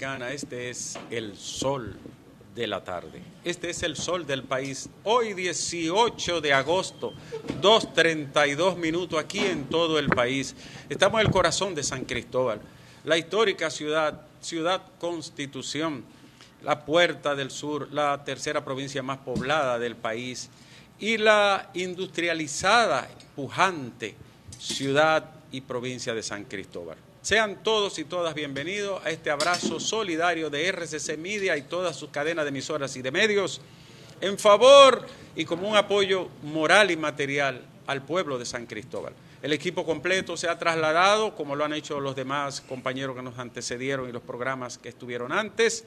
Este es el sol de la tarde. Este es el sol del país. Hoy 18 de agosto, 2.32 minutos aquí en todo el país. Estamos en el corazón de San Cristóbal, la histórica ciudad, ciudad constitución, la puerta del sur, la tercera provincia más poblada del país y la industrializada, pujante ciudad y provincia de San Cristóbal. Sean todos y todas bienvenidos a este abrazo solidario de RCC Media y todas sus cadenas de emisoras y de medios en favor y como un apoyo moral y material al pueblo de San Cristóbal. El equipo completo se ha trasladado, como lo han hecho los demás compañeros que nos antecedieron y los programas que estuvieron antes,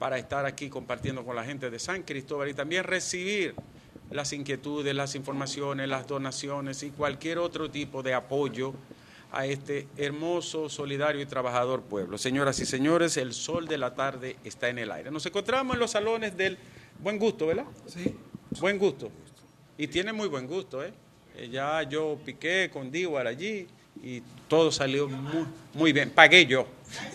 para estar aquí compartiendo con la gente de San Cristóbal y también recibir las inquietudes, las informaciones, las donaciones y cualquier otro tipo de apoyo a este hermoso, solidario y trabajador pueblo. Señoras y señores, el sol de la tarde está en el aire. Nos encontramos en los salones del buen gusto, ¿verdad? Sí. Buen gusto. Y tiene muy buen gusto, ¿eh? eh ya yo piqué con Diwar allí y todo salió muy, muy bien. Pagué yo,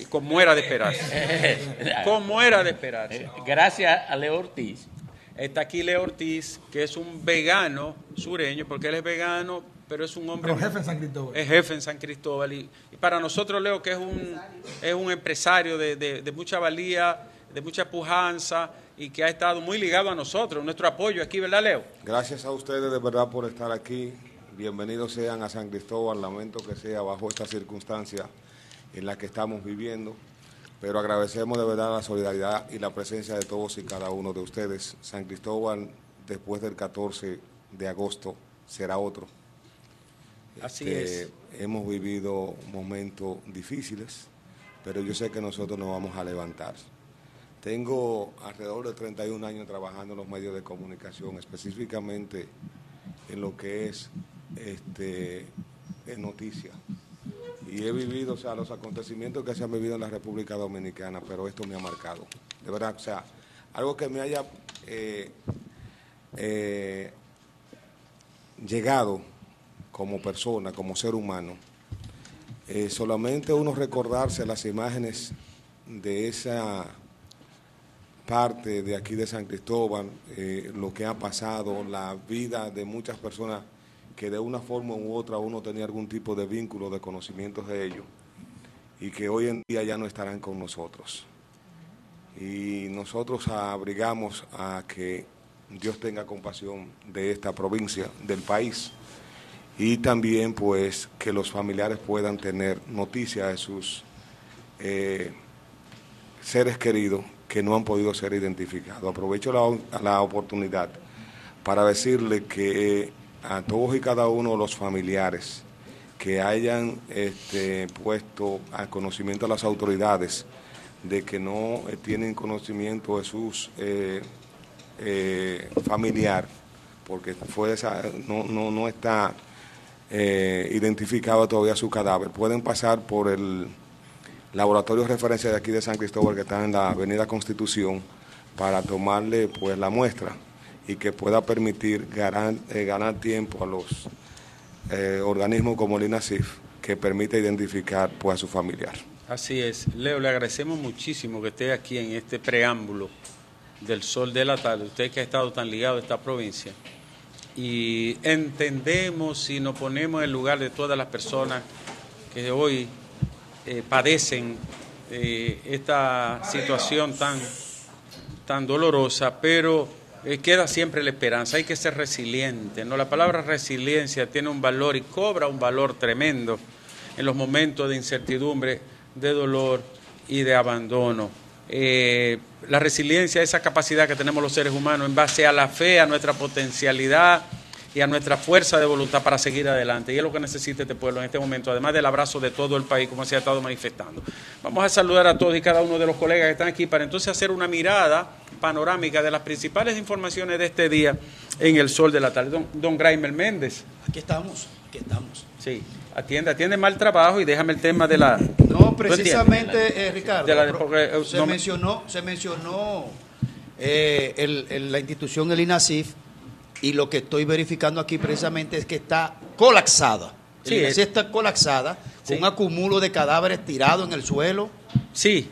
como era de esperarse. como era de esperarse. Gracias a Leo Ortiz. Está aquí Leo Ortiz, que es un vegano sureño, porque él es vegano, pero es un hombre... Pero jefe en San Cristóbal. Es jefe en San Cristóbal. Y, para nosotros, Leo, que es un, es un empresario de, de, mucha valía, de mucha pujanza y que ha estado muy ligado a nosotros, nuestro apoyo aquí, ¿verdad, Leo? Gracias a ustedes de verdad por estar aquí. Bienvenidos sean a San Cristóbal. Lamento que sea bajo esta circunstancia en la que estamos viviendo, pero agradecemos de verdad la solidaridad y la presencia de todos y cada uno de ustedes. San Cristóbal, después del 14 de agosto, será otro Así este, es. Hemos vivido momentos difíciles, pero yo sé que nosotros nos vamos a levantar. Tengo alrededor de 31 años trabajando en los medios de comunicación, específicamente en lo que es este, en noticias. Y he vivido, o sea, los acontecimientos que se han vivido en la República Dominicana, pero esto me ha marcado. De verdad, o sea, algo que me haya eh, eh, llegado como persona, como ser humano, eh, solamente uno recordarse las imágenes de esa parte de aquí de San Cristóbal, eh, lo que ha pasado, la vida de muchas personas que de una forma u otra uno tenía algún tipo de vínculo, de conocimientos de ellos, y que hoy en día ya no estarán con nosotros. Y nosotros abrigamos a que Dios tenga compasión de esta provincia, del país y también pues que los familiares puedan tener noticia de sus eh, seres queridos que no han podido ser identificados. Aprovecho la, la oportunidad para decirle que a todos y cada uno de los familiares que hayan este, puesto al conocimiento a las autoridades de que no eh, tienen conocimiento de sus eh, familiar, porque fue esa, no, no, no está eh, identificado todavía su cadáver. Pueden pasar por el laboratorio de referencia de aquí de San Cristóbal, que está en la Avenida Constitución, para tomarle pues la muestra y que pueda permitir ganar, eh, ganar tiempo a los eh, organismos como el INASIF, que permite identificar pues, a su familiar. Así es. Leo, le agradecemos muchísimo que esté aquí en este preámbulo del Sol de la Tarde, usted que ha estado tan ligado a esta provincia y entendemos y nos ponemos en lugar de todas las personas que hoy eh, padecen eh, esta situación tan, tan dolorosa, pero eh, queda siempre la esperanza, hay que ser resiliente, ¿no? La palabra resiliencia tiene un valor y cobra un valor tremendo en los momentos de incertidumbre, de dolor y de abandono. Eh, la resiliencia, esa capacidad que tenemos los seres humanos en base a la fe, a nuestra potencialidad y a nuestra fuerza de voluntad para seguir adelante. Y es lo que necesita este pueblo en este momento, además del abrazo de todo el país, como se ha estado manifestando. Vamos a saludar a todos y cada uno de los colegas que están aquí para entonces hacer una mirada panorámica de las principales informaciones de este día en el sol de la tarde. Don, don Graimer Méndez. Aquí estamos, aquí estamos. Sí, atiende, atiende mal trabajo y déjame el tema de la... No, precisamente, eh, Ricardo, eh, se, mencionó, se mencionó eh, la institución, el INASIF, y lo que estoy verificando aquí precisamente es que está colapsada. Sí, es- está colapsada, Sí. con un acumulo de cadáveres tirados en el suelo, Sí.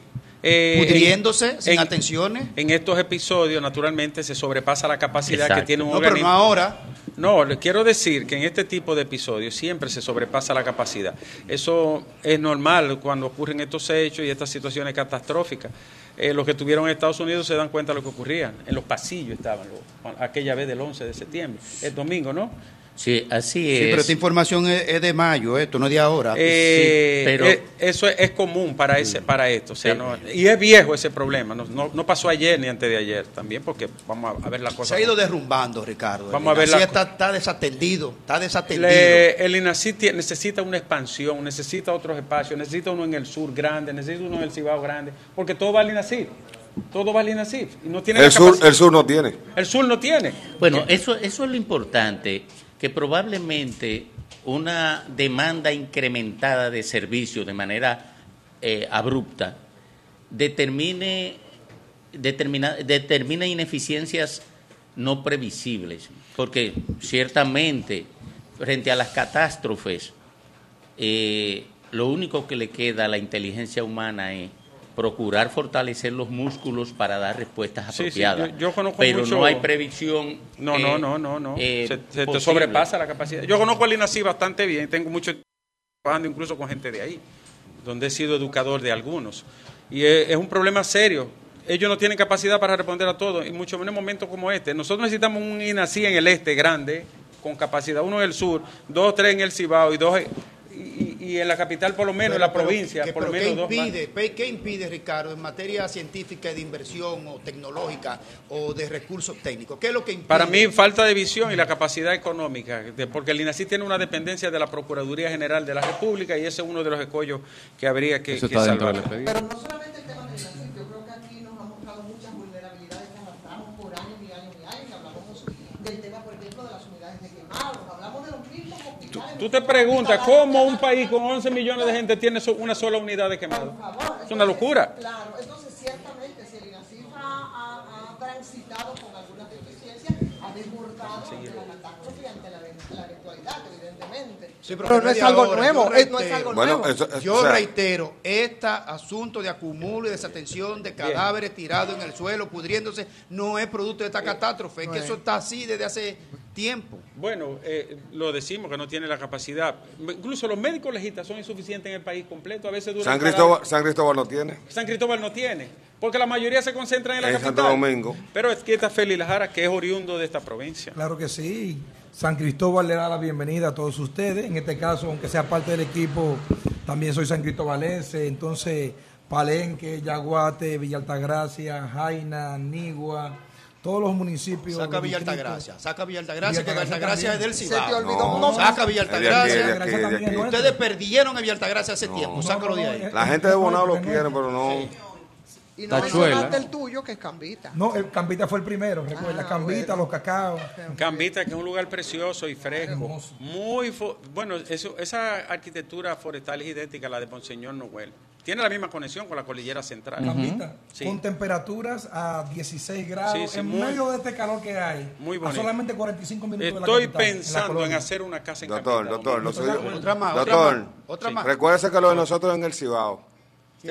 Eh, pudriéndose, en- sin en- atenciones. En estos episodios, naturalmente, se sobrepasa la capacidad que tiene un No, pero no ahora. No, le quiero decir que en este tipo de episodios siempre se sobrepasa la capacidad. Eso es normal cuando ocurren estos hechos y estas situaciones catastróficas. Eh, los que estuvieron en Estados Unidos se dan cuenta de lo que ocurría. En los pasillos estaban, los- aquella vez del 11 de septiembre, el domingo, ¿no? Sí, así Sí, es. pero esta información es, es de mayo, esto no es de ahora. Eh, pero- eh, eso es, es común para ese para esto, o sea, Sí. no- y es viejo ese problema, no, no, no pasó ayer ni antes de ayer también, porque vamos a, a ver la cosa. Se ha ido derrumbando, Ricardo. Vamos a ver Así la- está, está desatendido, está desatendido. Le- el INACI necesita una expansión, necesita otros espacios, necesita uno en el sur grande, necesita uno en el Cibao grande, porque todo va al INACI, todo va al INACI y no tiene El sur, el sur no tiene. el sur no tiene. Bueno, eso, eso es lo importante, que probablemente una demanda incrementada de servicios de manera eh, abrupta determine, determina, ineficiencias no previsibles, porque ciertamente frente a las catástrofes, eh, lo único que le queda a la inteligencia humana es procurar fortalecer los músculos para dar respuestas Sí, sí, apropiadas. yo- yo conozco pero mucho- no hay previsión. No, eh, no, no, no, no. eh, se, se te sobrepasa la capacidad. Yo conozco al INACI bastante bien, tengo mucho tiempo trabajando incluso con gente de ahí, donde he sido educador de algunos. Y es, es un problema serio. Ellos no tienen capacidad para responder a todo, y mucho menos en momentos como este. Nosotros necesitamos un INACI en el este grande, con capacidad, uno en el sur, dos, tres en el Cibao y dos en- y, y en la capital por lo menos, en la provincia, ¿qué- por lo menos ¿qué dos. más. impide, pe- ¿Qué impide, Ricardo, en materia científica y de inversión o tecnológica o de recursos técnicos? ¿Qué es lo que impide? Para mí, falta de visión y la capacidad económica, de- porque el INACI tiene una dependencia de la Procuraduría General de la República y ese es uno de los escollos que habría que, Eso que está dentro salvar. del expediente. Pero no solamente el tema del INACIF, yo creo que aquí nos han mostrado muchas vulnerabilidades que arrastramos por años y años y años. Hablamos del tema, por ejemplo, de las unidades de quemados, hablamos de los mismos hospitales. Tú te preguntas cómo un país con 11 millones de gente tiene una sola unidad de quemado. Por favor, Es una locura. Claro, entonces ciertamente si el INACIF ha, transitado con algunas deficiencias, ha desbordado ante la catástrofe y ante la, la eventualidad, evidentemente. Sí, pero, no de es algo ahora, nuevo, yo es- no es reitero. algo Bueno, nuevo. eso, Yo o sea, reitero, este asunto de acumulo y desatención de cadáveres tirados en el suelo, pudriéndose, no es producto de esta catástrofe, es que eso está así desde hace tiempo. Bueno, eh, lo decimos que no tiene la capacidad. Incluso los médicos legistas son insuficientes en el país completo. A veces duran San. Cristóbal, San Cristóbal no tiene. San Cristóbal no tiene, porque la mayoría se concentra en la En capital. Santo Domingo. Pero es que está Félix Lajara, que es oriundo de esta provincia. Claro que sí. San Cristóbal le da la bienvenida a todos ustedes. En este caso, aunque sea parte del equipo, también soy san cristobalense. Entonces, Palenque, Yaguate, Villa Altagracia, Jaina, Nigua, todos los municipios. Saca Villa. Altagracia, saca Villa Altagracia, que Villa Altagracia es del Se Cibao. te olvidó No. un nombre. Saca Villa aquí, Altagracia. aquí, aquí. Ustedes perdieron a Villa Altagracia hace tiempo, sácalo de ahí. eh, La gente de Bonao lo quiere, pero no. Y no Tachuela. mencionaste el tuyo, que es Cambita. No, el Cambita fue el primero, recuerda. Ah, Cambita, bueno. los cacaos. Cambita, que es un lugar precioso y fresco. Hermoso. Muy bueno, eso, esa arquitectura forestal es idéntica a la de Monseñor Noel. Tiene la misma conexión con la cordillera central. Cambita, Sí. con temperaturas a 16 grados, Sí, sí, en muy- medio de este calor que hay, Muy a bonito. solamente 45 minutos de la Estoy capital, en la pensando en hacer una casa en Doctor, Cambita. doctor, lo Otra- suyo- otra más, otra doctor, más, otra más. recuérdese que lo de nosotros en el Cibao. Sí,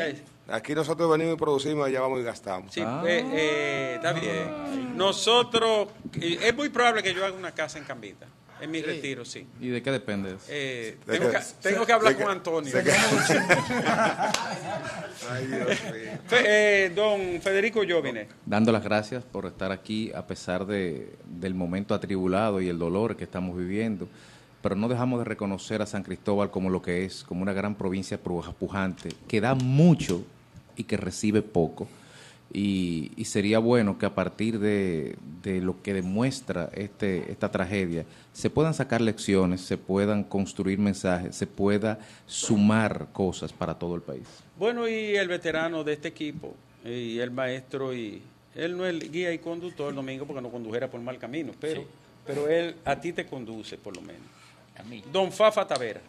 Aquí nosotros venimos y producimos, allá vamos y gastamos. sí, eh, eh, está bien. Nosotros, eh, es muy probable que yo haga una casa en Cambita. En mi retiro, sí. ¿Y de qué depende eso? Eh, ¿De tengo, que, tengo que hablar con Antonio. ¿De qué? Ay, Dios mío. Fe- eh, don Federico Jovine. Dando las gracias por estar aquí a pesar de, del momento atribulado y el dolor que estamos viviendo, pero no dejamos de reconocer a San Cristóbal como lo que es, como una gran provincia pu- pujante, que da mucho y que recibe poco. Y, y sería bueno que a partir de, de lo que demuestra este, esta tragedia se puedan sacar lecciones, se puedan construir mensajes, se pueda sumar cosas para todo el país. Bueno, y el veterano de este equipo, y el maestro, y él no es el guía y conductor domingo porque no condujera por mal camino, pero, pero él a ti te conduce por lo menos. A mí. Don Fafa Tavera.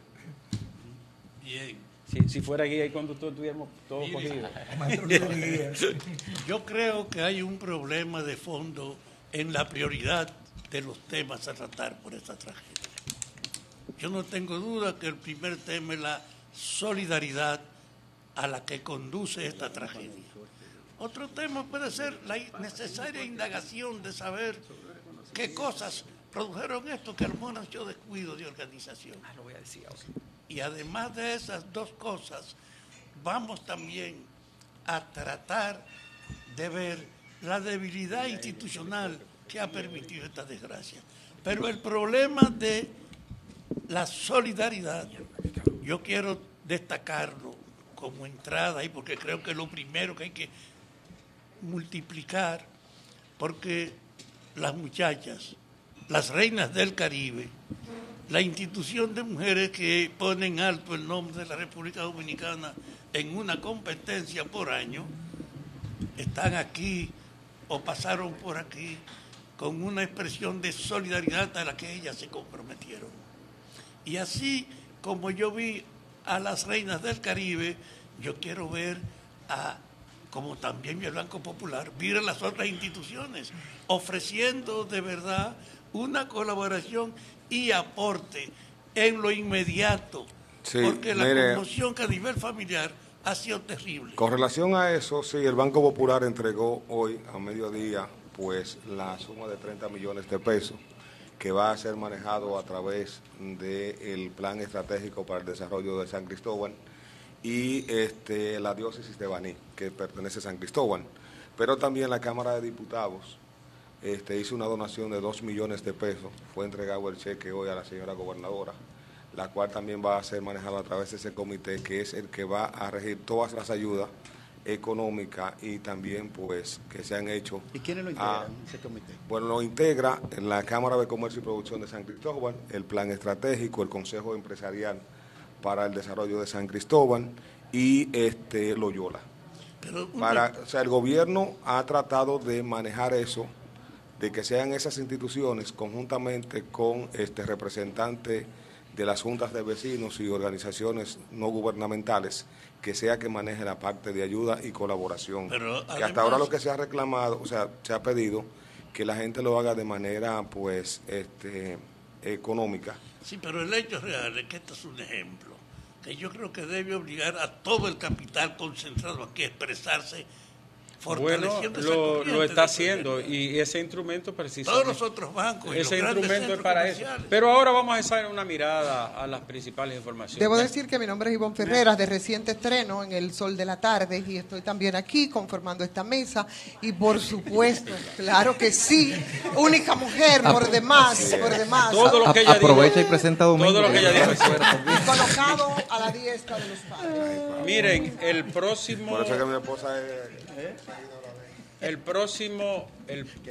Bien, Si, si fuera guía y conductor, tuviéramos todo Mire. cogido. Maestro Luis Guía. yo creo que hay un problema de fondo en la prioridad de los temas a tratar por esta tragedia. Yo no tengo duda que el primer tema es la solidaridad a la que conduce esta tragedia. Otro tema puede ser la necesaria indagación de saber qué cosas produjeron esto que armó yo descuido de organización. Ah, lo voy a decir ahora. Y además de esas dos cosas, vamos también a tratar de ver la debilidad institucional que ha permitido esta desgracia. Pero el problema de la solidaridad, yo quiero destacarlo como entrada ahí, porque creo que es lo primero que hay que multiplicar, porque las muchachas, las reinas del Caribe, la institución de mujeres que ponen alto el nombre de la República Dominicana en una competencia por año, están aquí o pasaron por aquí con una expresión de solidaridad a la que ellas se comprometieron. Y así como yo vi a las reinas del Caribe, yo quiero ver a, como también el Banco Popular, ver a las otras instituciones ofreciendo de verdad una colaboración y aporte en lo inmediato, Sí, porque la mire. conmoción que a nivel familiar ha sido terrible. Con relación a eso, sí, el Banco Popular entregó hoy a mediodía pues la suma de 30 millones de pesos que va a ser manejado a través del Plan Estratégico para el Desarrollo de San Cristóbal y este, la diócesis de Baní, que pertenece a San Cristóbal. Pero también la Cámara de Diputados este, hizo una donación de 2 millones de pesos, fue entregado el cheque hoy a la señora gobernadora, la cual también va a ser manejada a través de ese comité, que es el que va a regir todas las ayudas económicas y también pues que se han hecho. ¿Y quiénes lo a- integran ese comité? bueno, lo integra la Cámara de Comercio y Producción de San Cristóbal, el Plan Estratégico, el Consejo Empresarial para el Desarrollo de San Cristóbal y este Loyola. Pero Para, o sea, el gobierno ha tratado de manejar eso, de que sean esas instituciones conjuntamente con este representantes de las juntas de vecinos y organizaciones no gubernamentales, que sea que maneje la parte de ayuda y colaboración. Pero que hasta ahora lo que se ha reclamado, o sea, se ha pedido que la gente lo haga de manera, pues, este, económica. Sí, pero el hecho real es que este es un ejemplo que yo creo que debe obligar a todo el capital concentrado aquí a expresarse Bueno, lo, está haciendo y ese instrumento Todos precisamente. los otros bancos Ese instrumento es para eso. Pero ahora vamos a echar una mirada a las principales informaciones. Debo decir que mi nombre es Ivonne Ferreras, de reciente estreno en El Sol de la Tarde, y estoy también aquí conformando esta mesa. Y por supuesto, claro que sí, única mujer, por demás, por demás. Todo lo que ella dijo- Aprovecha y presenta Domingo. Todo lo que ella dijo es cierto. Y colocado a la diestra de los padres. Miren, el próximo, Por eso es que mi esposa es... el próximo,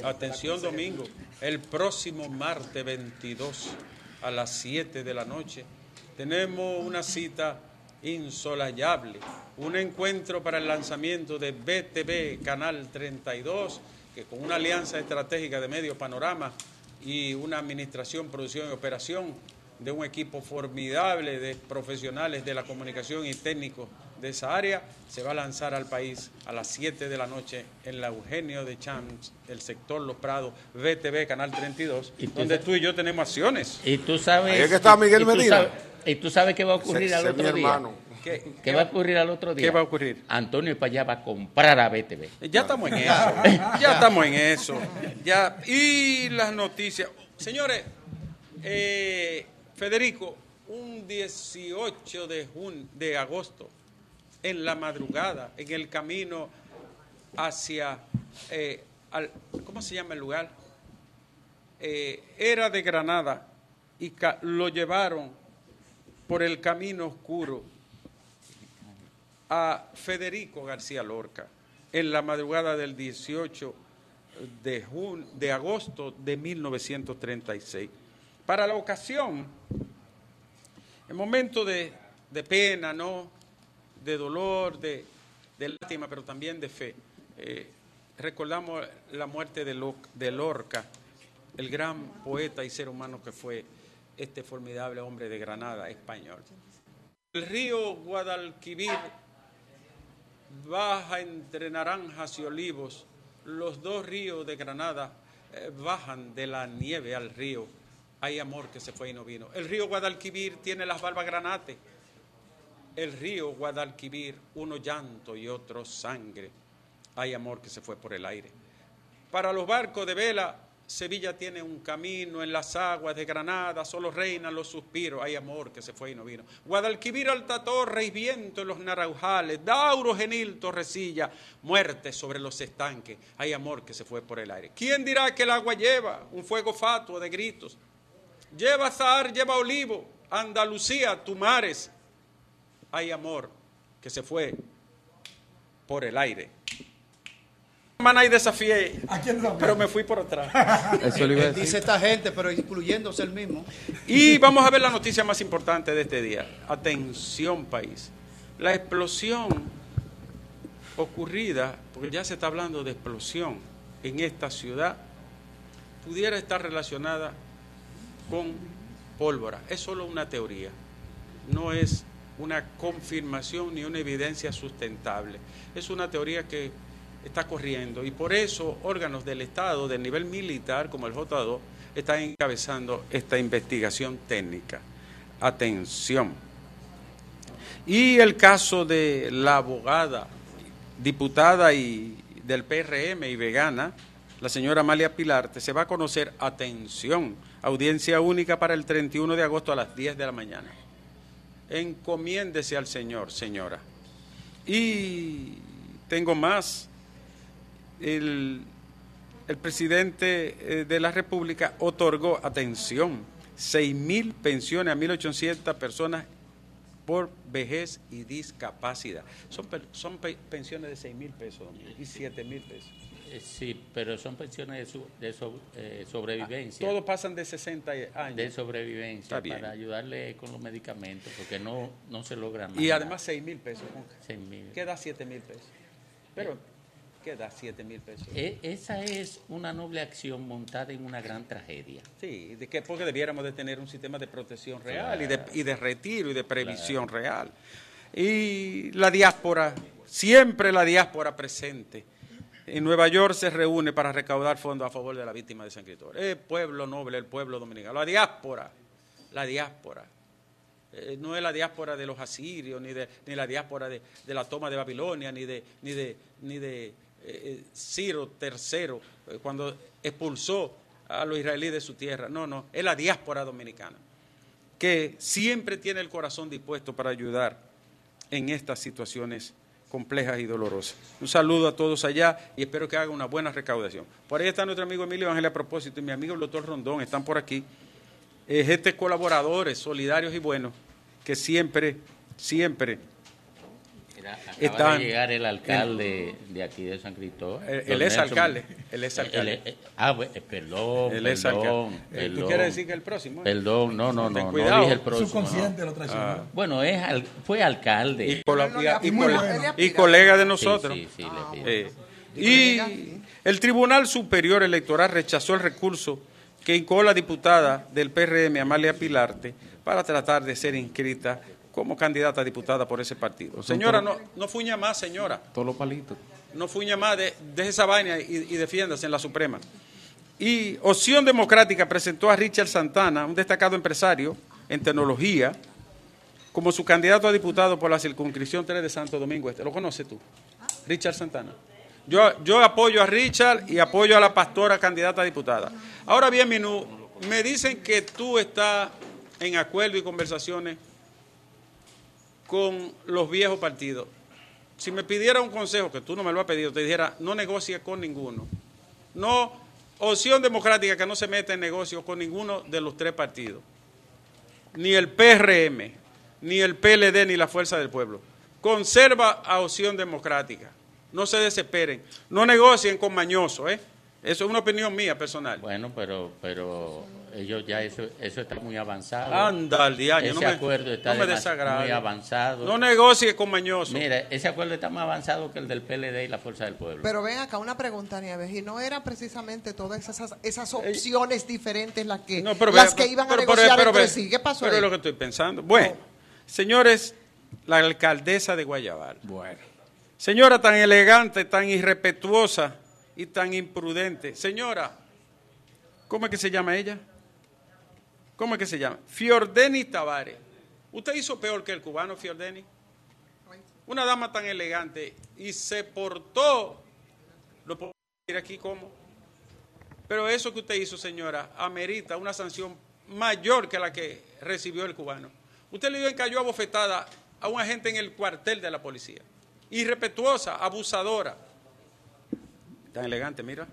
atención domingo, el próximo martes 22 a las 7 de la noche tenemos una cita insolayable, un encuentro para el lanzamiento de BTV Canal 32, que con una alianza estratégica de Medio Panorama y una administración, producción y operación de un equipo formidable de profesionales de la comunicación y técnicos de esa área, se va a lanzar al país a las 7 de la noche en la Eugenio de Champs, el sector Los Prados, BTV Canal 32, ¿Y tú donde sabes? tú y yo tenemos acciones. Y tú sabes. Ahí es que está Miguel y tú Medina. sabes- y tú sabes qué va a ocurrir al otro mi día. hermano. ¿Qué, ¿Qué va a ocurrir al otro día? ¿Qué va a ocurrir? Antonio Payá va a comprar a BTV. Ya estamos en eso, ya estamos en eso. Ya, y las noticias. Señores, eh, Federico, un 18 de, jun- de agosto, en la madrugada, en el camino hacia, eh, ¿cómo se llama el lugar? Eh, era de Granada y lo llevaron por el camino oscuro a Federico García Lorca en la madrugada del 18 de, jun- de agosto de 1936. Para la ocasión, en momento de pena, ¿no? De dolor, de, lástima, pero también de fe, eh, recordamos la muerte de, Lo- de Lorca, el gran poeta y ser humano que fue este formidable hombre de Granada español. El río Guadalquivir baja entre naranjas y olivos, los dos ríos de Granada eh, bajan de la nieve al río, hay amor que se fue y no vino. El río Guadalquivir tiene las barbas granate. El río Guadalquivir, uno llanto y otro sangre. Hay amor que se fue por el aire. Para los barcos de vela, Sevilla tiene un camino en las aguas de Granada, solo reinan los suspiros, hay amor que se fue y no vino. Guadalquivir, Alta Torre y viento en los naranjales, Dauro, Genil, Torrecilla, muerte sobre los estanques, hay amor que se fue por el aire. ¿Quién dirá que el agua lleva un fuego fatuo de gritos? Lleva Zahar, lleva Olivo, Andalucía, Tumares, hay amor que se fue por el aire. Semana y desafié, ¿A quién desafió? pero me fui por atrás. Eso lo iba a Dice esta gente, pero incluyéndose el mismo. Y vamos a ver la noticia más importante de este día. Atención país. La explosión ocurrida, porque ya se está hablando de explosión en esta ciudad, pudiera estar relacionada con pólvora. Es solo una teoría, no es una confirmación ni una evidencia sustentable. Es una teoría que está corriendo y por eso órganos del Estado de nivel militar como el J2 están encabezando esta investigación técnica. Atención. Y el caso de la abogada, diputada y del PRM y vegana, la señora Amalia Pilarte, se va a conocer, atención, audiencia única para el 31 de agosto a las 10 de la mañana. Encomiéndese al Señor, señora. Y tengo más. El, el presidente eh, de la República otorgó, atención, 6 mil pensiones a 1.800 personas por vejez y discapacidad. Son, son pe- pensiones de 6 mil pesos y 7 mil pesos. Eh, Sí, pero son pensiones de, su- de so- eh, sobrevivencia. Todos pasan de 60 años. de sobrevivencia Está bien. para ayudarle con los medicamentos, porque no, no se logra más. y además 6 mil pesos. Seis mil. ¿Qué da 7 mil pesos? Pero, ¿qué da 7 mil pesos? E- esa es una noble acción montada en una gran tragedia. Sí, de que porque debiéramos de tener un sistema de protección real y, de, y de retiro y de previsión real. Y la diáspora, siempre la diáspora presente. En Nueva York se reúne para recaudar fondos a favor de la víctima de San Cristóbal. El pueblo noble, el pueblo dominicano, la diáspora, la diáspora. Eh, no es la diáspora de los asirios, ni, de, ni la diáspora de, de la toma de Babilonia, ni de, ni de, ni de eh, eh, Ciro III, cuando expulsó a los israelíes de su tierra. No, no, es la diáspora dominicana, que siempre tiene el corazón dispuesto para ayudar en estas situaciones complejas y dolorosas. Un saludo a todos allá y espero que hagan una buena recaudación. Por ahí está nuestro amigo Emilio Ángel a propósito y mi amigo el doctor Rondón, están por aquí eh, colaboradores, solidarios y buenos, que siempre, siempre, Mira, acaba Están de llegar el alcalde de aquí de San Cristóbal. El- el ex alcalde, el ex el- alcalde. el- ah, bueno, perdón, el ex perdón, alcalde. Eh, perdón. ¿Tú quieres decir que el próximo? eh? Perdón, no, no, Ten no, cuidado. no dije el próximo. Subconsciente no. lo traicionó. Bueno, es al- fue alcalde. Y, colega de nosotros. sí, sí, Ah, le pido. Eh, y el Tribunal Superior Electoral rechazó el recurso que incó la diputada del PRM, Amalia Pilarte, para tratar de ser inscrita como candidata a diputada por ese partido. Señora, no, no fuña más, señora. Todos los palitos. No fuña más, de, deje esa vaina y, y defiéndase en la Suprema. Y Opción Democrática presentó a Richard Santana, un destacado empresario en tecnología, como su candidato a diputado por la circunscripción 3 de Santo Domingo Este. ¿Lo conoces tú? Richard Santana. Yo, yo apoyo a Richard y apoyo a la pastora candidata a diputada. Ahora bien, Minú, me dicen que tú estás en acuerdo y conversaciones con los viejos partidos. Si me pidiera un consejo, que tú no me lo has pedido, te dijera, no negocie con ninguno. No, opción democrática que no se mete en negocios con ninguno de los tres partidos. Ni el PRM, ni el PLD, ni la Fuerza del Pueblo. Conserva a opción democrática. No se desesperen. No negocien con mañoso, ¿eh? Eso es una opinión mía personal. Bueno, pero, pero ellos ya eso, eso está muy avanzado. Anda al diario, Ese no me, acuerdo está no me demas- desagrade. muy avanzado. No negocie con mañoso. Mira, ese acuerdo está más avanzado que el del PLD y la Fuerza del Pueblo. Pero ven acá una pregunta, Nieves, y no eran precisamente todas esas, esas opciones diferentes las que, No, pero las que iban pero- a negociar pero- entre sí. ¿Qué pasó Pero ahí? es lo que estoy pensando. Bueno, señores, la alcaldesa de Guayabal. Bueno. Señora tan elegante, tan irrespetuosa y tan imprudente. Señora, ¿Cómo es que se llama ella? ¿Cómo es que se llama? Fiordeni Tavares. ¿Usted hizo peor que el cubano, Fiordeni? Una dama tan elegante y se portó, lo puedo decir aquí cómo, pero eso que usted hizo, señora, amerita una sanción mayor que la que recibió el cubano. Usted le dio en cayó a bofetada a un agente en el cuartel de la policía. Irrespetuosa, abusadora. Tan elegante, mira.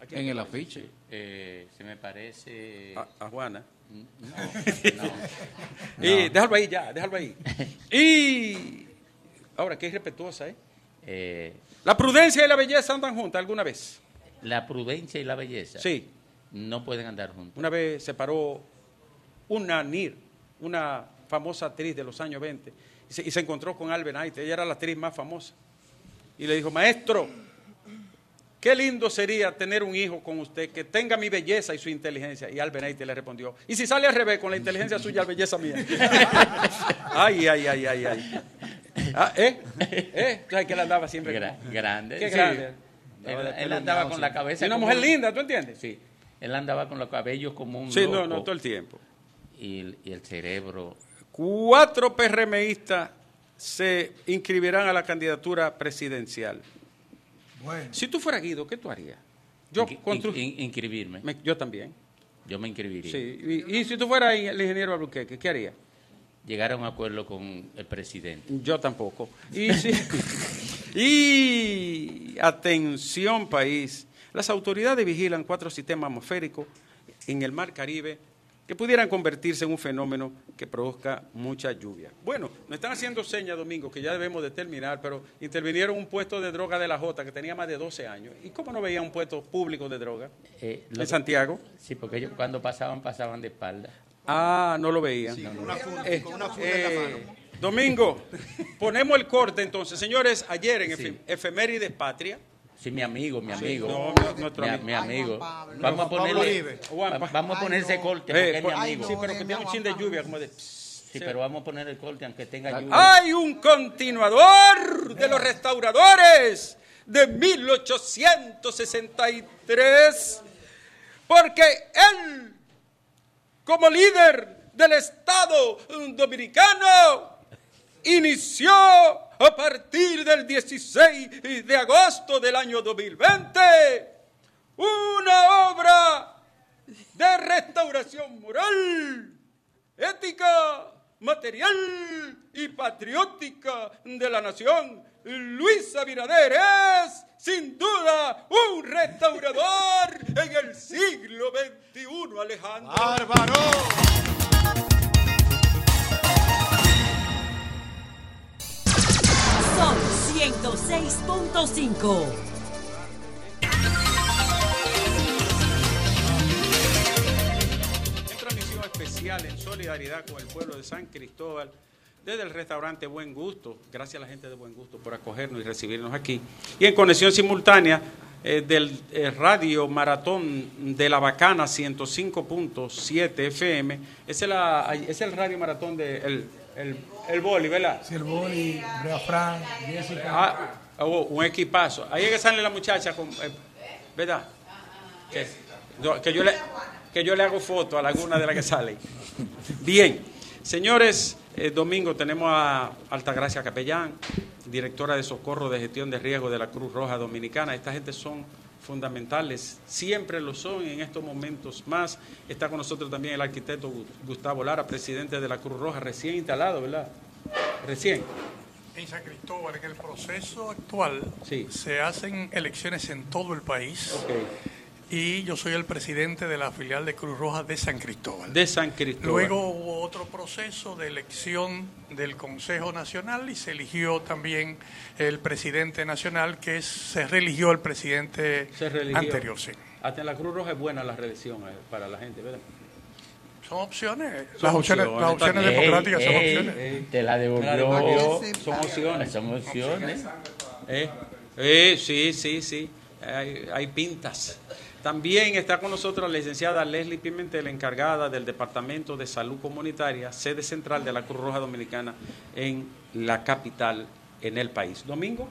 Aquí En el afiche. Eh, se me parece... a, a Juana. No, no. Y déjalo ahí ya, déjalo ahí. Y ahora, qué irrespetuosa, ¿eh? Eh, La prudencia y la belleza andan juntas alguna vez. la prudencia y la belleza Sí. no pueden andar juntos. Una vez se paró una NIR, una famosa actriz de los años 20, y se, y se encontró con Albert Einstein. Ella era la actriz más famosa. Y le dijo, maestro, qué lindo sería tener un hijo con usted que tenga mi belleza y su inteligencia. Y Albert Einstein le respondió, y si sale al revés con la inteligencia suya, la belleza mía. ay, ay, ay, ay, ay. Ah, ¿Eh? ¿Eh? ¿Tú sabes que él andaba siempre? Gra- grande. Qué sí. grande. Él, él andaba con la cabeza. Y una mujer un- linda, ¿tú entiendes? Sí. Él andaba con los cabellos como un Sí, no, no, todo el tiempo. y, el- y el cerebro. Cuatro PRMistas se inscribirán a la candidatura presidencial. Bueno, Si tú fueras Guido, ¿qué tú harías? Yo, In- inscribirme. me- yo también. Yo me inscribiría. Sí. Y, y si tú fueras el ingeniero Albuquerque, ¿qué harías? Llegar a un acuerdo con el presidente. Yo tampoco. Y, si- y atención país, las autoridades vigilan cuatro sistemas atmosféricos en el Mar Caribe que pudieran convertirse en un fenómeno que produzca mucha lluvia. Bueno, me están haciendo señas, Domingo, que ya debemos de terminar, pero intervinieron un puesto de droga de la Jota que tenía más de 12 años. ¿Y cómo no veía un puesto público de droga Eh, lo en que- Santiago? Sí, porque ellos cuando pasaban, pasaban de espalda. Ah, no lo veían. con una funda, Eh, con una funda en la eh, mano. Domingo, ponemos el corte entonces. Señores, ayer en Sí. Efemérides Patria, Sí, mi amigo, mi amigo. no, mi- nuestro mi, amigo. mi amigo. Ay, Juan Pablo. Vamos a ponerle, vamos a poner ese corte Eh, porque es mi amigo. sí, pero que tiene un chin de lluvia, como de... Sí, pero vamos a poner el corte aunque tenga lluvia. Hay un continuador de los restauradores de 1863, porque él, como líder del Estado dominicano, inició a partir del 16 de agosto del año 2020 una obra de restauración moral, ética, material y patriótica de la nación. Luis Abinader es, sin duda, un restaurador en el siglo XXI, Alejandro. ¡Bárbaro! 106.5. En transmisión especial en solidaridad con el pueblo de San Cristóbal, desde el restaurante Buen Gusto, gracias a la gente de Buen Gusto por acogernos y recibirnos aquí, y en conexión simultánea eh, del eh, radio maratón de la Bacana 105.7 FM, es, la- es el radio maratón de el, el, el boli, ¿verdad? Silboni, Brea Fran, Jessica. Ah, oh, un equipazo. Ahí es que sale la muchacha, con, eh, ¿verdad? Que, yo- que yo le, que yo le hago foto a alguna de las que salen. Bien, señores, eh, domingo tenemos a Altagracia Capellán, directora de Socorro de Gestión de Riesgo de la Cruz Roja Dominicana. Esta gente son fundamentales, siempre lo son en estos momentos más. Está con nosotros también el arquitecto Gu- Gustavo Lara, presidente de la Cruz Roja, recién instalado, ¿verdad? Recién. En San Cristóbal, en el proceso actual, Sí. se hacen elecciones en todo el país Ok. Y yo soy el presidente de la filial de Cruz Roja de San Cristóbal. De San Cristóbal. Luego hubo otro proceso de elección del Consejo Nacional y se eligió también el presidente nacional, que es- se reeligió el presidente Se religió. anterior. Sí. Hasta en la Cruz Roja es buena la reelección eh, para la gente, ¿verdad? Son opciones. Son las opciones, opciones, las opciones bien. democráticas son Ey, opciones. ey, te la devolvió. son opciones. Son opciones. Eh, eh, sí, sí, sí. Hay, hay pintas. También está con nosotros la licenciada Leslie Pimentel, encargada del Departamento de Salud Comunitaria, sede central de la Cruz Roja Dominicana en la capital, en el país. Domingo.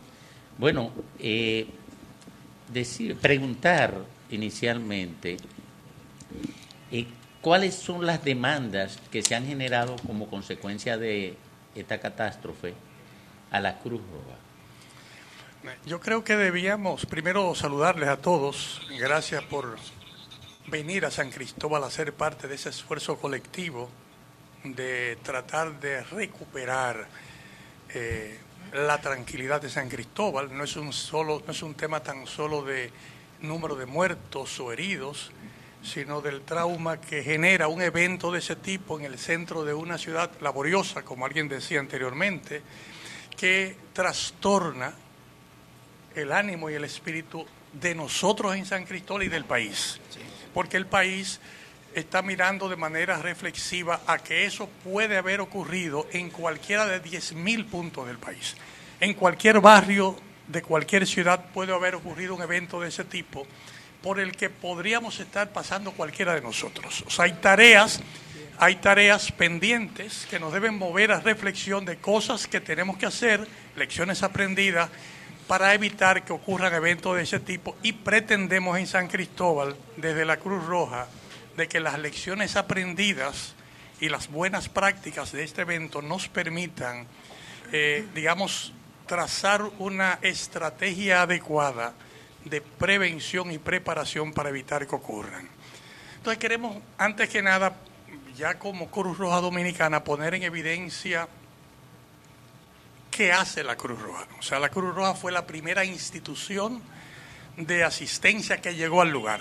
Bueno, eh, preguntar inicialmente Eh, ¿Cuáles son las demandas que se han generado como consecuencia de esta catástrofe a la Cruz Roja? Yo creo que debíamos primero saludarles a todos. Gracias por venir a San Cristóbal a ser parte de ese esfuerzo colectivo de tratar de recuperar eh, la tranquilidad de San Cristóbal. No es un solo, no es un tema tan solo de número de muertos o heridos, sino del trauma que genera un evento de ese tipo en el centro de una ciudad laboriosa, como alguien decía anteriormente, que trastorna el ánimo y el espíritu de nosotros en San Cristóbal y del país. Porque el país está mirando de manera reflexiva a que eso puede haber ocurrido en cualquiera de 10.000 puntos del país. En cualquier barrio de cualquier ciudad puede haber ocurrido un evento de ese tipo por el que podríamos estar pasando cualquiera de nosotros. O sea, hay tareas, hay tareas pendientes que nos deben mover a reflexión de cosas que tenemos que hacer, lecciones aprendidas, para evitar que ocurran eventos de ese tipo y pretendemos en San Cristóbal, desde la Cruz Roja, de que las lecciones aprendidas y las buenas prácticas de este evento nos permitan, eh, digamos, trazar una estrategia adecuada de prevención y preparación para evitar que ocurran. Entonces queremos, antes que nada, ya como Cruz Roja Dominicana, poner en evidencia qué hace la Cruz Roja. O sea, la Cruz Roja fue la primera institución de asistencia que llegó al lugar.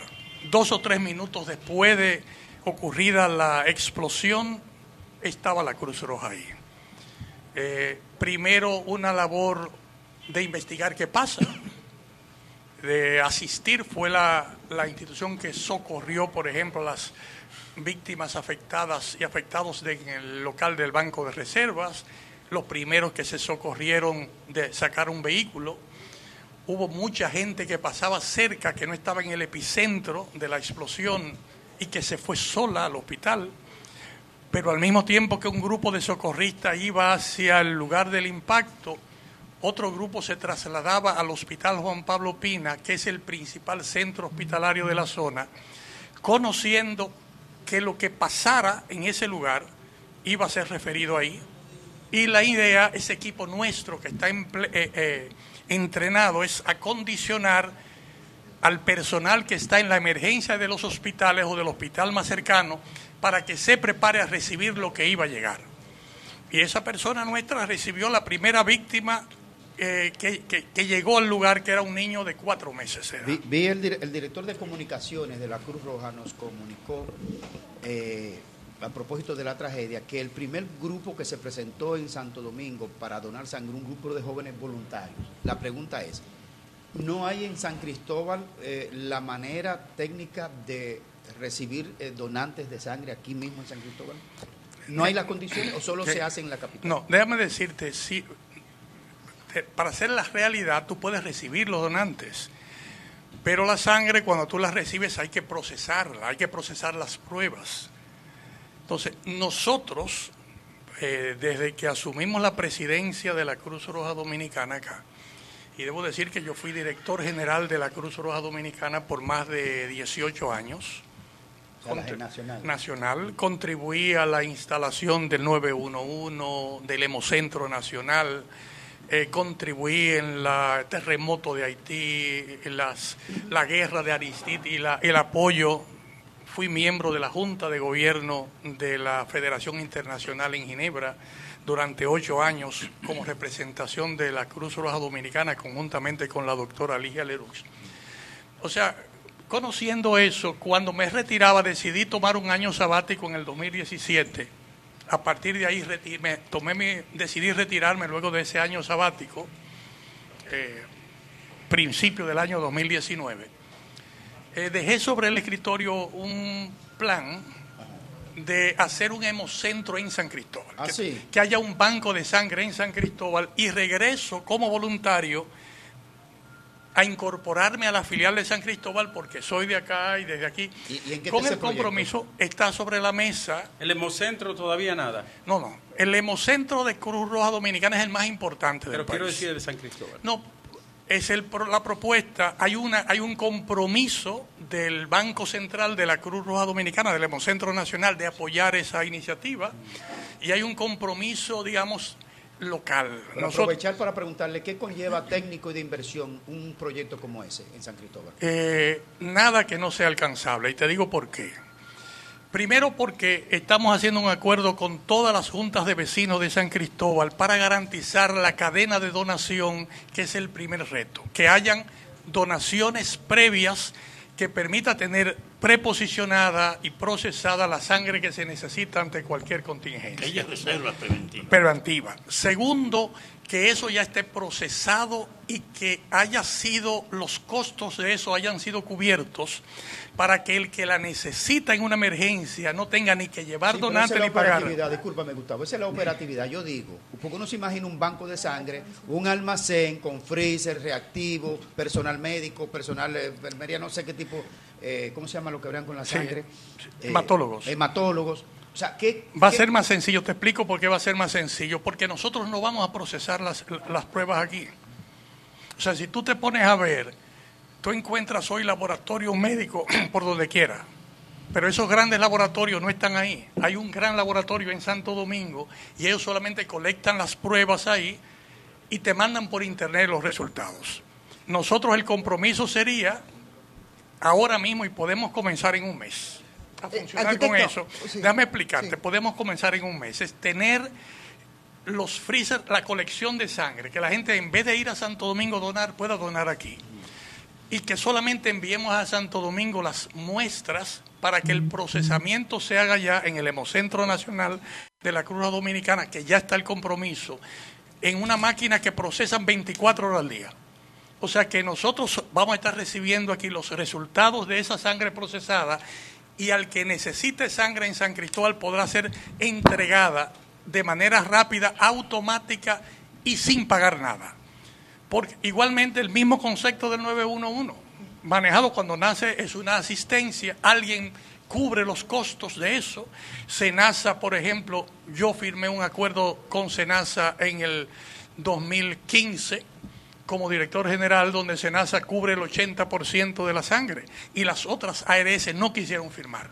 Dos o tres minutos después de ocurrida la explosión, estaba la Cruz Roja ahí. Eh, primero una labor de investigar qué pasa, de asistir fue la, la institución que socorrió, por ejemplo, las víctimas afectadas y afectados en el local del Banco de Reservas, los primeros que se socorrieron de sacar un vehículo. Hubo mucha gente que pasaba cerca, que no estaba en el epicentro de la explosión y que se fue sola al hospital. Pero al mismo tiempo que un grupo de socorristas iba hacia el lugar del impacto, otro grupo se trasladaba al Hospital Juan Pablo Pina, que es el principal centro hospitalario de la zona, conociendo que lo que pasara en ese lugar iba a ser referido ahí. Y la idea, ese equipo nuestro que está eh, eh, entrenado, es acondicionar al personal que está en la emergencia de los hospitales o del hospital más cercano para que se prepare a recibir lo que iba a llegar. Y esa persona nuestra recibió la primera víctima eh, que, llegó al lugar, que era un niño de cuatro meses. Vi, el, director de comunicaciones de la Cruz Roja nos comunicó, a propósito de la tragedia, que el primer grupo que se presentó en Santo Domingo para donar sangre, un grupo de jóvenes voluntarios. La pregunta es, ¿no hay en San Cristóbal eh, la manera técnica de recibir donantes de sangre aquí mismo en San Cristóbal? ¿No hay las condiciones o solo se hace en la capital? No, déjame decirte, sí, para hacer la realidad tú puedes recibir los donantes, pero la sangre cuando tú la recibes hay que procesarla, hay que procesar las pruebas. Entonces, nosotros, eh, desde que asumimos la presidencia de la Cruz Roja Dominicana acá, y debo decir que yo fui director general de la Cruz Roja Dominicana por más de 18 años, nacional. nacional, contribuí a la instalación del 911, del Hemocentro Nacional, eh, contribuí en el terremoto de Haití, en las, la guerra de Aristide y la, el apoyo. Fui miembro de la Junta de Gobierno de la Federación Internacional en Ginebra durante ocho años como representación de la Cruz Roja Dominicana conjuntamente con la doctora Ligia Leroux. O sea, conociendo eso, cuando me retiraba decidí tomar un año sabático en el 2017 a partir de ahí me tomé mi, decidí retirarme luego de ese año sabático, eh, principio del año 2019. Eh, dejé sobre el escritorio un plan de hacer un hemocentro en San Cristóbal, ah, que haya un banco de sangre en San Cristóbal y regreso como voluntario a incorporarme a la filial de San Cristóbal porque soy de acá y desde aquí. Con el compromiso está sobre la mesa. ¿El Hemocentro todavía nada? No, no. El Hemocentro de Cruz Roja Dominicana es el más importante del Pero quiero decir de San Cristóbal. No, es el, la propuesta, hay, una, hay un compromiso del Banco Central de la Cruz Roja Dominicana, del Hemocentro Nacional, de apoyar esa iniciativa, y hay un compromiso, digamos, local. aprovechar para preguntarle qué conlleva técnico y de inversión un proyecto como ese en San Cristóbal. Eh, nada que no sea alcanzable, y te digo por qué. Primero porque estamos haciendo un acuerdo con todas las juntas de vecinos de San Cristóbal para garantizar la cadena de donación, que es el primer reto, que hayan donaciones previas que permita tener preposicionada y procesada la sangre que se necesita ante cualquier contingencia. Ella reserva preventiva. Preventiva. Segundo, que eso ya esté procesado y que haya sido, los costos de eso hayan sido cubiertos para que el que la necesita en una emergencia no tenga ni que llevar donante ni pagar. Discúlpame, Gustavo, esa es la operatividad. Yo digo, porque uno se imagina un banco de sangre, un almacén con freezer, reactivo, personal médico, personal de enfermería, no sé qué tipo, eh, ¿cómo se llama lo que hablan con la sangre? hematólogos. Eh, hematólogos. O sea, ¿qué, va a ser más sencillo, te explico por qué va a ser más sencillo, porque nosotros no vamos a procesar las, las pruebas aquí. O sea, si tú te pones a ver tú encuentras hoy laboratorios médicos por donde quiera, pero esos grandes laboratorios no están ahí. Hay un gran laboratorio en Santo Domingo y ellos solamente colectan las pruebas ahí y te mandan por internet los resultados. Nosotros el compromiso sería ahora mismo y podemos comenzar en un mes a eh, funcionar con eso. Déjame explicarte, podemos comenzar en un mes. Es tener los freezer, la colección de sangre, que la gente en vez de ir a Santo Domingo a donar, pueda donar aquí y que solamente enviemos a Santo Domingo las muestras para que el procesamiento se haga ya en el Hemocentro Nacional de la Cruz Dominicana, que ya está el compromiso, en una máquina que procesan 24 horas al día. O sea que nosotros vamos a estar recibiendo aquí los resultados de esa sangre procesada y al que necesite sangre en San Cristóbal podrá ser entregada de manera rápida, automática y sin pagar nada. Porque igualmente el mismo concepto del 911, manejado cuando nace es una asistencia, alguien cubre los costos de eso. Senasa, por ejemplo, yo firmé un acuerdo con Senasa en el 2015 como director general donde Senasa cubre el 80% de la sangre y las otras ARS no quisieron firmar.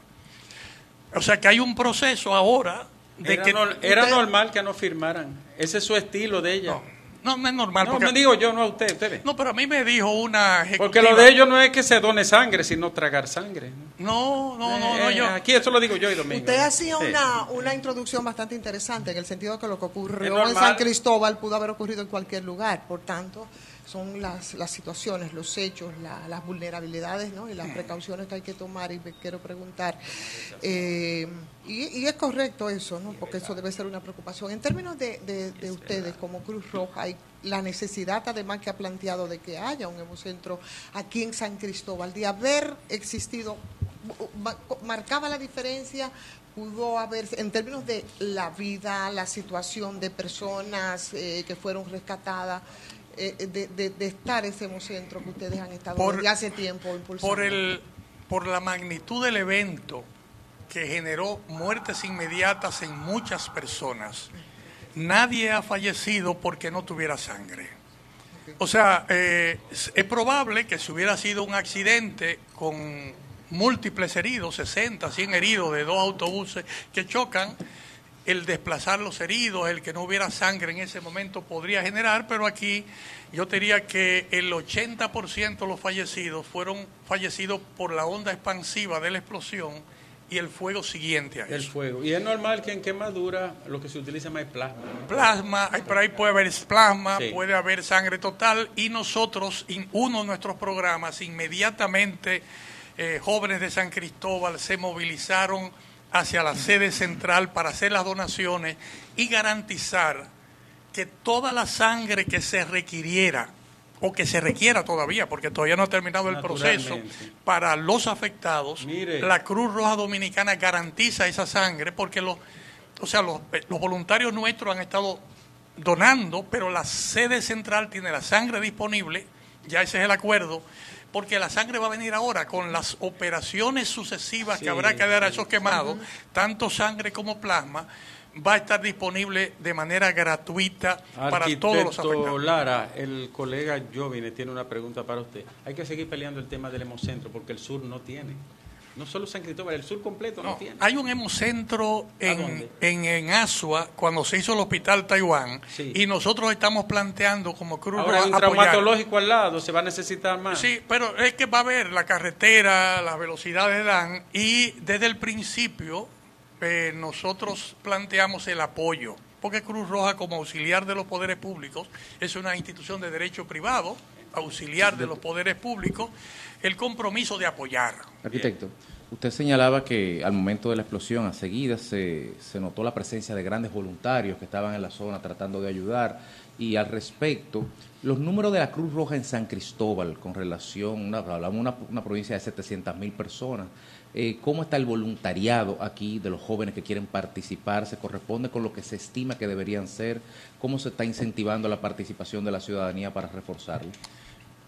O sea que hay un proceso ahora de era que... era normal que no firmaran. Ese es su estilo de ella. No, no es normal. No, me digo yo, no a usted, ustedes. No, pero a mí me dijo una ejecutiva. Porque lo de ellos no es que se done sangre, sino tragar sangre. No, no, no, no, eh, yo. Aquí eso lo digo yo y Domingo. Usted hacía una, una introducción bastante interesante en el sentido de que lo que ocurrió en San Cristóbal pudo haber ocurrido en cualquier lugar. Por tanto, son las, las situaciones, los hechos, las vulnerabilidades ¿no? y las precauciones que hay que tomar. Y me quiero preguntar, eh, y, es correcto eso, ¿no? porque eso debe ser una preocupación. En términos de, de, ustedes como Cruz Roja, hay la necesidad además que ha planteado de que haya un hemocentro aquí en San Cristóbal, de haber existido, marcaba la diferencia pudo haber, en términos de la vida, la situación de personas eh, que fueron rescatadas, eh, de, de, estar ese hemocentro que ustedes han estado por, hace tiempo impulsando? Por, el, por la magnitud del evento que generó muertes inmediatas en muchas personas, nadie ha fallecido porque no tuviera sangre. O sea, eh, es probable que si hubiera sido un accidente con múltiples heridos, 60, 100 heridos de dos autobuses que chocan, el desplazar los heridos, el que no hubiera sangre en ese momento podría generar, pero aquí yo diría que el 80% de los fallecidos fueron fallecidos por la onda expansiva de la explosión y el fuego siguiente a eso. El fuego. Y es normal que en quemadura lo que se utiliza más es plasma. Plasma, por ahí puede haber plasma, puede haber sangre total y nosotros, uno de nuestros programas, inmediatamente eh, jóvenes de San Cristóbal se movilizaron hacia la sede central para hacer las donaciones y garantizar que toda la sangre que se requiriera o que se requiera todavía, porque todavía no ha terminado el proceso, para los afectados, la Cruz Roja Dominicana garantiza esa sangre porque los, o sea, los, los voluntarios nuestros han estado donando, pero la sede central tiene la sangre disponible, ya ese es el acuerdo, porque la sangre va a venir ahora con las operaciones sucesivas que habrá que dar a esos quemados, tanto sangre como plasma, va a estar disponible de manera gratuita para todos los afectados. Lara, el colega Jovine tiene una pregunta para usted. Hay que seguir peleando el tema del hemocentro porque el sur no tiene. No solo San Cristóbal, el sur completo no, tiene. Hay un hemocentro en, en, en, Asua cuando se hizo el hospital Taiwán y nosotros estamos planteando como Cruz Ahora hay un traumatológico al lado, se va a necesitar más. Sí, pero es que va a haber la carretera, las velocidades dan y desde el principio nosotros planteamos el apoyo porque Cruz Roja como auxiliar de los poderes públicos es una institución de derecho privado, auxiliar de los poderes públicos el compromiso de apoyar. Arquitecto, usted señalaba que al momento de la explosión, a seguida, se, se notó la presencia de grandes voluntarios que estaban en la zona tratando de ayudar. Y al respecto, los números de la Cruz Roja en San Cristóbal, con relación, hablamos de una, una, provincia de 700 mil personas, eh, ¿cómo está el voluntariado aquí de los jóvenes que quieren participar? ¿Se corresponde con lo que se estima que deberían ser? ¿Cómo se está incentivando la participación de la ciudadanía para reforzarlo?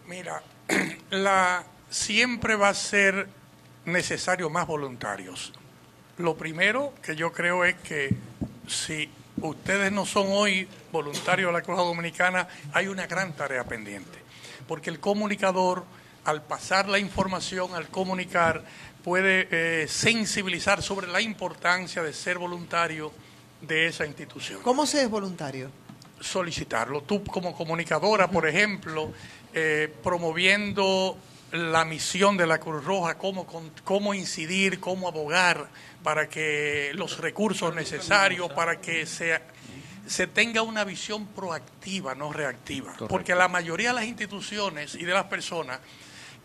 Mira, siempre va a ser necesario más voluntarios. Lo primero que yo creo es que si ustedes no son hoy voluntarios de la Cruz Dominicana, hay una gran tarea pendiente. Porque el comunicador, al pasar la información, al comunicar, puede eh, sensibilizar sobre la importancia de ser voluntario de esa institución. ¿Cómo se es voluntario? Solicitarlo. Tú como comunicadora, por ejemplo, eh, promoviendo la misión de la Cruz Roja, cómo, cómo incidir, cómo abogar para que los recursos necesarios, para que se, se tenga una visión proactiva, no reactiva. Porque la mayoría de las instituciones y de las personas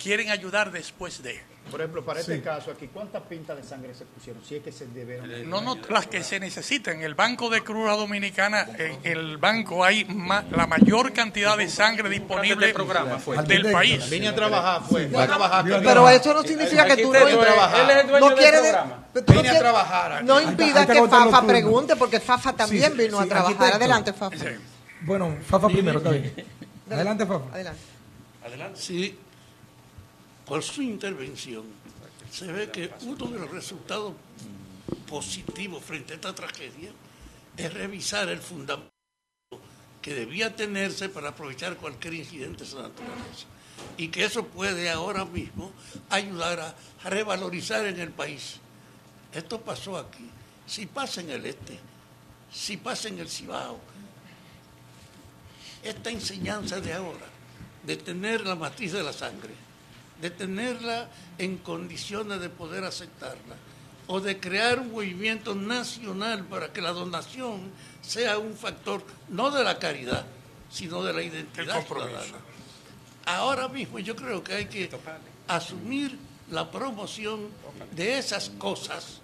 quieren ayudar después de. Por ejemplo, para este caso aquí, ¿cuántas pintas de sangre se pusieron? Si es que se debieron. No, no, las que se necesitan. En el Banco de Cruz Dominicana, en el banco hay la mayor cantidad de sangre disponible del país. Vine a trabajar, fue. a trabajar, pero eso no significa que tú no, Él es el dueño no quieres. Vine a trabajar. No impida que Fafa pregunte, porque Fafa también vino a trabajar. Adelante, Fafa. Bueno, Fafa primero, está bien. Adelante, Fafa. Adelante. Adelante. Sí por su intervención, se ve que uno de los resultados positivos frente a esta tragedia es revisar el fundamento que debía tenerse para aprovechar cualquier incidente de esa naturaleza. Y que eso puede ahora mismo ayudar a revalorizar en el país. Esto pasó aquí. Si pasa en el este, si pasa en el Cibao, esta enseñanza de ahora, de tener la matriz de la sangre, de tenerla en condiciones de poder aceptarla o de crear un movimiento nacional para que la donación sea un factor no de la caridad, sino de la identidad ciudadana. Ahora mismo yo creo que hay que asumir la promoción de esas cosas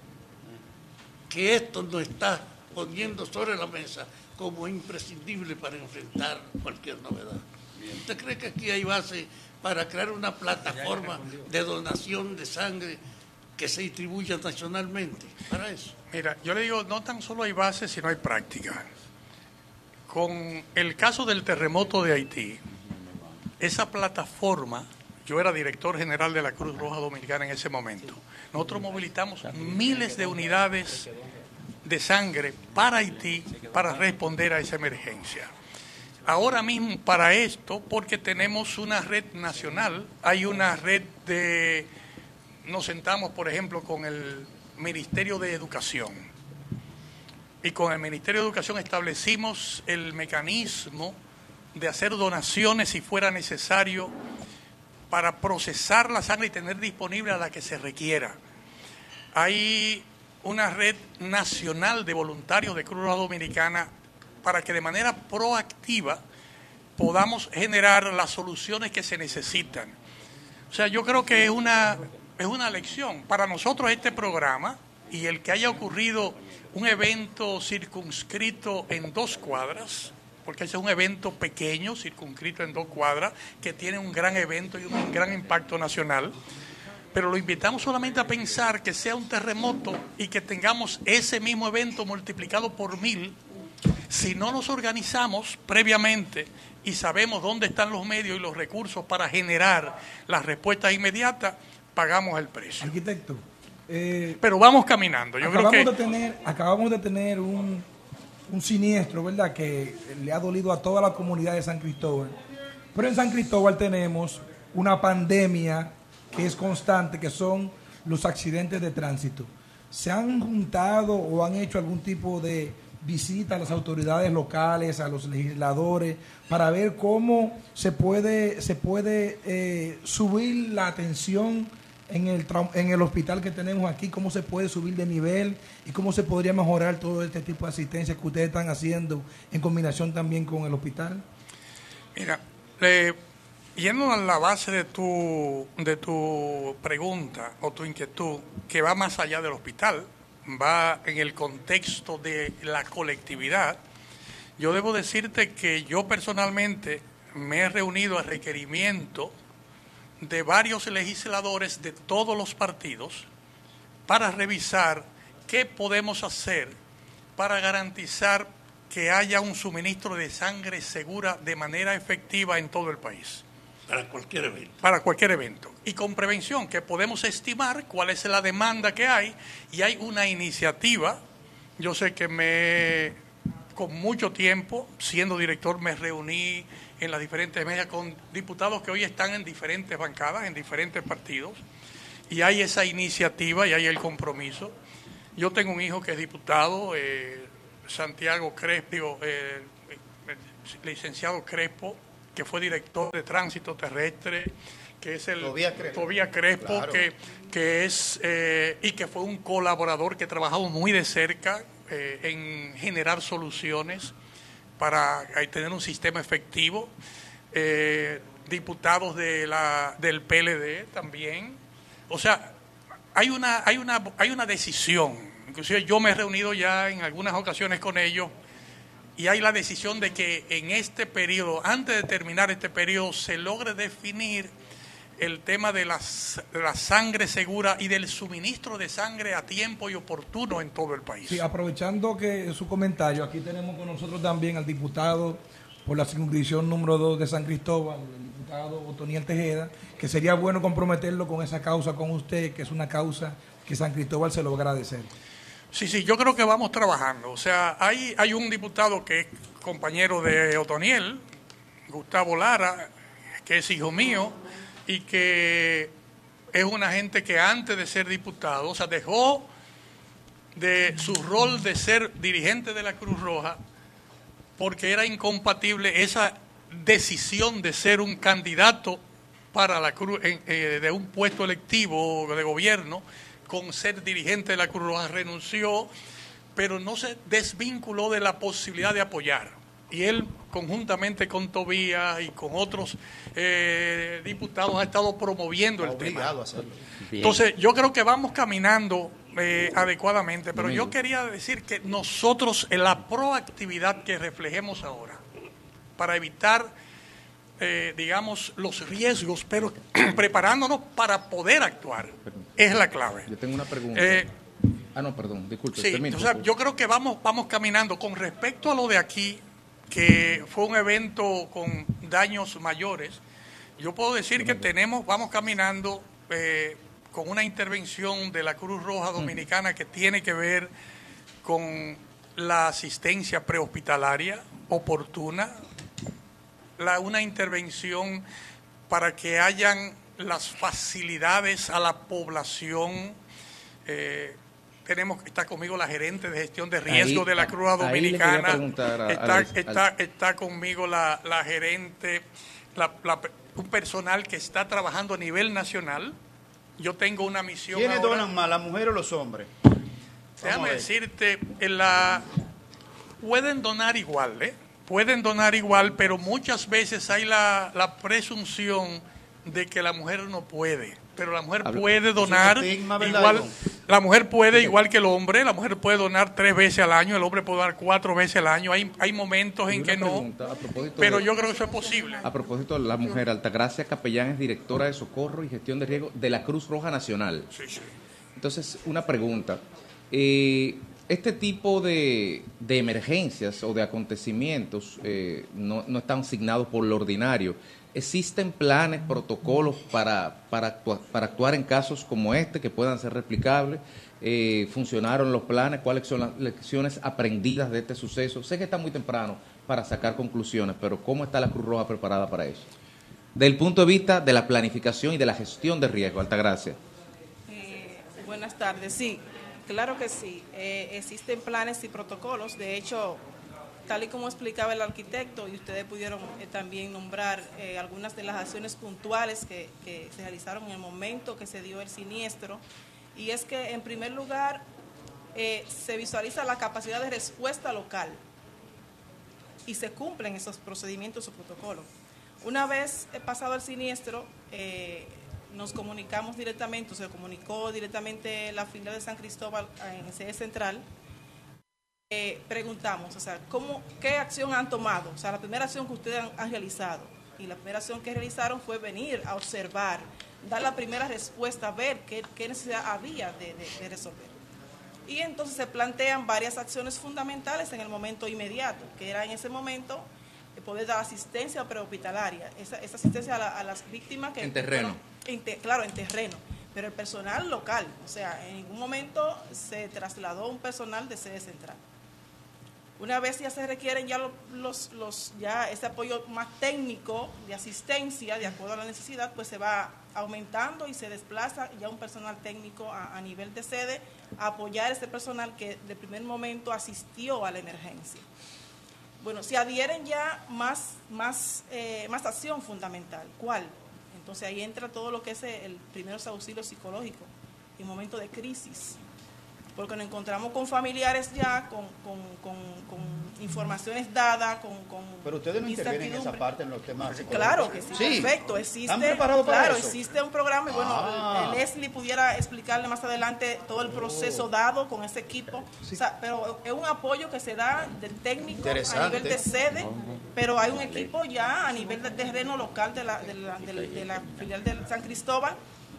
que esto nos está poniendo sobre la mesa como imprescindible para enfrentar cualquier novedad. ¿Usted cree que aquí hay base para crear una plataforma de donación de sangre que se distribuya nacionalmente para eso. Mira, yo le digo, no tan solo hay base, sino hay práctica. Con el caso del terremoto de Haití, esa plataforma, yo era director general de la Cruz Roja Dominicana en ese momento, nosotros movilizamos miles de unidades de sangre para Haití para responder a esa emergencia ahora mismo para esto, porque tenemos una red nacional, hay una red de, nos sentamos por ejemplo con el Ministerio de Educación y con el Ministerio de Educación establecimos el mecanismo de hacer donaciones si fuera necesario para procesar la sangre y tener disponible a la que se requiera. Hay una red nacional de voluntarios de Cruz Roja Dominicana para que de manera proactiva podamos generar las soluciones que se necesitan. O sea, yo creo que es una, es una lección. Para nosotros este programa y el que haya ocurrido un evento circunscrito en dos cuadras, porque ese es un evento pequeño, circunscrito en dos cuadras, que tiene un gran evento y un gran impacto nacional, pero lo invitamos solamente a pensar que sea un terremoto y que tengamos ese mismo evento multiplicado por mil si no nos organizamos previamente y sabemos dónde están los medios y los recursos para generar las respuestas inmediatas, pagamos el precio. Arquitecto, Eh, Pero vamos caminando. Yo creo acabamos que de tener, acabamos de tener un, un siniestro, ¿verdad? Que le ha dolido a toda la comunidad de San Cristóbal. Pero en San Cristóbal tenemos una pandemia que es constante, que son los accidentes de tránsito. ¿Se han juntado o han hecho algún tipo de visita a las autoridades locales, a los legisladores, para ver cómo se puede, se puede eh, subir la atención en el, en el hospital que tenemos aquí, cómo se puede subir de nivel y cómo se podría mejorar todo este tipo de asistencia que ustedes están haciendo en combinación también con el hospital? Mira, eh, yendo a la base de tu, de tu pregunta o tu inquietud, que va más allá del hospital, va en el contexto de la colectividad, yo debo decirte que yo personalmente me he reunido a requerimiento de varios legisladores de todos los partidos para revisar qué podemos hacer para garantizar que haya un suministro de sangre segura de manera efectiva en todo el país. Para cualquier evento. Para cualquier evento. Y con prevención, que podemos estimar cuál es la demanda que hay y hay una iniciativa. Yo sé que me, con mucho tiempo, siendo director, me reuní en las diferentes mesas con diputados que hoy están en diferentes bancadas, en diferentes partidos, y hay esa iniciativa y hay el compromiso. Yo tengo un hijo que es diputado, eh, Santiago Crespo, eh, eh, licenciado Crespo, que fue director de tránsito terrestre, que es el Tobías Crespo. Tobías Crespo, Claro. que, que es eh, y que fue un colaborador que ha trabajado muy de cerca eh, en generar soluciones para eh, tener un sistema efectivo. Eh, diputados de la, del PLD también. O sea, hay una, hay una, hay una decisión. Inclusive yo me he reunido ya en algunas ocasiones con ellos y hay la decisión de que en este periodo, antes de terminar este periodo, se logre definir el tema de la, sangre segura y del suministro de sangre a tiempo y oportuno en todo el país. Sí, aprovechando que su comentario, aquí tenemos con nosotros también al diputado por la circunscripción número 2 de San Cristóbal, el diputado Otoniel Tejeda, que sería bueno comprometerlo con esa causa con usted, que es una causa que San Cristóbal se lo va a agradecer. Sí, sí, yo creo que vamos trabajando. O sea, hay, hay un diputado que es compañero de Otoniel, Gustavo Lara, que es hijo mío, y que es una gente que antes de ser diputado, o sea, dejó de su rol de ser dirigente de la Cruz Roja porque era incompatible esa decisión de ser un candidato para la Cruz eh, de un puesto electivo de gobierno con ser dirigente de la Cruz Roja renunció, pero no se desvinculó de la posibilidad de apoyar. Y él, conjuntamente con Tobías y con otros eh, diputados, ha estado promoviendo el tema. A hacerlo. Entonces, yo creo que vamos caminando eh, adecuadamente, pero yo quería decir que nosotros, en la proactividad que reflejemos ahora, para evitar, eh, digamos, los riesgos, pero preparándonos para poder actuar, es la clave. Yo tengo una pregunta. Eh, ah, no, perdón, disculpe. Sí, termine, o sea, yo creo que vamos, vamos caminando. Con respecto a lo de aquí, que fue un evento con daños mayores, yo puedo decir que tenemos, vamos caminando eh, con una intervención de la Cruz Roja Dominicana que tiene que ver con la asistencia prehospitalaria oportuna, la, una intervención para que hayan las facilidades a la población. Eh, tenemos está conmigo la gerente de gestión de riesgo Ahí- de la Cruz Dominicana. a- está, está, al- está conmigo la, la gerente, la- la- un personal que está trabajando a nivel nacional. Yo tengo una misión. ¿Quiénes ahora- donan más, las mujeres o los hombres? Déjame Vamos decirte, en la... pueden donar igual, ¿eh? Pueden donar igual, pero muchas veces hay la, la presunción de que la mujer no puede. Pero la mujer Habla- puede donar estigma, ¿verdad, igual. La mujer puede igual que el hombre. La mujer puede donar tres veces al año. El hombre puede donar cuatro veces al año. Hay, hay momentos en que no. pregunta Pero de- yo creo que eso es posible. A propósito, la mujer Altagracia Capellán es directora de socorro y gestión de riesgo de la Cruz Roja Nacional. Sí, sí. Entonces, una pregunta. Eh, este tipo de, de emergencias o de acontecimientos eh, no, no están asignados por lo ordinario. ¿Existen planes, protocolos para, para, actua- para actuar en casos como este que puedan ser replicables? Eh, ¿Funcionaron los planes? ¿Cuáles son las lecciones aprendidas de este suceso? Sé que está muy temprano para sacar conclusiones, pero ¿cómo está la Cruz Roja preparada para eso? Del punto de vista de la planificación y de la gestión de riesgo, Altagracia. Eh, buenas tardes, sí, claro que sí. Eh, existen planes y protocolos. De hecho, tal y como explicaba el arquitecto, y ustedes pudieron eh, también nombrar eh, algunas de las acciones puntuales que, que se realizaron en el momento que se dio el siniestro. Y es que, en primer lugar, se visualiza la capacidad de respuesta local y se cumplen esos procedimientos o protocolos. Una vez pasado el siniestro, nos comunicamos directamente, o se comunicó directamente la filial de San Cristóbal eh, en sede central. Eh, preguntamos, o sea, ¿cómo, ¿qué acción han tomado? O sea, la primera acción que ustedes han, han realizado. Y la primera acción que realizaron fue venir a observar, dar la primera respuesta, ver qué, qué necesidad había de- de- de resolver. Y entonces se plantean varias acciones fundamentales en el momento inmediato, que era en ese momento eh, poder dar asistencia prehospitalaria, esa, esa asistencia a, la- a las víctimas que... En terreno. Claro, en terreno, pero el personal local, o sea, en ningún momento se trasladó un personal de sede central. Una vez ya se requieren ya lo- los, los ya ese apoyo más técnico de asistencia de acuerdo a la necesidad, pues se va aumentando y se desplaza ya un personal técnico a, a nivel de sede a apoyar a ese personal que de primer momento asistió a la emergencia. Bueno, se adhieren ya más, más, eh, más acción fundamental. ¿Cuál? Entonces ahí entra todo lo que es el primeros auxilios psicológicos en momento de crisis porque nos encontramos con familiares ya, con, con, con, con informaciones dadas, con, con Pero ustedes no intervienen en esa parte en los temas. Claro que sí, perfecto. ¿Están Existe, preparados para claro, eso? existe un programa y bueno, Ah. eh, Leslie pudiera explicarle más adelante todo el proceso dado con ese equipo. O sea, pero es un apoyo que se da del técnico a nivel de sede, pero hay un equipo ya a nivel de terreno local de la, de la, de la- de la filial de San Cristóbal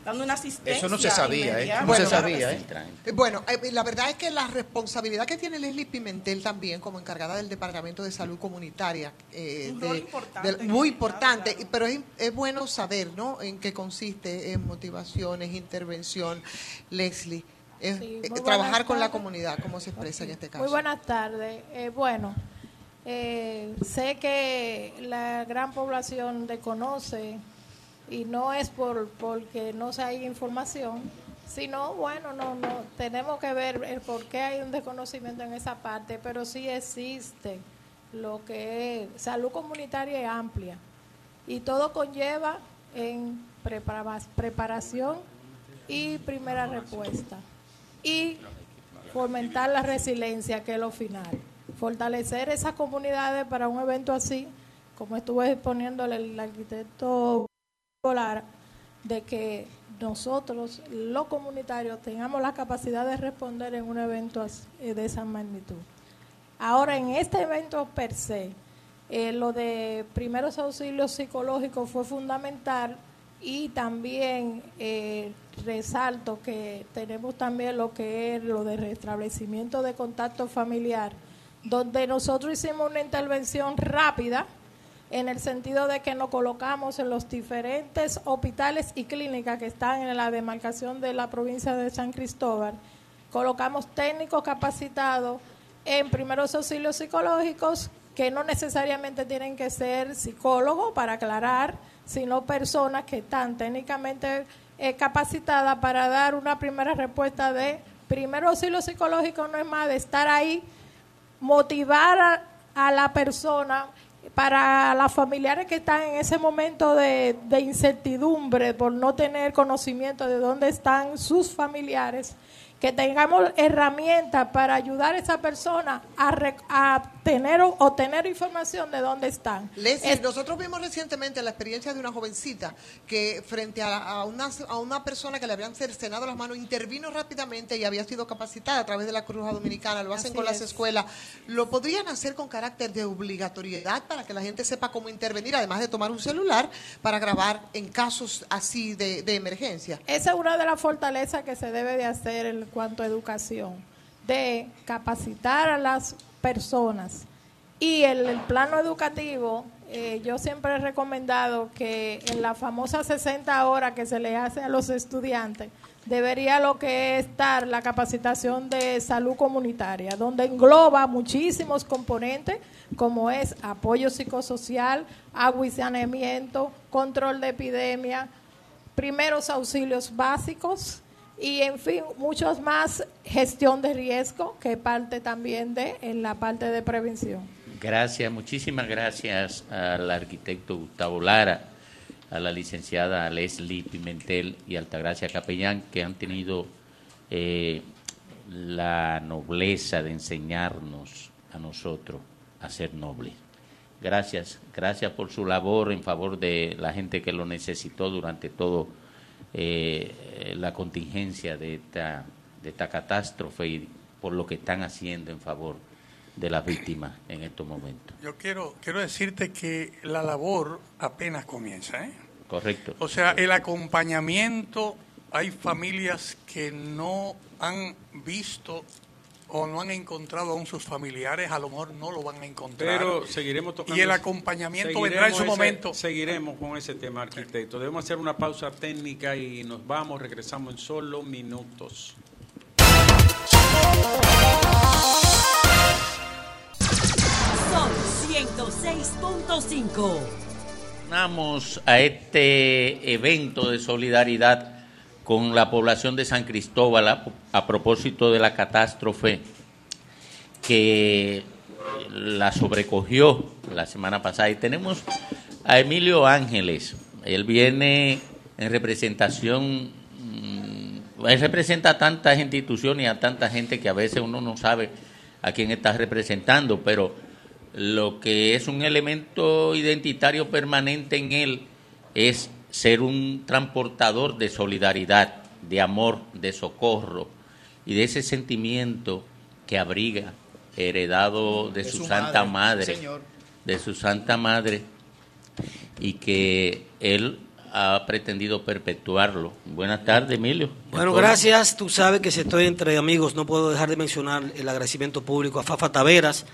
dando una asistencia. Eso no se sabía, ¿eh? No se Bueno, sabía, ¿eh? Eh, Bueno, eh, la verdad es que la responsabilidad que tiene Leslie Pimentel también como encargada del Departamento de Salud Comunitaria, eh, Un de- rol importante del- muy importante, claro. pero es, es bueno saber, ¿no? En qué consiste, en motivaciones, intervención, Leslie, es, Sí, eh, trabajar con la comunidad, como se expresa en este caso. Muy buenas tardes. Eh, bueno, eh, sé que la gran población desconoce y no es por porque no se hay información, sino bueno, no, no tenemos que ver el por qué hay un desconocimiento en esa parte, pero sí existe lo que es salud comunitaria y amplia y todo conlleva en prepara- preparación y primera respuesta y fomentar la resiliencia, que es lo final. Fortalecer esas comunidades para un evento así, como estuvo exponiéndole el arquitecto De que nosotros, los comunitarios, tengamos la capacidad de responder en un evento eh, de esa magnitud. Ahora, en este evento per se, eh, lo de primeros auxilios psicológicos fue fundamental y también eh, resalto que tenemos también lo que es lo de restablecimiento de contacto familiar, donde nosotros hicimos una intervención rápida en el sentido de que nos colocamos en los diferentes hospitales y clínicas que están en la demarcación de la provincia de San Cristóbal. Colocamos técnicos capacitados en primeros auxilios psicológicos que no necesariamente tienen que ser psicólogos para aclarar, sino personas que están técnicamente eh, capacitadas para dar una primera respuesta de primero auxilio psicológico no es más de estar ahí motivar a, a la persona para las familiares que están en ese momento de, incertidumbre por no tener conocimiento de dónde están sus familiares, que tengamos herramientas para ayudar a esa persona a, re- a tener o obtener información de dónde están. Leslie, Es- nosotros vimos recientemente la experiencia de una jovencita que frente a, a una, a una persona que le habían cercenado las manos intervino rápidamente y había sido capacitada a través de la Cruz Dominicana, lo hacen Así con las es. escuelas. ¿Lo podrían hacer con carácter de obligatoriedad para que la gente sepa cómo intervenir, además de tomar un celular para grabar en casos así de, de emergencia? Esa es una de las fortalezas que se debe de hacer en cuanto a educación, de capacitar a las personas. Y el, el plano educativo, eh, yo siempre he recomendado que en la famosa 60 horas que se le hace a los estudiantes, debería lo que estar la capacitación de salud comunitaria, donde engloba muchísimos componentes como es apoyo psicosocial, agua y saneamiento, control de epidemia, primeros auxilios básicos y en fin, muchos más gestión de riesgo que parte también de en la parte de prevención. Gracias, muchísimas gracias al arquitecto Gustavo Lara, a la licenciada Leslie Pimentel y Altagracia Capellán, que han tenido eh, la nobleza de enseñarnos a nosotros a ser nobles. Gracias, gracias por su labor en favor de la gente que lo necesitó durante todo eh, la contingencia de esta, de esta catástrofe y por lo que están haciendo en favor de las víctimas en estos momentos. Yo quiero, quiero decirte que la labor apenas comienza, ¿eh? Correcto. O sea, el acompañamiento, hay familias que no han visto o no han encontrado aún sus familiares, a lo mejor no lo van a encontrar. Pero seguiremos tocando. Y el acompañamiento vendrá en su ese- momento. Seguiremos con ese tema, arquitecto. Debemos hacer una pausa técnica y nos vamos, regresamos en solo minutos. Sol 106.5. Vamos a este evento de solidaridad con la población de San Cristóbal a, propósito de la catástrofe que la sobrecogió la semana pasada. Y tenemos a Emilio Ángeles. Él viene en representación, mm, él representa a tantas instituciones y a tanta gente que a veces uno no sabe a quién está representando, pero lo que es un elemento identitario permanente en él es ser un transportador de solidaridad, de amor, de socorro y de ese sentimiento que abriga, heredado de, De su, su santa madre, madre, señor. de su santa madre, y que él ha pretendido perpetuarlo. Buenas tardes, Emilio. Bueno, gracias. Tú sabes que si estoy entre amigos, no puedo dejar de mencionar el agradecimiento público a Fafa Taveras,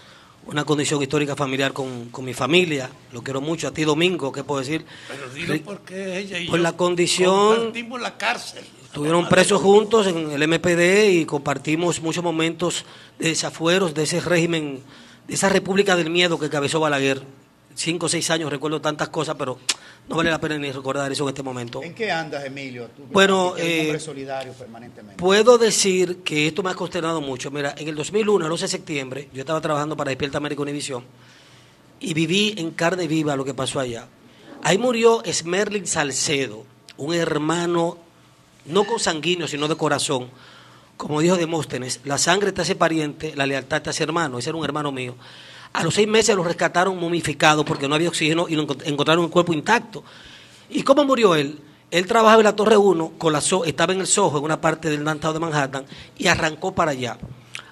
una condición histórica familiar con, con mi familia. Lo quiero mucho. A ti, Domingo, ¿qué puedo decir? Pero dilo porque ella y Por yo la condición- compartimos la cárcel. Estuvieron presos juntos en el MPD y compartimos muchos momentos de desafueros de ese régimen, de esa república del miedo que cabezó Balaguer. Cinco o seis años, recuerdo tantas cosas, pero no vale la pena ni recordar eso en este momento. ¿En qué andas, Emilio? Tú, Bueno, eh, solidario permanentemente. Puedo decir que esto me ha consternado mucho. Mira, en el 2001, el 11 de septiembre, yo estaba trabajando para Despierta América Univisión y viví en carne viva lo que pasó allá. Ahí murió Smerlin Salcedo, un hermano no consanguíneo, sino de corazón. Como dijo Demóstenes, la sangre te hace pariente, la lealtad te hace hermano. Ese era un hermano mío. A los seis meses lo rescataron momificado porque no había oxígeno y lo encont- encontraron el cuerpo intacto. ¿Y cómo murió él? Él trabajaba en la Torre 1, con la So- estaba en el Soho, en una parte del downtown de Manhattan, y arrancó para allá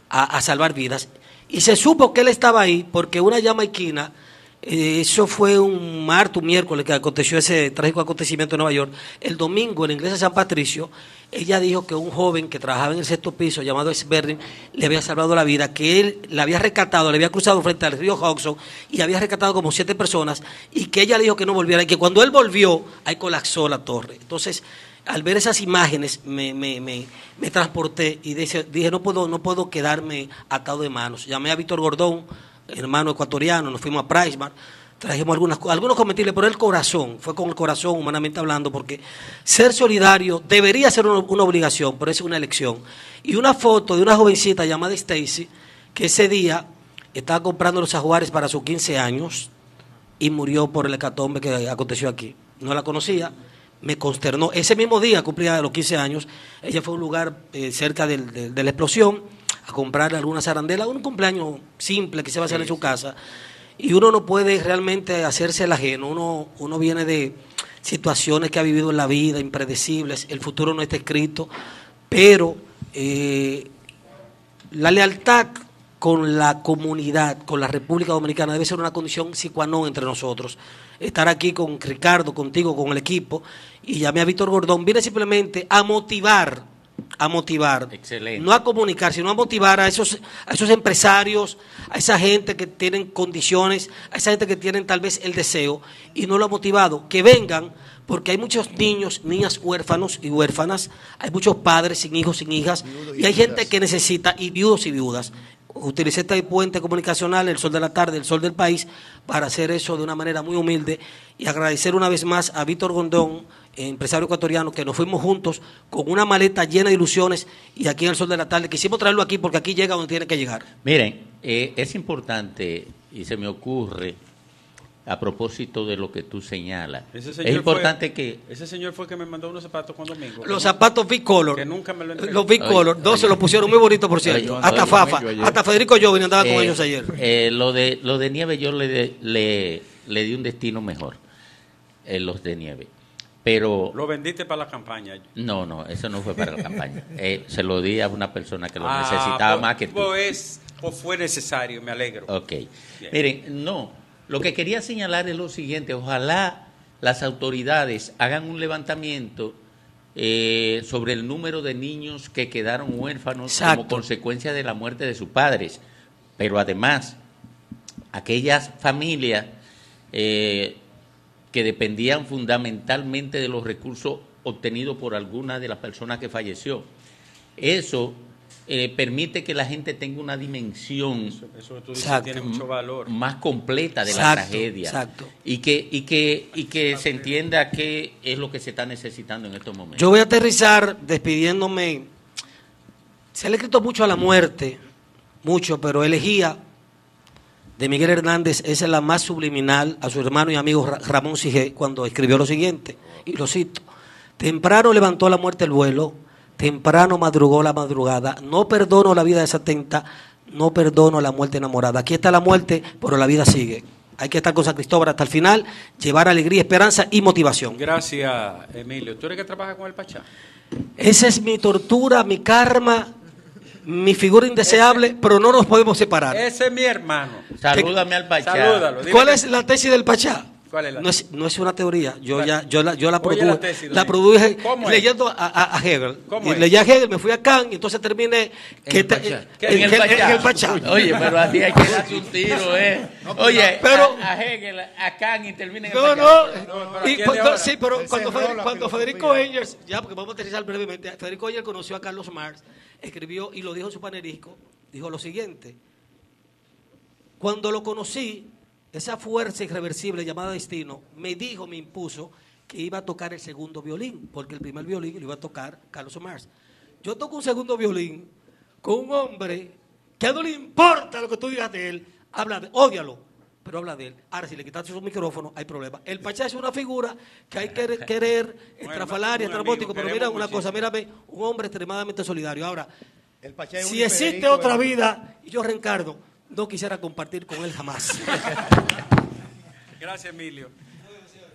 a, salvar vidas. Y se supo que él estaba ahí porque una jamaiquina, eh, eso fue un martes, un miércoles que aconteció ese trágico acontecimiento en Nueva York. El domingo, en la iglesia de San Patricio, ella dijo que un joven que trabajaba en el sexto piso, llamado Sberlin, le había salvado la vida, que él la había rescatado, le había cruzado frente al río Hudson y había rescatado como siete personas y que ella le dijo que no volviera y que cuando él volvió, ahí colapsó la torre. Entonces, al ver esas imágenes me, me, me, me transporté y dije, dije, no puedo no puedo quedarme atado de manos. Llamé a Víctor Gordón, hermano ecuatoriano, nos fuimos a Pricemark, trajimos algunas, algunos comestibles, pero el corazón, fue con el corazón humanamente hablando, porque ser solidario debería ser una, una obligación, pero es una elección. Y una foto de una jovencita llamada Stacy, que ese día estaba comprando los ajuares para sus 15 años y murió por el hecatombe que aconteció aquí. No la conocía, me consternó. Ese mismo día cumplía los 15 años, ella fue a un lugar eh, cerca del- del- de la explosión a comprar algunas arandelas, un cumpleaños simple que se va a hacer en su casa. Y uno no puede realmente hacerse el ajeno, uno, uno viene de situaciones que ha vivido en la vida, impredecibles, el futuro no está escrito, pero eh, la lealtad con la comunidad, con la República Dominicana, debe ser una condición sicuanón entre nosotros. Estar aquí con Ricardo, contigo, con el equipo, y llamé a Víctor Gordón, viene simplemente a motivar a motivar, Excelente. no a comunicar, sino a motivar a esos, a esos empresarios, a esa gente que tienen condiciones, a esa gente que tienen tal vez el deseo y no lo ha motivado, que vengan, porque hay muchos niños, niñas huérfanos y huérfanas, hay muchos padres sin hijos, sin hijas, y hay gente que necesita, y viudos y viudas. Utilicé este puente comunicacional, el sol de la tarde, el sol del país, para hacer eso de una manera muy humilde y agradecer una vez más a Víctor Gondón, empresario ecuatoriano, que nos fuimos juntos con una maleta llena de ilusiones y aquí en el sol de la tarde quisimos traerlo aquí porque aquí llega donde tiene que llegar. Miren, eh, es importante y se me ocurre a propósito de lo que tú señalas. Ese Es importante fue- que Ese señor fue que me mandó unos zapatos con domingo. Los zapatos B-Color, Que nunca me lo entregó. los B-Color, dos se los pusieron muy bonitos por cierto, Oye, hasta oye, Fafa, oye, hasta Federico Jovin andaba con Eh, ellos ayer. eh, lo de lo de nieve yo le, le, le di un destino mejor, eh, los de nieve. Pero Lo vendiste para la campaña. no, no, eso no fue para la campaña. Eh, se lo di a una persona que lo Ah, necesitaba pues- más que tú. Pues, pues fue necesario, me alegro. Ok. Miren, no, lo que quería señalar es lo siguiente, ojalá las autoridades hagan un levantamiento eh, sobre el número de niños que quedaron huérfanos como consecuencia de la muerte de sus padres, pero además aquellas familias eh, que dependían fundamentalmente de los recursos obtenidos por alguna de las personas que falleció. Eso eh, permite que la gente tenga una dimensión Eso que tú dices Exacto. tiene mucho valor. más completa de la tragedia exacto. y que y que y que se entienda qué es lo que se está necesitando en estos momentos. Yo voy a aterrizar despidiéndome. Se le ha escrito mucho a la muerte, mucho, pero elegía de Miguel Hernández esa es la más subliminal a su hermano y amigo Ra- Ramón Sige cuando escribió lo siguiente, y lo cito. Temprano levantó la muerte el vuelo, temprano madrugó la madrugada, no perdono la vida desatenta, no perdono la muerte enamorada. Aquí está la muerte, pero la vida sigue. Hay que estar con San Cristóbal hasta el final, llevar alegría, esperanza y motivación. Gracias, Emilio. ¿Tú eres que trabaja con el Pachá? Esa es mi tortura, mi karma, mi figura indeseable, pero no nos podemos separar. Ese es mi hermano. Salúdame al Pachá. Salúdalo. ¿Cuál es la tesis del Pachá? ¿Cuál es la No es, no es una teoría, yo ¿Cuál? ya yo la, yo la produje, la tesis, la Domingo. produje leyendo a, a- a Hegel. ¿Cómo Y leí a Hegel, me fui a Kant y entonces terminé que el te- Pachá. en, En el en- Pachá. en el Pachá. Oye, pero así hay que darse un tiro, ¿eh? Oye, pero- a, a Hegel, a Kant y termina en el No, Pachá. no. pero Y ¿quién cu- de no, sí, pero cuando. Federico Engels, ya porque vamos a aterrizar brevemente, Federico Engels conoció a Carlos Marx, escribió y lo dijo en su panelisco, dijo lo siguiente, cuando lo conocí, esa fuerza irreversible llamada destino me dijo, me impuso que iba a tocar el segundo violín, porque el primer violín lo iba a tocar Carlos Marx. Yo toco un segundo violín con un hombre que no le importa lo que tú digas de él, habla de, ódialo, pero habla de él. Ahora, si le quitaste su micrófono, hay problema. El Pachá es una figura que hay que querer, estrafalaria, un estrambótico, amigo, pero mira una cosa, mírame, un hombre extremadamente solidario. Ahora, El Pachá es si un existe otra de vida, y yo reencarno, no quisiera compartir con él jamás. Gracias, Emilio.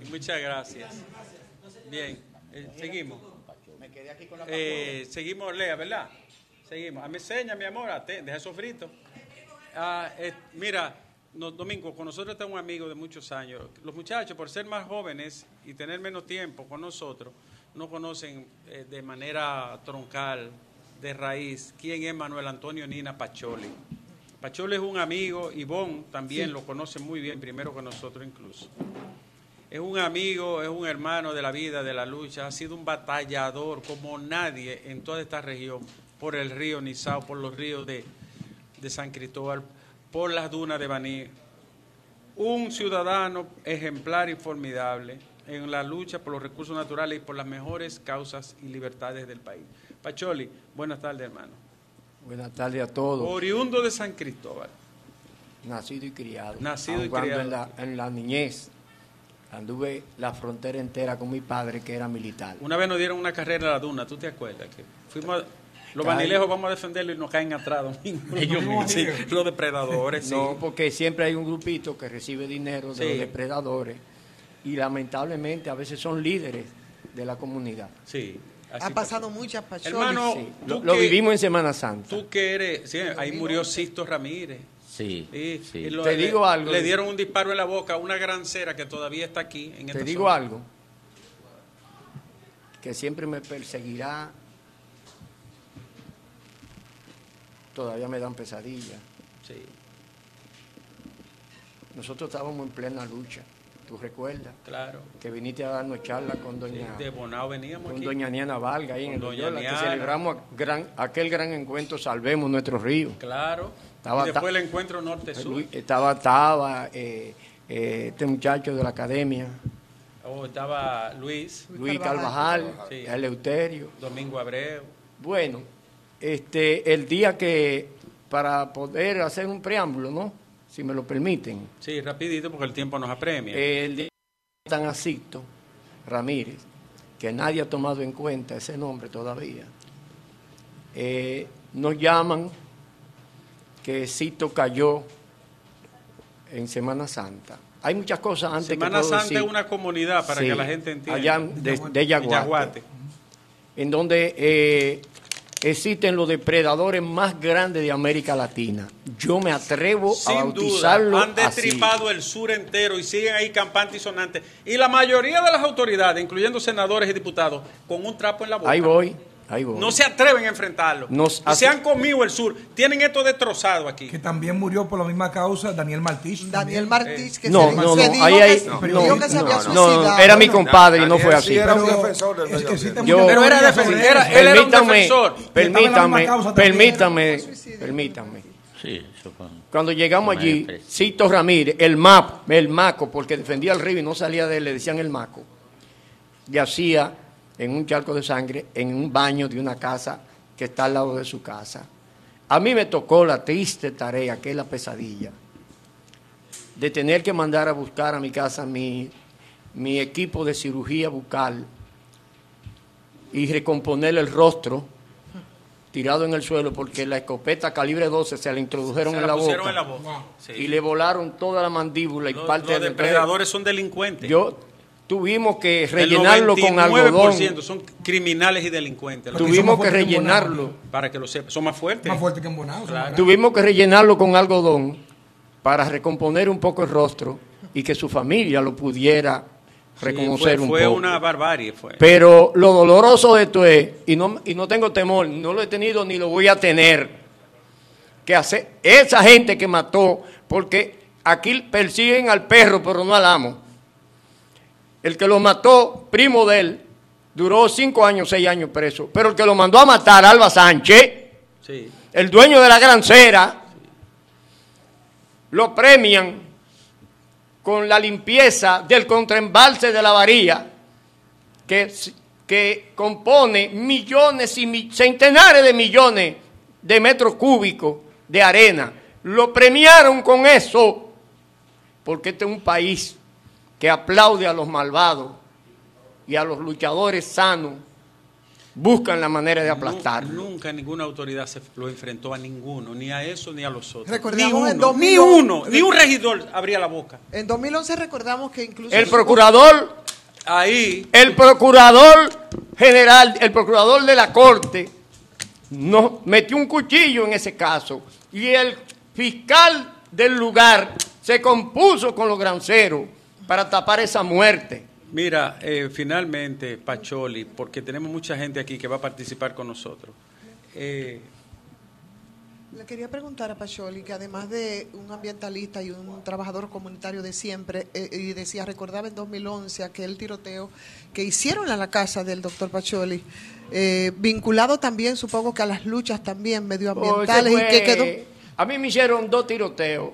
Y muchas gracias. Bien, eh, seguimos. Eh, seguimos, Lea, ¿verdad? Seguimos. A mi seña, mi amor, ate- deja eso frito. Ah, eh, mira, no, Domingo, con nosotros está un amigo de muchos años. Los muchachos, por ser más jóvenes y tener menos tiempo con nosotros, no conocen eh, de manera troncal, de raíz, quién es Manuel Antonio Nina Pacholi. Pacholi es un amigo, Ivonne también Sí. lo conoce muy bien, primero que nosotros incluso. Es un amigo, es un hermano de la vida, de la lucha, ha sido un batallador como nadie en toda esta región, por el río Nizao, por los ríos de, de San Cristóbal, por las dunas de Baní. Un ciudadano ejemplar y formidable en la lucha por los recursos naturales y por las mejores causas y libertades del país. Pacholi, buenas tardes, hermano. Buenas tardes a todos. Oriundo de San Cristóbal. Nacido y criado. Nacido y criado. En la, en la niñez anduve la frontera entera con mi padre, que era militar. Una vez nos dieron una carrera a la duna, ¿tú te acuerdas? Que fuimos a- los Caen. vanilejos vamos a defenderlo y nos caen atrás, Domingo. Ellos mismos. Sí, los depredadores, sí. No, porque siempre hay un grupito que recibe dinero de Sí. los depredadores y lamentablemente a veces son líderes de la comunidad. Sí. Ha pasado muchas pacholis. Hermano, Sí, tú Lo, lo que- vivimos en Semana Santa. Tú que eres, sí, ahí murió Sisto Ramírez. Sí, Sí, sí. y lo- Te le- digo algo. Le dieron un disparo en la boca a una gran cera que todavía está aquí. En Te esta digo zona. algo que siempre me perseguirá todavía me dan pesadillas. Sí. Nosotros estábamos en plena lucha, ¿tú recuerdas? Claro. Que viniste a darnos charla con doña, De Bonao veníamos con aquí. doña Niana Valga ahí Con en doña Loyola, que Niana. celebramos gran, aquel gran encuentro Salvemos Nuestro Río. Claro. Estaba y después el encuentro norte-sur. Estaba Taba, eh, eh, este muchacho de la academia, Oh, estaba Luis. Luis Carvajal, Sí. Eleuterio. Domingo Abreu. Bueno, este, el día que, para poder hacer un preámbulo, ¿no? Si me lo permiten, Sí, rapidito porque el tiempo nos apremia. el día que tan Asito Ramírez, que nadie ha tomado en cuenta ese nombre todavía, eh, nos llaman que Cito cayó en Semana Santa. Hay muchas cosas antes Semana que puedo Santa es una comunidad para Sí, que la gente entienda. Allá de, de Yaguate. en donde eh, existen los depredadores más grandes de América Latina. Yo me atrevo a Sin duda, bautizarlo han así. destripado el sur entero y siguen ahí campante y sonante. Y la mayoría de las autoridades, incluyendo senadores y diputados, con un trapo en la boca. Ahí voy. No se atreven a enfrentarlo. Nos y hace- se han comido el sur. Tienen esto destrozado aquí. Que también murió por la misma causa Daniel Martich. Daniel Martich, que No, se, no, se no, dijo ahí que, se- no, dijo que se había no, suicidado. no, era mi compadre y no fue así. era un Pero- defensor del medio ambiente. Yo- Pero era defensor, era- él era un permítame, defensor. permítame, permítame, permítame. Sí. Cuando llegamos allí. Cito Ramírez, el MAP, el Maco, porque defendía el río y no salía de él, le decían el Maco, yacía en un charco de sangre en un baño de una casa que está al lado de su casa. A mí me tocó la triste tarea, que es la pesadilla, de tener que mandar a buscar a mi casa mi, mi equipo de cirugía bucal y recomponer el rostro tirado en el suelo porque la escopeta calibre 12 se la introdujeron Se en la boca en la boca. Sí. y le volaron toda la mandíbula y Los, parte los del depredadores son delincuentes. Yo tuvimos que El rellenarlo con 99% algodón. son criminales y delincuentes. Tuvimos que fuertes que rellenarlo. Para que lo sepan. Son más fuertes. Más fuerte que en Bonao. Claro. Tuvimos que rellenarlo con algodón para recomponer un poco el rostro y que su familia lo pudiera Sí, reconocer fue, un fue poco. una barbarie. Fue. Pero lo doloroso de esto es, y no, y no tengo temor, no lo he tenido ni lo voy a tener, que hace, esa gente que mató, porque aquí persiguen al perro, pero no al amo. El que lo mató, primo de él, duró cinco años, seis años preso. Pero el que lo mandó a matar, Alba Sánchez, Sí. el dueño de la gran cera, lo premian con la limpieza del contraembalse de la varía, que, que compone millones y mi- centenares de millones de metros cúbicos de arena. Lo premiaron con eso, porque este es un país que aplaude a los malvados y a los luchadores sanos, buscan la manera de aplastarlo. Nunca ninguna autoridad se lo enfrentó a ninguno, ni a eso ni a los otros. Recordamos ni en uno, 2000 ni uno, ni un regidor abría la boca. En 2011 recordamos que incluso... El procurador, ahí, el procurador general, el procurador de la corte, nos metió un cuchillo en ese caso y el fiscal del lugar se compuso con los granceros para tapar esa muerte. Mira, eh, finalmente, Pacholi, porque tenemos mucha gente aquí que va a participar con nosotros. Eh, Le quería preguntar a Pacholi, que además de un ambientalista y un trabajador comunitario de siempre, eh, y decía, recordaba en 2011 aquel tiroteo que hicieron a la casa del doctor Pacholi, eh, vinculado también, supongo que a las luchas también Oh, medioambientales, ese y que quedó... A mí me hicieron dos tiroteos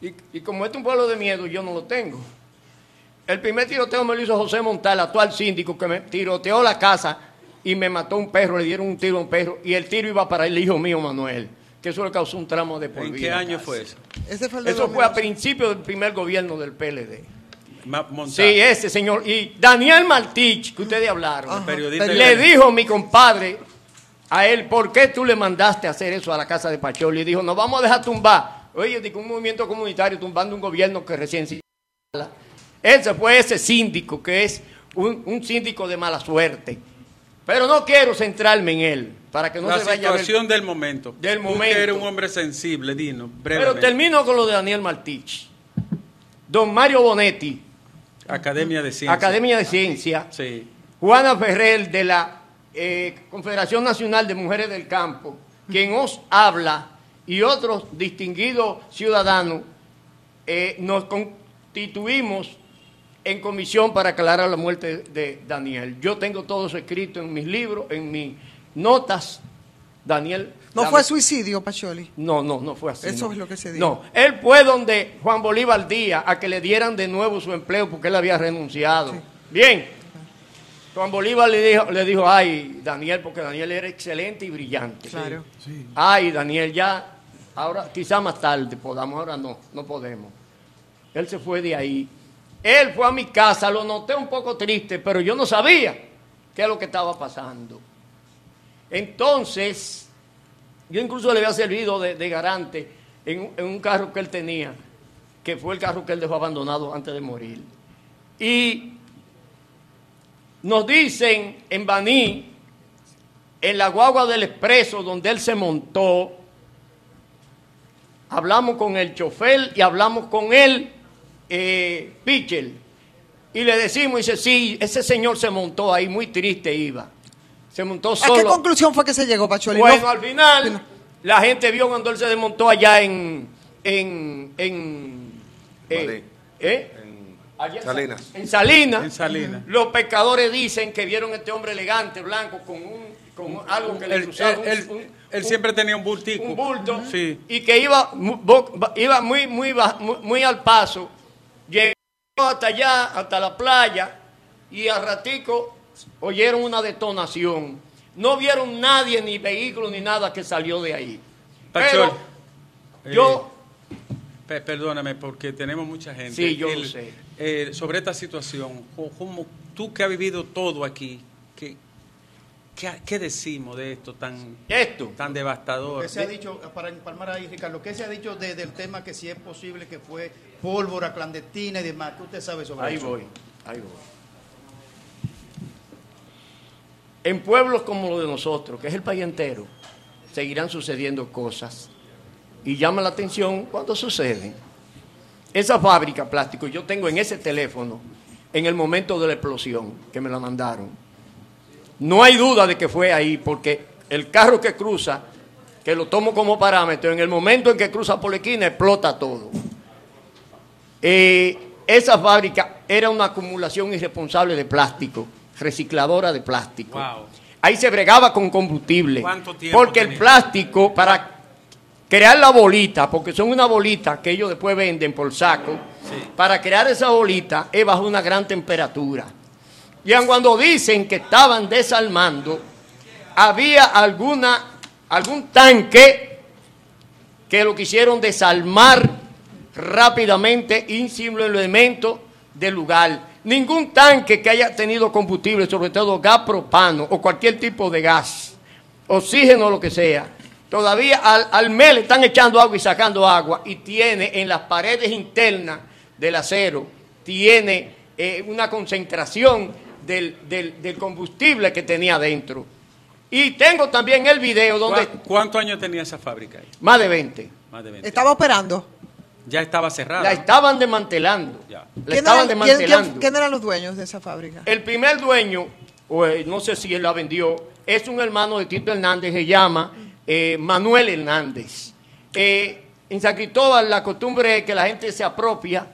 y, y como este es un pueblo de miedo, yo no lo tengo. El primer tiroteo me lo hizo José Montal, actual síndico, que me tiroteó la casa y me mató un perro, le dieron un tiro a un perro y el tiro iba para el hijo mío Manuel, que eso le causó un tramo de por ¿En qué año casi. fue eso? Ese fue Eso fue a 2011. principios del primer gobierno del PLD. Ma- Montal. Sí, ese señor. Y Daniel Martich, que ustedes hablaron, Ajá. Periodista le dijo mi compadre a él, ¿por qué tú le mandaste a hacer eso a la casa de Pacholi? Y dijo, nos vamos a dejar tumbar. Oye, digo, un movimiento comunitario tumbando un gobierno que recién se. Ese fue ese síndico, que es un, un síndico de mala suerte. Pero no quiero centrarme en él, para que no la se vaya a ver. situación del momento. Del momento. eres un hombre sensible, Dino, Pero termino con lo de Daniel Martich. Don Mario Bonetti, Academia de Ciencias. Academia de Ciencia. Sí. Juana Ferrer de la eh, Confederación Nacional de Mujeres del Campo, quien os habla y otros distinguidos ciudadanos, eh, nos constituimos en comisión para aclarar la muerte de Daniel. Yo tengo todo eso escrito en mis libros, en mis notas. Daniel. ¿No fue suicidio, Pacholi? No, no, no fue así. Eso no. es lo que se dijo. No, él fue donde Juan Bolívar Díaz a que le dieran de nuevo su empleo porque él había renunciado. Bien. Juan Bolívar le dijo, le dijo, ay, Daniel, porque Daniel era excelente y brillante. Claro. Ay, Daniel, ya, ahora, quizá más tarde podamos, ahora no, no podemos. Él se fue de ahí. Él fue a mi casa, lo noté un poco triste, pero yo no sabía qué es lo que estaba pasando. Entonces, yo incluso le había servido de, garante en, un- en un carro que él tenía, que fue el carro que él dejó abandonado antes de morir. Y nos dicen en Baní, en la guagua del expreso donde él se montó, hablamos con el chofer y hablamos con el eh, pitcher. Y le decimos, dice, sí, ese señor se montó ahí, muy triste iba. Se montó ¿A solo. qué conclusión fue que se llegó, Pacholi? Bueno, No- al final, la gente vio cuando él se desmontó allá en. en. en. eh, ¿eh? En Salinas. En Salinas. En Salinas. Los pescadores dicen que vieron a este hombre elegante, blanco, con un con algo que le Él, cruzaba. él- un- él- un- él un- siempre tenía un bultico. un bulto Sí. y que iba, iba muy, muy, muy, muy al paso. Llegó hasta allá, hasta la playa, y al ratico oyeron una detonación. No vieron nadie, ni vehículo, ni nada que salió de ahí. Pero yo, Pe- perdóname, porque tenemos mucha gente. Sí, yo lo sé. eh, sobre esta situación, ¿cómo, tú que has vivido todo aquí, ¿qué, decimos de esto tan, esto. tan devastador? ¿Qué se ha dicho, para empalmar ahí, Ricardo, qué se ha dicho de- del tema que si es posible que fue pólvora clandestina y demás? ¿Qué usted sabe sobre Ahí eso? voy, ahí voy. En pueblos como los de nosotros, que es el país entero, seguirán sucediendo cosas. Y llama la atención cuando suceden. Esa fábrica plástico yo tengo en ese teléfono en el momento de la explosión que me la mandaron. No hay duda de que fue ahí, porque el carro que cruza, que lo tomo como parámetro, en el momento en que cruza por la esquina explota todo. Eh, esa fábrica era una acumulación irresponsable de plástico, recicladora de plástico. Wow. Ahí se bregaba con combustible. ¿Cuánto tiempo Porque el plástico, para crear la bolita, porque son una bolita que ellos después venden por saco, para crear esa bolita es bajo una gran temperatura. Y cuando dicen que estaban desarmando, había alguna, algún tanque que lo quisieron desarmar rápidamente sin los elementos del lugar. Ningún tanque que haya tenido combustible, sobre todo gas propano o cualquier tipo de gas, oxígeno o lo que sea, todavía al, al mes le están echando agua y sacando agua y tiene en las paredes internas del acero, tiene eh, una concentración del, del- del combustible que tenía dentro. Y tengo también el video donde... ¿Cuá- ¿Cuántos años tenía esa fábrica ahí? Más de 20. Más de 20. ¿Estaba operando? Ya estaba cerrada. La estaban desmantelando. Ya. La ¿Quién estaban quién- desmantelando. quién- quién eran los dueños de esa fábrica? El primer dueño, o, eh, no sé si él la vendió, es un hermano de Tito Hernández, se llama eh, Manuel Hernández. Eh, en San Cristóbal la costumbre es que la gente se apropia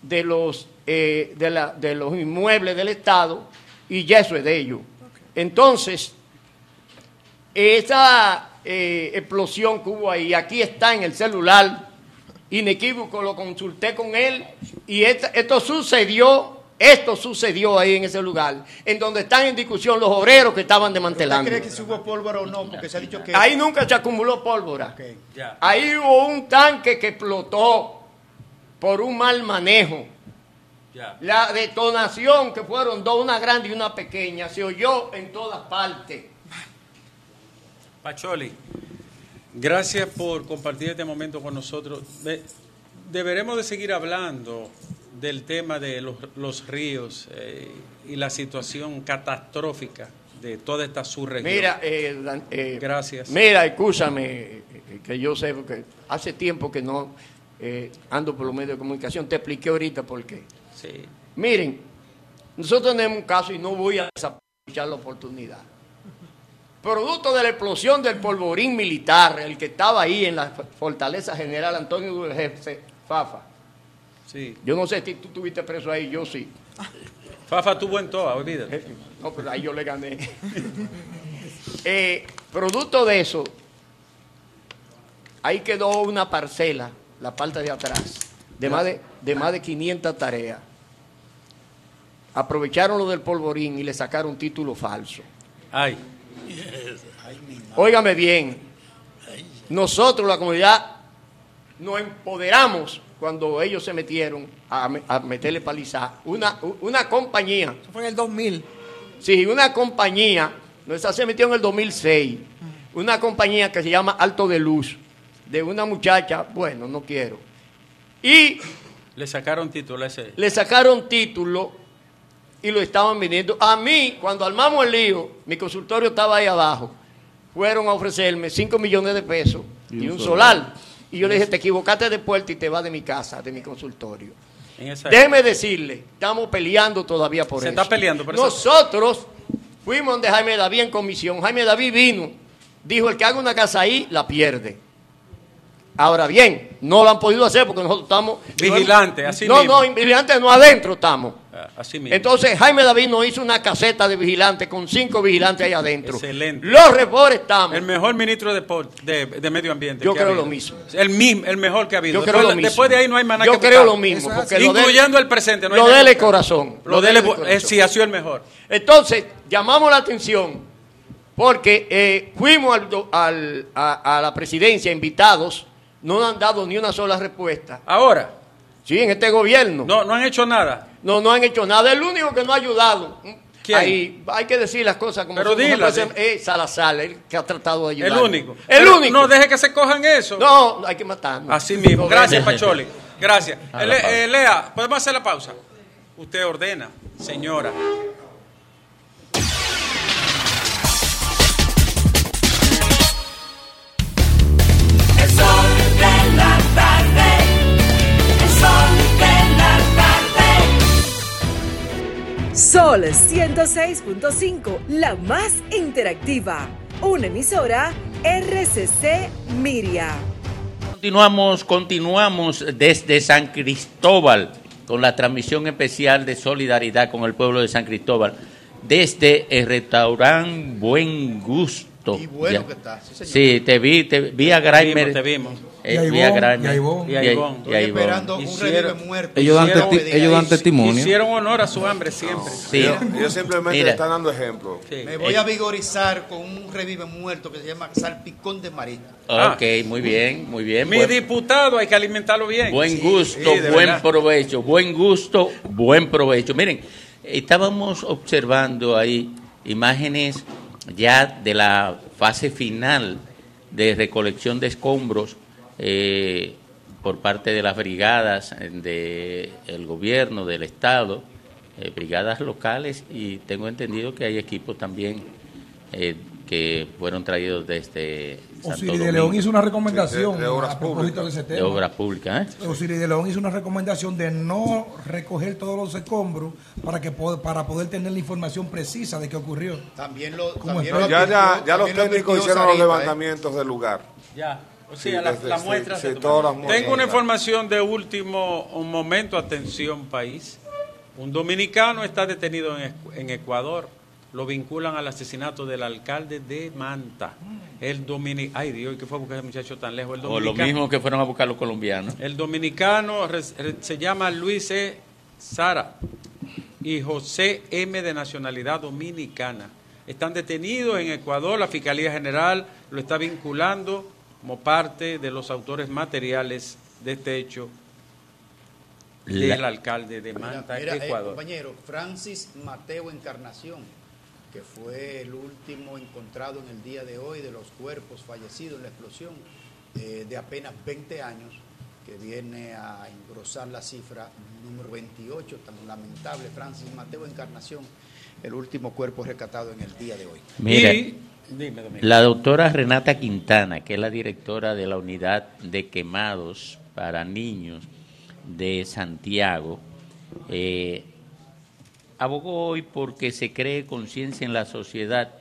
de los, eh, de, la- de los inmuebles del Estado y ya eso es de ellos. Entonces, esa eh, explosión que hubo ahí, aquí está en el celular, inequívoco, lo consulté con él y esta- esto sucedió, esto sucedió ahí en ese lugar, en donde están en discusión los obreros que estaban ¿Usted desmantelando. cree que si hubo pólvora o no? Porque se ha dicho que... Ahí nunca se acumuló pólvora. Ya. Ahí hubo un tanque que explotó por un mal manejo. La detonación, que fueron dos, una grande y una pequeña, se oyó en todas partes. Pacholi, gracias por compartir este momento con nosotros. Deberemos de seguir hablando del tema de los, los ríos eh, y la situación catastrófica de toda esta subregión. Mira, eh, eh, Gracias. Mira, escúchame, eh, que yo sé, porque hace tiempo que no ando por los medios de comunicación, te expliqué ahorita por qué. Sí. Miren, nosotros tenemos un caso y no voy a desaprovechar la oportunidad. producto de la explosión del polvorín militar, el que estaba ahí en la fortaleza general Antonio Fafa. Sí. Yo no sé si tú estuviste preso ahí, yo sí. Fafa tuvo en toda, olvídate. No, pero ahí yo le gané. Eh, producto de eso, ahí quedó una parcela, la parte de atrás, de más de, de más de 500 tareas. Aprovecharon lo del polvorín y le sacaron título falso. Ay. Óigame bien, nosotros, la comunidad, nos empoderamos cuando ellos se metieron a, me- a meterle paliza. Una, una compañía. Fue en el 2000. Sí, una compañía, no, esa se metió en el 2006, una compañía que se llama Alto de Luz, de una muchacha, bueno, no quiero. Y Le sacaron título a ese. le sacaron título y lo estaban vendiendo. A mí, cuando armamos el lío, mi consultorio estaba ahí abajo, fueron a ofrecerme 5 millones de pesos y, un solar. Y yo le dije, te equivocaste de puerta y te vas de mi casa, de mi consultorio. Déjeme decirle, estamos peleando todavía por Se eso. está peleando por eso. Nosotros fuimos donde Jaime David en comisión. Jaime David vino, dijo, el que haga una casa ahí, la pierde. Ahora bien, no lo han podido hacer porque nosotros estamos... Vigilante, así no, mismo. No, vigilante no adentro estamos. Ah, Así mismo. Entonces Jaime David nos hizo una caseta de vigilante con cinco vigilantes ahí adentro. Excelente. Los reforestamos. El mejor ministro de, de, de Medio Ambiente. Yo que creo lo mismo. El, mismo, el mejor que ha habido. Yo creo después, lo mismo. después de ahí no hay más nada Yo que creo buscar. lo mismo, porque lo de- Incluyendo el presente. No lo dele corazón. Lo lo dele, dele eh, corazón. sí, ha sido el mejor. Entonces, llamamos la atención porque eh, fuimos al do- al- a, a la presidencia invitados, no nos han dado ni una sola respuesta. Ahora. Sí, en este gobierno. No, no han hecho nada. No, no han hecho nada. El único que no ha ayudado. ¿Quién? Ahí, hay que decir las cosas como Pero dilas, Es Salazar, el que ha tratado de El ayudar. único. El Pero único. No deje que se cojan eso. No, hay que matarnos. Así mismo. Gracias. Pacholi. Gracias. Le- pausa. eh, Lea, ¿podemos hacer la pausa? Usted ordena, señora. El Sol 106.5, la más interactiva. Una emisora RCC Miria. Continuamos, continuamos desde San Cristóbal con la transmisión especial de solidaridad con el pueblo de San Cristóbal desde el restaurante Buen Gusto. Y bueno Ya. que está, sí, señor. Sí, te vi, te vi a Graimer. Te vimos, te vimos. Vi Y Estoy esperando un revive muerto. Ellos dan, Hicieron- testi- ellos dan testimonio. Hicieron honor a su hambre siempre. Sí. Ellos, ellos simplemente Mira. le están dando ejemplo. Me voy a vigorizar con un revive muerto que se llama salpicón de marito. Ok, muy bien, muy bien. Mi Buen- diputado hay que alimentarlo bien. Buen gusto, sí, buen verdad. provecho, buen gusto, buen provecho. Miren, estábamos observando ahí imágenes ya de la fase final de recolección de escombros eh, por parte de las brigadas del gobierno, del Estado, eh, brigadas locales y tengo entendido que hay equipos también eh, que fueron traídos desde Santo Osiris de. León hizo una recomendación Sí, de- de obras a propósito de ese de tema. obras públicas. ¿eh? Osiris de León hizo una recomendación de no recoger todos los escombros para que para poder tener la información precisa de qué ocurrió. También lo, ¿Cómo también lo Ya, ya, los técnicos hicieron los Sarita, ¿eh? levantamientos del lugar. Ya. O Sí, la, sí, sí, todas las muestras, Tengo una información de último un momento. Atención, país. Un dominicano está detenido en, Ecu- en Ecuador. Lo vinculan al asesinato del alcalde de Manta. El domini Ay, Dios, ¿qué fue a buscar ese muchacho tan lejos? El O lo dominicano- mismo que fueron a buscar los colombianos. El dominicano re- se llama Luis E. Sara y José M. de nacionalidad dominicana. Están detenidos en Ecuador. La Fiscalía General lo está vinculando como parte de los autores materiales de este hecho La- del alcalde de Manta, eh, Ecuador. compañero, Francis Mateo Encarnación, que fue el último encontrado en el día de hoy de los cuerpos fallecidos en la explosión, eh, de apenas 20 años, que viene a engrosar la cifra número 28, tan lamentable, Francis Mateo Encarnación, el último cuerpo rescatado en el día de hoy. Mira, Y- la doctora Renata Quintana, que es la directora de la unidad de quemados para niños de Santiago, eh, abogó hoy porque se cree conciencia en la sociedad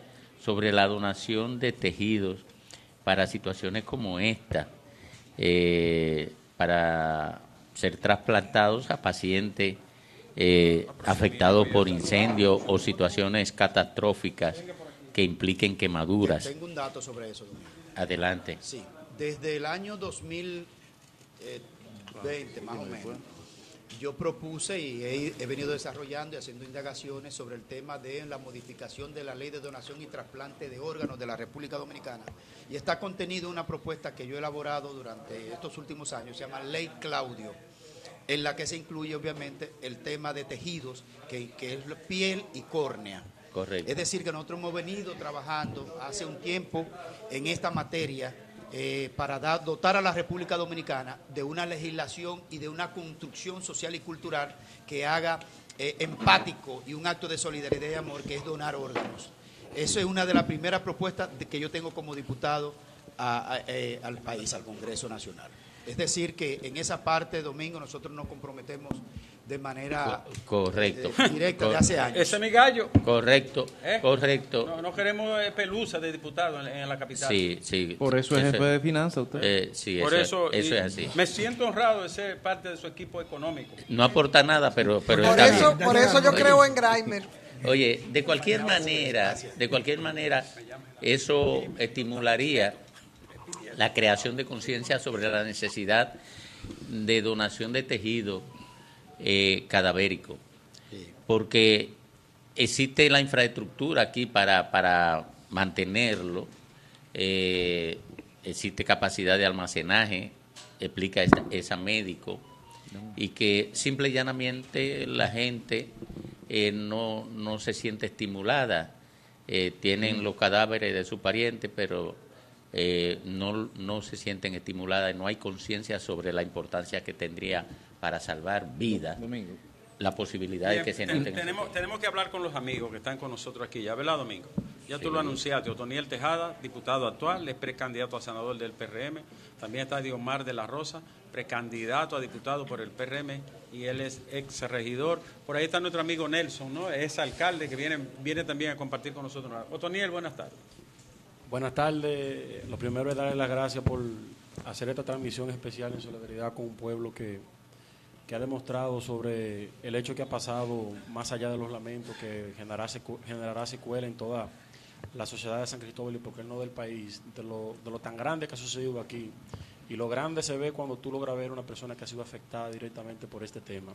sobre la donación de tejidos para situaciones como esta, eh, para ser trasplantados a pacientes eh, afectados por incendios o situaciones catastróficas que impliquen quemaduras. Tengo un dato sobre eso. Domingo. Adelante. Sí, desde el año 2020 más o menos, yo propuse y he, he venido desarrollando y haciendo indagaciones sobre el tema de la modificación de la ley de donación y trasplante de órganos de la República Dominicana. Y está contenido una propuesta que yo he elaborado durante estos últimos años, se llama Ley Claudio, en la que se incluye obviamente el tema de tejidos, que, que es piel y córnea. Es decir, que nosotros hemos venido trabajando hace un tiempo en esta materia eh, para dotar a la República Dominicana de una legislación y de una construcción social y cultural que haga eh, empático y un acto de solidaridad y amor, que es donar órganos. Eso es una de las primeras propuestas que yo tengo como diputado eh, al país, al Congreso Nacional. Es decir, que en esa parte, Domingo, nosotros nos comprometemos de manera Correcto. eh, directa de hace años. Ese es mi gallo. Correcto, ¿Eh? correcto. No, no queremos eh, pelusa de diputado en, en la capital. Sí, sí. Por eso es jefe de finanzas usted. Eh, sí, Por eso, eso, es así. Me siento honrado de ser parte de su equipo económico. No aporta nada, pero, pero Por está eso, bien. por eso yo creo en Grimer. Oye, de cualquier manera, de cualquier manera, eso estimularía la creación de conciencia sobre la necesidad de donación de tejido eh, cadavérico, porque existe la infraestructura aquí para, para mantenerlo, eh, existe capacidad de almacenaje, explica esa, esa médico, y que simple y llanamente la gente eh, no, no se siente estimulada. Eh, tienen los cadáveres de su pariente, pero eh, no, no se sienten estimuladas, no hay conciencia sobre la importancia que tendría para salvar vidas. La posibilidad de que se ten- noten. tenemos, tenemos que hablar con los amigos que están con nosotros aquí, ¿ya verdad, Domingo? Ya tú Sí. lo anunciaste, Otoniel Tejada, diputado actual, es precandidato a senador del PRM. También está Diomar de la Rosa, precandidato a diputado por el PRM y él es ex regidor. Por ahí está nuestro amigo Nelson, ¿no? Es alcalde que viene, viene también a compartir con nosotros. Otoniel, buenas tardes. Buenas tardes. Lo primero es darle las gracias por hacer esta transmisión especial en solidaridad con un pueblo que, que ha demostrado sobre el hecho que ha pasado, más allá de los lamentos, que generará, generará secuela en toda la sociedad de San Cristóbal y por qué no del país, de lo, de lo tan grande que ha sucedido aquí. Y lo grande se ve cuando tú logras ver una persona que ha sido afectada directamente por este tema.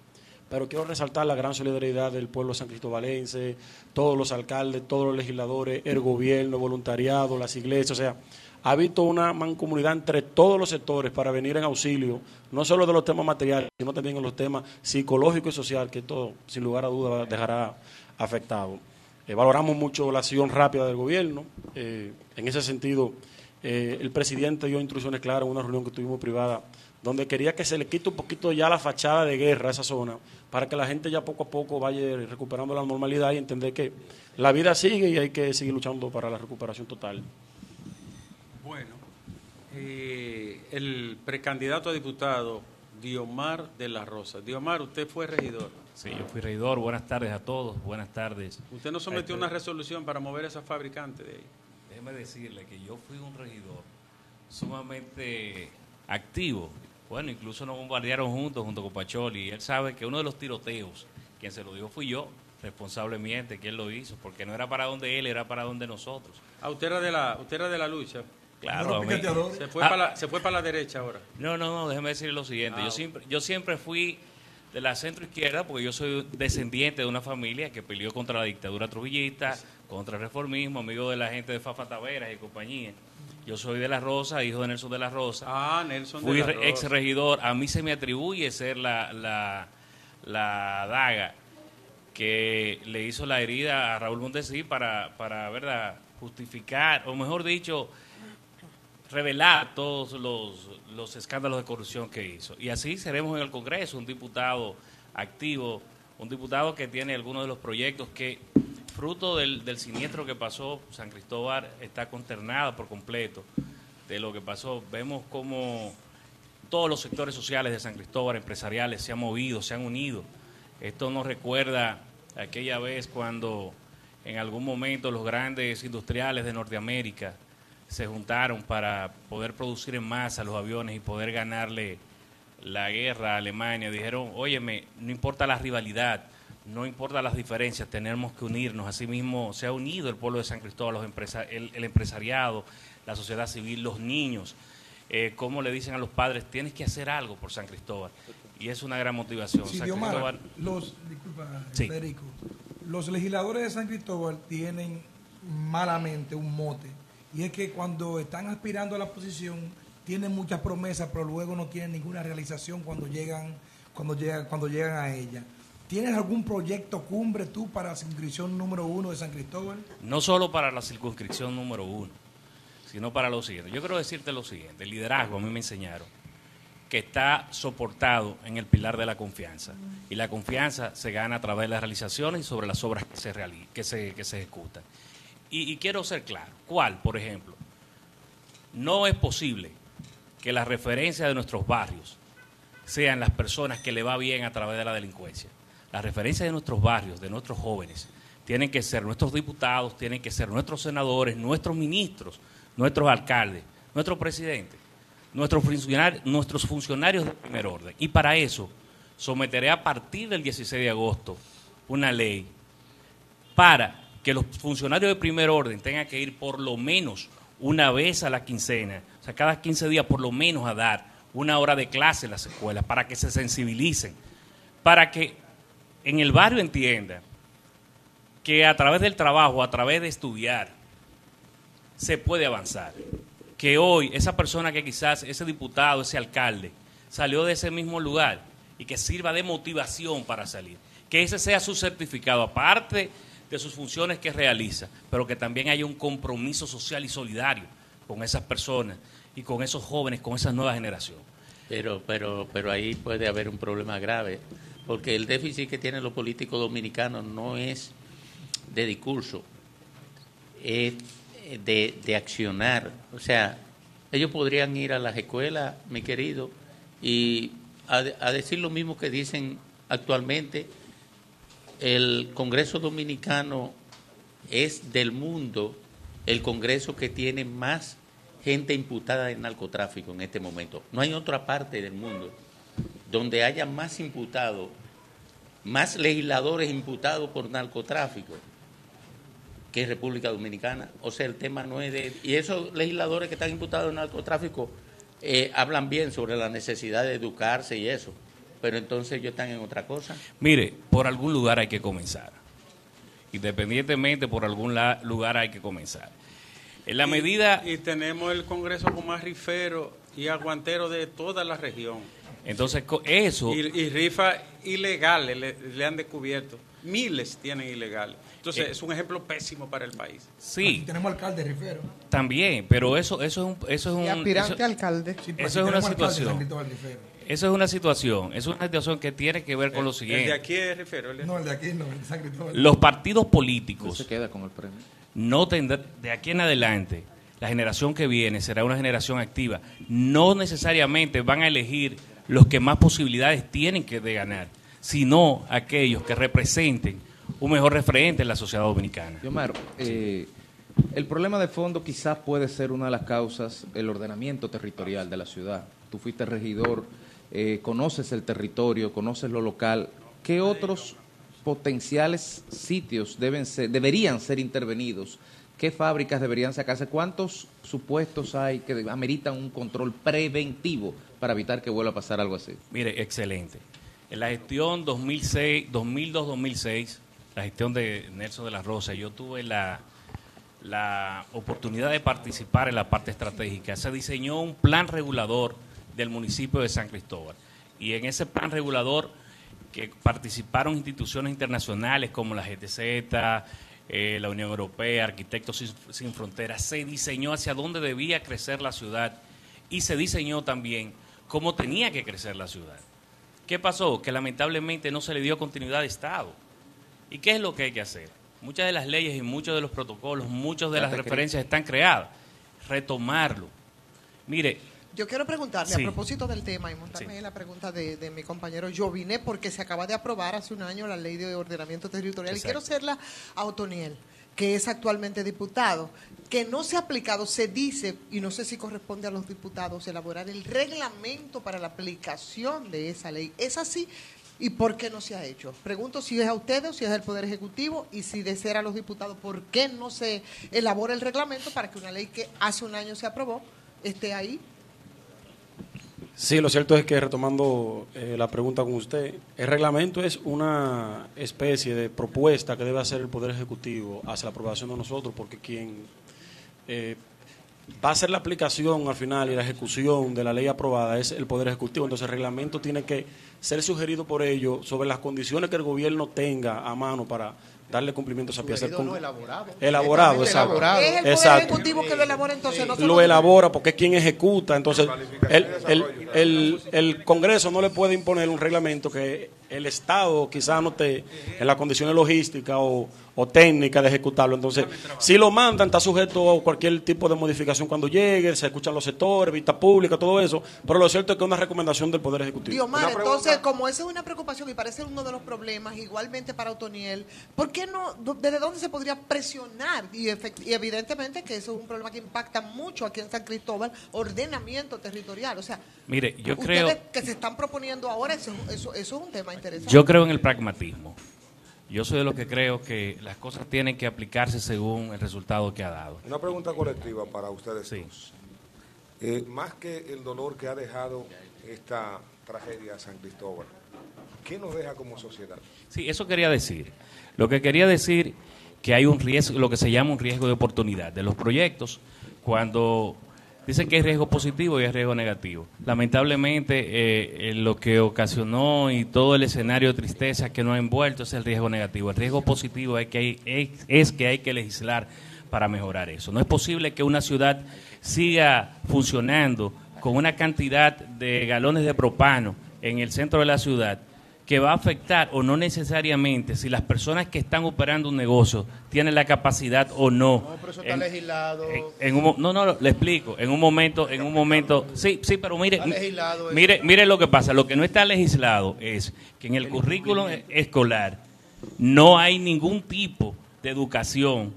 Pero quiero resaltar la gran solidaridad del pueblo san cristobalense, todos los alcaldes, todos los legisladores, el gobierno, voluntariado, las iglesias, o sea, ha habido una mancomunidad entre todos los sectores para venir en auxilio, no solo de los temas materiales, sino también en los temas psicológicos y sociales, que esto, sin lugar a dudas, dejará afectado. Eh, valoramos mucho la acción rápida del gobierno. eh, en ese sentido, eh, el presidente dio instrucciones claras en una reunión que tuvimos privada, donde quería que se le quite un poquito ya la fachada de guerra a esa zona, para que la gente ya poco a poco vaya recuperando la normalidad y entender que la vida sigue y hay que seguir luchando para la recuperación total. Eh, el precandidato a diputado, Diomar de la Rosa. Diomar, usted fue regidor. Sí, yo fui regidor. Buenas tardes a todos. Buenas tardes. Usted no sometió Este, una resolución para mover a esa fabricante de ahí. Déjeme decirle que yo fui un regidor sumamente activo. Bueno, incluso nos bombardearon juntos, junto con Pacholi. Y él sabe que uno de los tiroteos, quien se lo dio fui yo, responsablemente, que él lo hizo, porque no era para donde él, era para donde nosotros. Ah, usted era de la, usted era de la lucha. Claro, a mí- Se fue, Ah. para la, se fue para la derecha ahora. No, no, no, déjeme decirle lo siguiente. Ah, yo, ok. siempre, yo siempre fui de la centro izquierda porque yo soy descendiente de una familia que peleó contra la dictadura trujillista, contra el reformismo, amigo de la gente de Fafa Taveras y compañía. Yo soy de la Rosa, hijo de Nelson de la Rosa. Ah, Nelson de la Rosa. ex regidor. A mí se me atribuye ser la, la, la daga que le hizo la herida a Raúl Mondesí para, para ¿verdad? justificar, o mejor dicho, revelar todos los, los escándalos de corrupción que hizo. Y así seremos en el Congreso un diputado activo, un diputado que tiene algunos de los proyectos que, fruto del, del siniestro que pasó, San Cristóbal está consternado por completo de lo que pasó. Vemos como todos los sectores sociales de San Cristóbal, empresariales, se han movido, se han unido. Esto nos recuerda aquella vez cuando en algún momento los grandes industriales de Norteamérica se juntaron para poder producir en masa los aviones y poder ganarle la guerra a Alemania. Dijeron, óyeme, no importa la rivalidad, no importa las diferencias, tenemos que unirnos. Asimismo, se ha unido el pueblo de San Cristóbal, los empresa- el, el empresariado, la sociedad civil, los niños. Eh, como le dicen a los padres, tienes que hacer algo por San Cristóbal. Y es una gran motivación. Sí, San Diomar, Cristóbal- los, disculpa, Sí. Federico, los legisladores de San Cristóbal tienen malamente un mote, y es que cuando están aspirando a la posición tienen muchas promesas, pero luego no tienen ninguna realización cuando llegan, cuando llegan, cuando llegan a ella. ¿Tienes algún proyecto cumbre tú para la circunscripción número uno de San Cristóbal? no solo para la circunscripción número uno, sino para lo siguiente. Yo quiero decirte lo siguiente, el liderazgo a mí me enseñaron que está soportado en el pilar de la confianza. Y la confianza se gana a través de las realizaciones y sobre las obras que se, que se, que se ejecutan. Y, quiero ser claro, ¿cuál, por ejemplo? No es posible que la referencia de nuestros barrios sean las personas que le va bien a través de la delincuencia. La referencia de nuestros barrios, de nuestros jóvenes, tienen que ser nuestros diputados, tienen que ser nuestros senadores, nuestros ministros, nuestros alcaldes, nuestros presidentes, nuestros funcionarios, nuestros funcionarios de primer orden. Y para eso someteré a partir del 16 de agosto una ley para que los funcionarios de primer orden tengan que ir por lo menos una vez a la quincena, o sea, cada 15 días por lo menos a dar una hora de clase en las escuelas, para que se sensibilicen, para que en el barrio entiendan que a través del trabajo, a través de estudiar, se puede avanzar. Que hoy esa persona que quizás, ese diputado, ese alcalde, salió de ese mismo lugar y que sirva de motivación para salir. Que ese sea su certificado, aparte de sus funciones que realiza, pero que también haya un compromiso social y solidario con esas personas y con esos jóvenes, con esa nueva generación. Pero, pero, pero ahí puede haber un problema grave, porque el déficit que tienen los políticos dominicanos no es de discurso, es de, de accionar. O sea, ellos podrían ir a las escuelas, mi querido, y a, a decir lo mismo que dicen actualmente. El Congreso Dominicano es del mundo el Congreso que tiene más gente imputada en narcotráfico en este momento. No hay otra parte del mundo donde haya más imputados, más legisladores imputados por narcotráfico que República Dominicana. O sea, el tema no es de... Y esos legisladores que están imputados en narcotráfico eh, hablan bien sobre la necesidad de educarse y eso, pero entonces ellos están en otra cosa. Mire, por algún lugar hay que comenzar. Independientemente, por algún la- lugar hay que comenzar. En la medida... Y tenemos el Congreso con más rifero y aguantero de toda la región. Entonces, eso... Y, y rifas ilegales le, le han descubierto. Miles tienen ilegales. Entonces, Eh. es un ejemplo pésimo para el país. Sí. Tenemos alcalde Rifero. También, pero eso, eso es un, eso es un, Y aspirante eso- alcalde. eso es una situación. Eso es una situación, es una situación que tiene que ver con lo El de siguiente. aquí es rifero. el de- No, el de aquí no, el de San Cristóbal. Los partidos políticos se queda con el premio. no tendrán, de aquí en adelante, la generación que viene será una generación activa. No necesariamente van a elegir los que más posibilidades tienen que de ganar, sino aquellos que representen un mejor referente en la sociedad dominicana. Yomar, eh, el problema de fondo quizás puede ser una de las causas, el ordenamiento territorial de la ciudad. Tú fuiste regidor, eh, conoces el territorio, conoces lo local. ¿Qué otros potenciales sitios deben ser, deberían ser intervenidos? ¿Qué fábricas deberían sacarse? ¿Cuántos supuestos hay que ameritan un control preventivo para evitar que vuelva a pasar algo así? Mire, excelente. En la gestión 2006, 2002-2006, la gestión de Nelson de la Rosa, yo tuve la, la oportunidad de participar en la parte estratégica. Se diseñó un plan regulador del municipio de San Cristóbal. Y en ese plan regulador que participaron instituciones internacionales como la GTZ, eh, la Unión Europea, Arquitectos Sin, Sin Fronteras, se diseñó hacia dónde debía crecer la ciudad y se diseñó también cómo tenía que crecer la ciudad. ¿Qué pasó? Que lamentablemente no se le dio continuidad de Estado. ¿Y qué es lo que hay que hacer? Muchas de las leyes y muchos de los protocolos, muchas de las referencias están creadas. Retomarlo. Mire, Yo quiero preguntarle Sí. a propósito del tema y montarme en la pregunta de, de mi compañero Joviné, porque se acaba de aprobar hace un año la ley de ordenamiento territorial. Exacto. Y quiero hacerla a Otoniel. que es actualmente diputado, que no se ha aplicado, se dice, y no sé si corresponde a los diputados elaborar el reglamento para la aplicación de esa ley. ¿Es así? ¿Y por qué no se ha hecho? Pregunto si es a ustedes o si es al Poder Ejecutivo y si de ser a los diputados, ¿por qué no se elabora el reglamento para que una ley que hace un año se aprobó esté ahí? Sí, lo cierto es que retomando eh, la pregunta con usted, el reglamento es una especie de propuesta que debe hacer el Poder Ejecutivo hacia la aprobación de nosotros, porque quien eh, va a hacer la aplicación al final y la ejecución de la ley aprobada es el Poder Ejecutivo. Entonces el reglamento tiene que ser sugerido por ellos sobre las condiciones que el gobierno tenga a mano para darle cumplimiento a esa pieza. Sugerido, no, elaborado. Elaborado, exacto. Elaborado. Es el Poder Exacto. Ejecutivo que lo elabora entonces. no Lo elabora porque es quien ejecuta. Entonces, el, el, el, el Congreso no le puede imponer un reglamento que el Estado quizás no esté en las condiciones logísticas o, o técnicas de ejecutarlo. Entonces, si lo mandan, está sujeto a cualquier tipo de modificación cuando llegue, se escuchan los sectores, vista pública, todo eso. Pero lo cierto es que es una recomendación del Poder Ejecutivo. Diomar, entonces, como esa es una preocupación y parece uno de los problemas, igualmente para Otoniel, ¿por qué no, desde dónde se podría presionar? Y, efect- y evidentemente que eso es un problema que impacta mucho aquí en San Cristóbal, ordenamiento territorial. O sea, Mire, yo ustedes creo, que se están proponiendo ahora, eso, eso, eso es un tema interesante. yo creo en el pragmatismo. Yo soy de los que creo que las cosas tienen que aplicarse según el resultado que ha dado. Una pregunta colectiva para ustedes dos. Eh, más que el dolor que ha dejado esta tragedia a San Cristóbal, ¿qué nos deja como sociedad? Sí, eso quería decir. Lo que quería decir que hay un riesgo, lo que se llama un riesgo de oportunidad de los proyectos, cuando dicen que hay riesgo positivo y hay riesgo negativo. Lamentablemente, eh, lo que ocasionó y todo el escenario de tristeza que nos ha envuelto es el riesgo negativo. El riesgo positivo es que hay que legislar para mejorar eso. No es posible que una ciudad siga funcionando con una cantidad de galones de propano en el centro de la ciudad que va a afectar o no necesariamente si las personas que están operando un negocio tienen la capacidad o no. No, pero eso está En- legislado. en un, mo- no, no, le explico. En un momento, en un momento, sí, sí, pero mire, Está legislado eso. mire, mire lo que pasa. Lo que no está legislado es que en el currículum escolar no hay ningún tipo de educación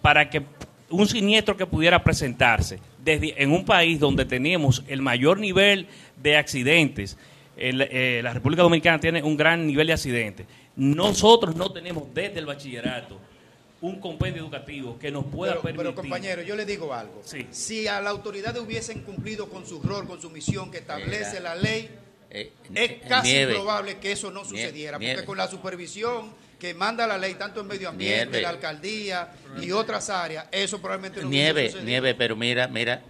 para que un siniestro que pudiera presentarse desde en un país donde tenemos el mayor nivel de accidentes. El- eh, la República Dominicana tiene un gran nivel de accidentes. Nosotros no tenemos desde el bachillerato un compendio educativo que nos pueda Pero, permitir. pero, compañero, yo le digo algo. Si a la autoridad hubiesen cumplido con su rol, con su misión que establece la ley, Eh, es eh, casi Nieve. improbable que eso no sucediera, Nieve. porque con la supervisión que manda la ley, tanto en medio ambiente, Nieve. la alcaldía y otras áreas, eso probablemente no Nieve, nieve, pero mira, mira,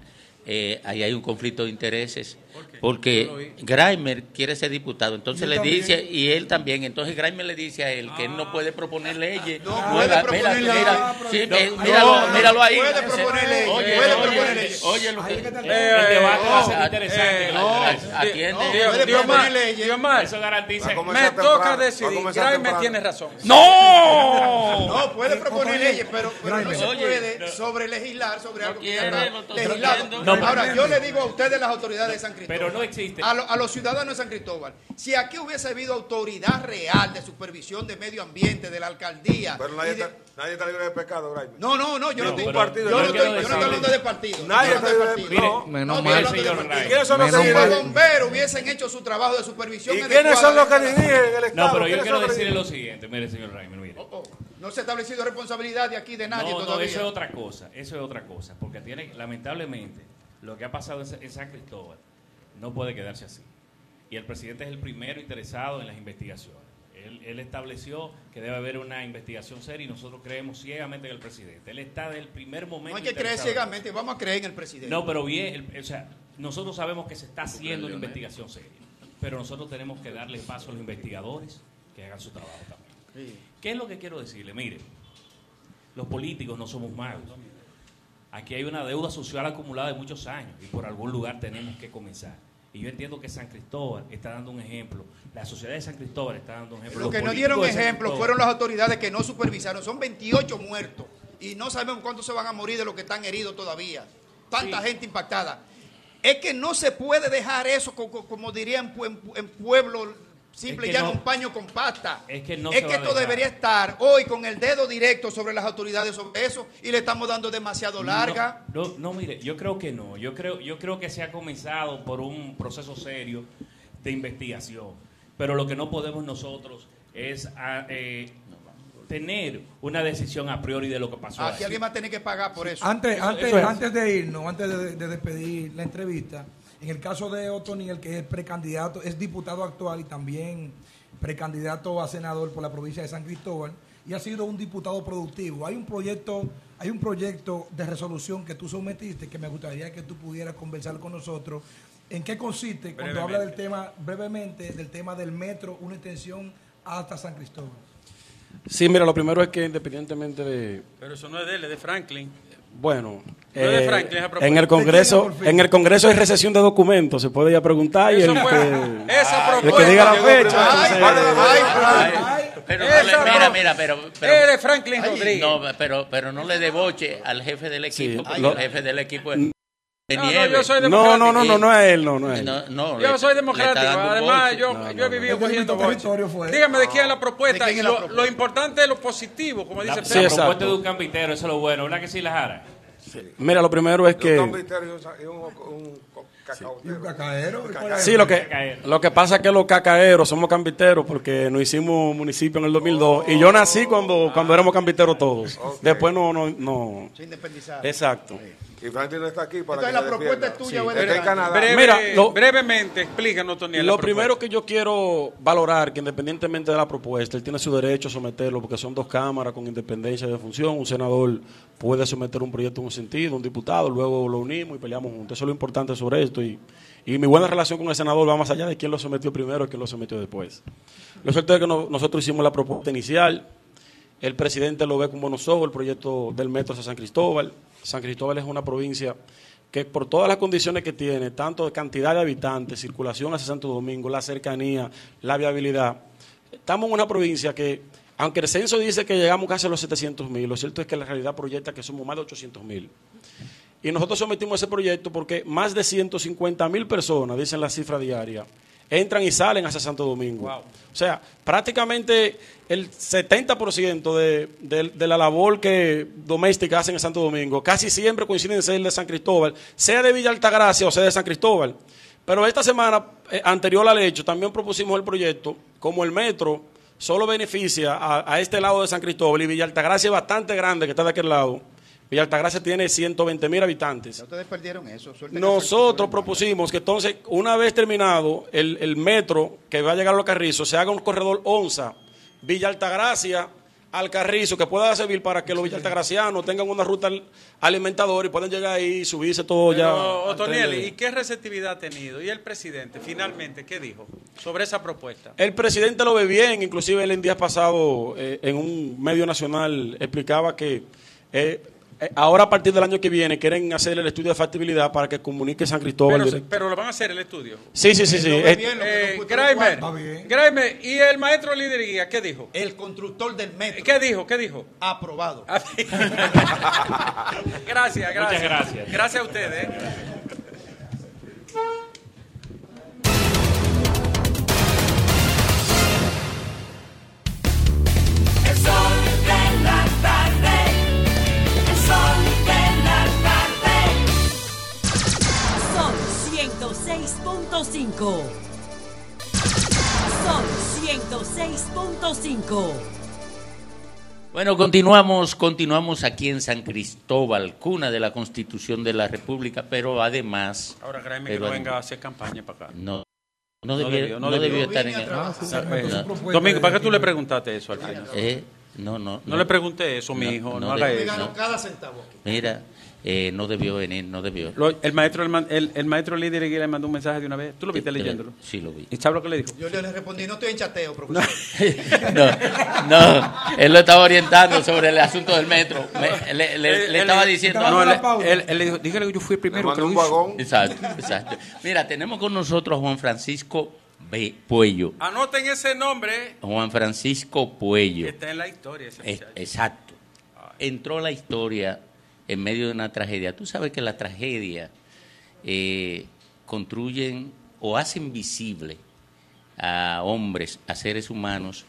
eh, ahí hay un conflicto de intereses. Porque Grimer quiere ser diputado, entonces Yo le también. dice, y él también, entonces Grimer le dice a él que él no puede proponer leyes. No puede proponer mira, leyes. sí, No, eh, míralo, no, míralo ahí. puede proponer leyes, Oye, puede oye, proponer leyes. Oye, lo que Eh, el debate va a ser no, interesante. eh, no, Atiende. no, Dios- puede Dios proponer más, leyes. Dios más. Eso garantiza- Me toca decidir. temprano. tiene razón. ¡No! No, puede proponer leyes, pero, no se puede sobre legislar sobre algo que está legislado. Ahora, yo le digo a ustedes, las autoridades de San Cristóbal, Pero no existe. A, lo- a los ciudadanos de San Cristóbal, si aquí hubiese habido autoridad real de supervisión de medio ambiente, de la alcaldía. Pero nadie, de- está, nadie está libre de pecado, Grimer. No, no, no, yo no, estoy, Ningún partido. yo no Yo estoy, yo no estoy hablando de partido. Nadie no está estoy libre de partido. no, menos no, mal, estoy señor de partido. Ray. ¿Y quiénes son los Si que los bomberos hubiesen hecho su trabajo de supervisión ¿Y quiénes son los que dirigen el Estado? No, pero yo ¿Quiénes quiero decirle lo siguiente, mire, señor Reimer, mire. No se ha establecido responsabilidad de aquí de nadie No, no, todavía. eso es otra cosa, eso es otra cosa, porque tiene, lamentablemente, lo que ha pasado en Sa- en San Cristóbal no puede quedarse así. Y el presidente es el primero interesado en las investigaciones. Él, él estableció que debe haber una investigación seria y nosotros creemos ciegamente en el presidente. Él está desde el primer momento. No hay que creer ciegamente, vamos a creer en el presidente. No, pero bien, el- o sea, nosotros sabemos que se está haciendo una investigación seria, pero nosotros tenemos que darle paso a los investigadores que hagan su trabajo también. ¿Qué es lo que quiero decirle? Mire, los políticos no somos magos. Aquí hay una deuda social acumulada de muchos años y por algún lugar tenemos que comenzar. Y yo entiendo que San Cristóbal está dando un ejemplo, la sociedad de San Cristóbal está dando un ejemplo. Los que no dieron ejemplo fueron las autoridades que no supervisaron. Son 28 muertos y no sabemos cuántos se van a morir de los que están heridos todavía. Tanta gente impactada. Es que no se puede dejar eso, co- co- como dirían en, en pueblo simple Es y que llano, no- un paño con pasta. Es que no es que a esto debería estar hoy con el dedo directo sobre las autoridades sobre eso y le estamos dando demasiado larga. No, no, no, mire, yo creo que no. Yo creo, yo creo que se ha comenzado por un proceso serio de investigación. Pero lo que no podemos nosotros es ah, eh, tener una decisión a priori de lo que pasó. Aquí alguien va a tener que pagar por eso. Antes, Eso- antes, eso es. antes de irnos, antes de, de despedir la entrevista, en el caso de Otoniel, que es precandidato, es diputado actual y también precandidato a senador por la provincia de San Cristóbal, y ha sido un diputado productivo. Hay un proyecto, hay un proyecto de resolución que tú sometiste que me gustaría que tú pudieras conversar con nosotros. ¿En qué consiste cuando habla del tema, brevemente, del tema del metro, una extensión hasta San Cristóbal? Sí, mira, lo primero es que independientemente de, Pero eso no es de él, es de Franklin. Bueno, eh, en el Congreso, en el Congreso hay recesión de documentos, se puede ya preguntar y el fue- que, esa el que diga la fecha. primero. entonces- Ay, Pero Esa no le, mira, mira, pero, pero de Franklin Rodríguez. no, pero, pero no le deboche al jefe del equipo, lo- el jefe del equipo es de No, no, nieve. yo soy no, no, no, no, no es él, no, no es él. No, no, Yo le- soy democrático, además yo, No, yo he vivido cogiendo boche. territorio fue. Dígame de quién es la propuesta ¿De y quién es la lo, propuesta? lo importante es lo positivo, como dice Pedro. la propuesta de un campitero, eso es lo bueno, ¿verdad que sí, la jara? Mira, lo primero es que... y un, un Y un. Sí, lo que, lo que pasa es que los cacaeros somos cambiteros porque nos hicimos municipio en el 2002 y yo nací cuando, cuando éramos cambiteros todos. Después no, no, no. Se independizaron. Exacto. Y Franklin no está aquí para Entonces, que la se propuesta defienda. es tuya Sí, está en? Canadá. Breve- Mira, lo- brevemente, explícanos, Toniel. Lo primero que yo quiero valorar, que independientemente de la propuesta, él tiene su derecho a someterlo, porque son dos cámaras con independencia de función. Un senador puede someter un proyecto en un sentido, un diputado, luego lo unimos y peleamos juntos. Eso es lo importante sobre esto. Y, y mi buena relación con el senador va más allá de quién lo sometió primero y quién lo sometió después. Lo cierto es que no- nosotros hicimos la propuesta inicial. El presidente lo ve con buenos ojos, el proyecto del metro hacia San Cristóbal. San Cristóbal es una provincia que por todas las condiciones que tiene, tanto de cantidad de habitantes, circulación hacia Santo Domingo, la cercanía, la viabilidad, estamos en una provincia que, aunque el censo dice que llegamos casi a los 700 mil, lo cierto es que la realidad proyecta que somos más de 800 mil. Y nosotros sometimos ese proyecto porque más de 150 mil personas, dicen la cifra diaria, entran y salen hacia Santo Domingo. O sea, prácticamente el 70% de, de, de la labor que doméstica hacen en Santo Domingo, casi siempre coinciden en ser de San Cristóbal, sea de Villa Altagracia o sea de San Cristóbal. Pero esta semana, eh, anterior al hecho, también propusimos el proyecto, como el metro solo beneficia a, a este lado de San Cristóbal y Villa Altagracia es bastante grande que está de aquel lado. Villa Altagracia tiene 120 mil habitantes. Ya ustedes perdieron eso. Nosotros propusimos que entonces, una vez terminado el, el metro que va a llegar a los Carrizos, se haga un corredor ONSA, Villa Altagracia al Carrizo, que pueda servir para que los Villa Altagracianos tengan una ruta al- alimentadora y puedan llegar ahí y subirse todo ya. Pero, Otoniel, ¿y qué receptividad ha tenido? ¿Y el presidente, finalmente, qué dijo sobre esa propuesta? El presidente lo ve bien, inclusive él en días pasados eh, en un medio nacional explicaba que eh, ahora a partir del año que viene quieren hacer el estudio de factibilidad para que comunique San Cristóbal. Pero, directo. pero lo van a hacer el estudio. Sí, sí, sí, sí. Eh, Es- eh, Graimer, Graimer, ¿y el maestro líder y guía qué dijo? El constructor del metro. ¿Qué dijo? ¿Qué dijo? Aprobado. Gracias, gracias. Muchas gracias. Gracias a ustedes. ¿eh? El sol 106.5. Sol 106.5. Bueno, continuamos, continuamos aquí en San Cristóbal, cuna de la Constitución de la República, pero además... Ahora Graimer que no venga a hacer campaña para acá. No, no debió, no debió. debió estar en el... No. Domingo, ¿para qué tú le preguntaste eso al final? Eh, no, no, No le pregunté eso, mi hijo, no haga eso. no. Cada centavo. Mira, eh, no debió venir, no debió. Lo- el maestro el, man- el, el maestro líder le mandó un mensaje de una vez. ¿Tú lo viste leyéndolo? Sí, lo vi. ¿Y sabes lo que le dijo? Yo le respondí, no estoy en chateo, profesor. No, no, él lo estaba orientando sobre el asunto del metro. Me- le, le- le estaba diciendo... no, él, él- él le dijo, dígale que yo fui el primero que hizo. Exacto, exacto. Mira, tenemos con nosotros a Juan Francisco B. Puello. Anoten ese nombre. Juan Francisco Puello. Está en la historia ese Es- exacto. Entró la historia en medio de una tragedia. Tú sabes que la tragedia eh, construyen o hacen visible a hombres, a seres humanos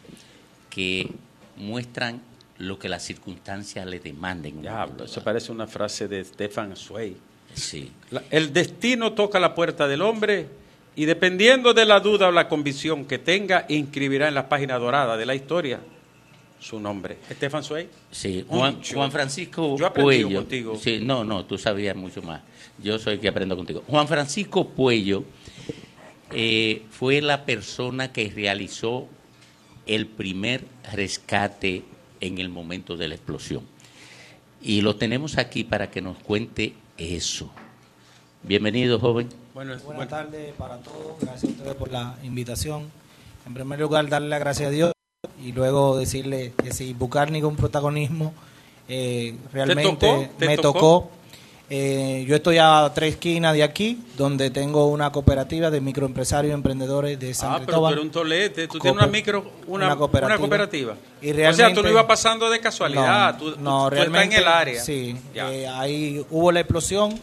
que muestran lo que las circunstancias le demanden. Diablo, eso parece una frase de Stefan Zweig. Sí. La- El destino toca la puerta del hombre y dependiendo de la duda o la convicción que tenga, inscribirá en la página dorada de la historia su nombre. Stefan Zweig. Sí, Juan, Juan Francisco Yo aprendí Puello. contigo. Sí, no, no, tú sabías mucho más. Yo soy el que aprendo contigo. Juan Francisco Puello eh, fue la persona que realizó el primer rescate en el momento de la explosión. Y lo tenemos aquí para que nos cuente eso. Bienvenido, joven. Buenas tardes para todos. Gracias a ustedes por la invitación. En primer lugar, darle las gracias a Dios y luego decirle que sin buscar ningún protagonismo, eh, realmente tocó? ¿Te me tocó? tocó. Eh, yo estoy a tres esquinas de aquí, donde tengo una cooperativa de microempresarios y emprendedores de San Ah, pero tú Cristóbal. eres un tolete, tú tienes una micro, una, una cooperativa. una cooperativa. Y o sea, tú realmente- lo ibas pasando de casualidad, No, tú, tú- no, tú estás en realmente, el área. Sí, eh, ahí hubo la explosión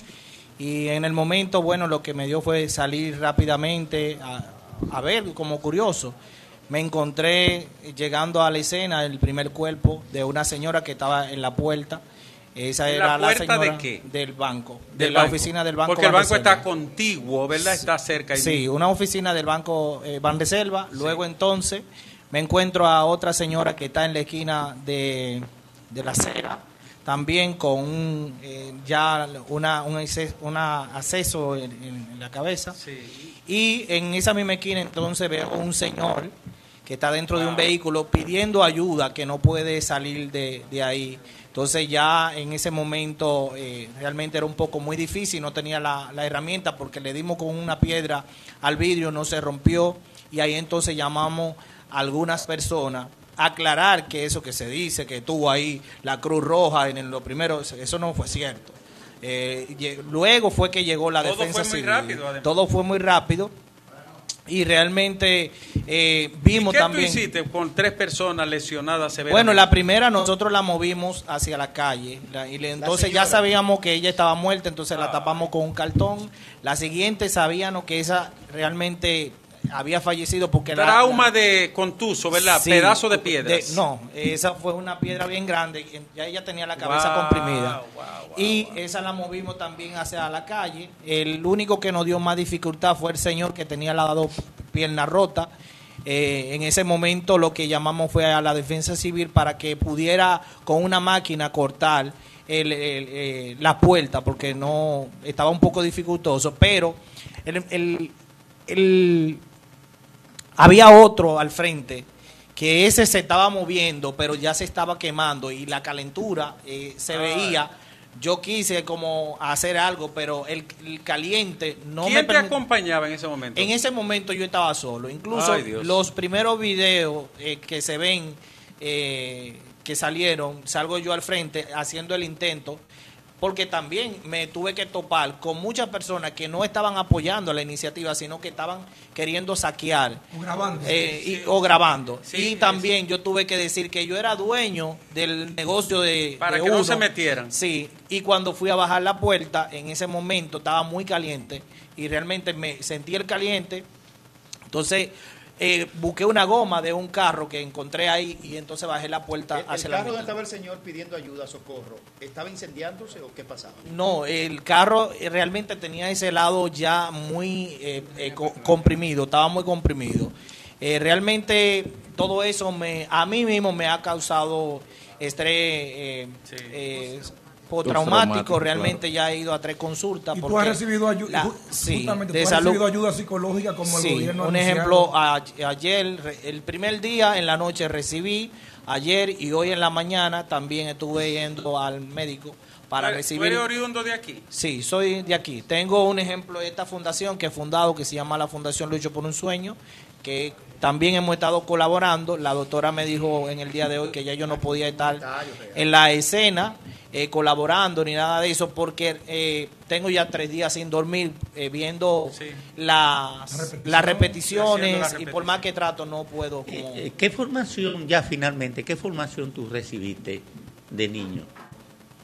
y en el momento, bueno, lo que me dio fue salir rápidamente a, a ver, como curioso. Me encontré llegando a la escena el primer cuerpo de una señora que estaba en la puerta. Esa ¿En era la la, puerta de señora qué? del banco, de Del la banco. oficina del banco. Porque el banco está contiguo, ¿verdad? Está cerca. ahí Sí, mismo. una oficina del banco eh, Banreserva. Luego entonces me encuentro a otra señora que está en la esquina de, de la acera, también con un, eh, ya una, un acceso, una acceso en, en la cabeza. Y en esa misma esquina entonces veo un señor que está dentro de un vehículo pidiendo ayuda, que no puede salir de, de ahí. Entonces ya en ese momento eh, realmente era un poco muy difícil, no tenía la, la herramienta porque le dimos con una piedra al vidrio, no se rompió y ahí entonces llamamos a algunas personas a aclarar que eso que se dice, que tuvo ahí la Cruz Roja en lo primero, eso no fue cierto. Eh, luego fue que llegó la Todo defensa fue muy civil. rápido, además. Todo fue muy rápido y realmente eh, vimos ¿Qué también... tú hiciste con tres personas lesionadas severamente? Bueno, la primera nosotros la movimos hacia la calle la- y le- entonces ya sabíamos que ella estaba muerta, entonces la tapamos con un cartón. La siguiente sabíamos que esa realmente había fallecido porque la- Trauma la- de contuso, ¿verdad? Sí, Pedazo de piedras. de- no, esa fue una piedra bien grande, ya ella tenía la cabeza Wow, comprimida. y esa la movimos también hacia la calle. El único que nos dio más dificultad fue el señor que tenía las dos piernas rotas. Eh, en ese momento lo que llamamos fue a la defensa civil para que pudiera con una máquina cortar el- el, eh, la puerta porque no estaba un poco dificultoso, pero el, había otro al frente que ese se estaba moviendo, pero ya se estaba quemando y la calentura eh, se veía. Yo quise como hacer algo, pero el, el caliente no ¿Quién me te acompañaba en ese momento? En ese momento yo estaba solo. Incluso Ay, los primeros videos eh, que se ven, eh, que salieron, salgo yo al frente haciendo el intento, porque también me tuve que topar con muchas personas que no estaban apoyando la iniciativa, sino que estaban queriendo saquear. O grabando. Eh, y- o grabando. y también yo tuve que decir que yo era dueño del negocio de. Para de que no se metieran. Sí, y cuando fui a bajar la puerta, en ese momento estaba muy caliente y realmente me sentí el caliente. Entonces eh, busqué una goma de un carro que encontré ahí y entonces bajé la puerta ¿El, hacia el la carro donde estaba el señor pidiendo ayuda, socorro, estaba incendiándose o qué pasaba? No, el carro eh, realmente tenía ese lado ya muy eh, eh, co- comprimido, estaba muy comprimido. Eh, realmente todo eso me, a mí mismo me ha causado estrés eh, eh, postraumático. Realmente ya he ido a tres consultas. Y tú porque has recibido ayuda, la- sí, de tú has salud. recibido ayuda psicológica como el Sí, gobierno ha un anunciado. ejemplo, a- ayer, el primer día en la noche recibí, ayer y hoy en la mañana también estuve yendo al médico para ¿Tú eres- ¿Tú recibir... eres oriundo de aquí? Sí, soy de aquí. Tengo un ejemplo de esta fundación que he fundado, que se llama la Fundación Lucho por un Sueño, que también hemos estado colaborando. La doctora me dijo en el día de hoy que ya yo no podía estar en la escena eh, colaborando ni nada de eso, porque eh, tengo ya tres días sin dormir eh, viendo las, las repeticiones y por más que trato no puedo como... Eh, ¿Qué formación, ya finalmente, qué formación tú recibiste de niño?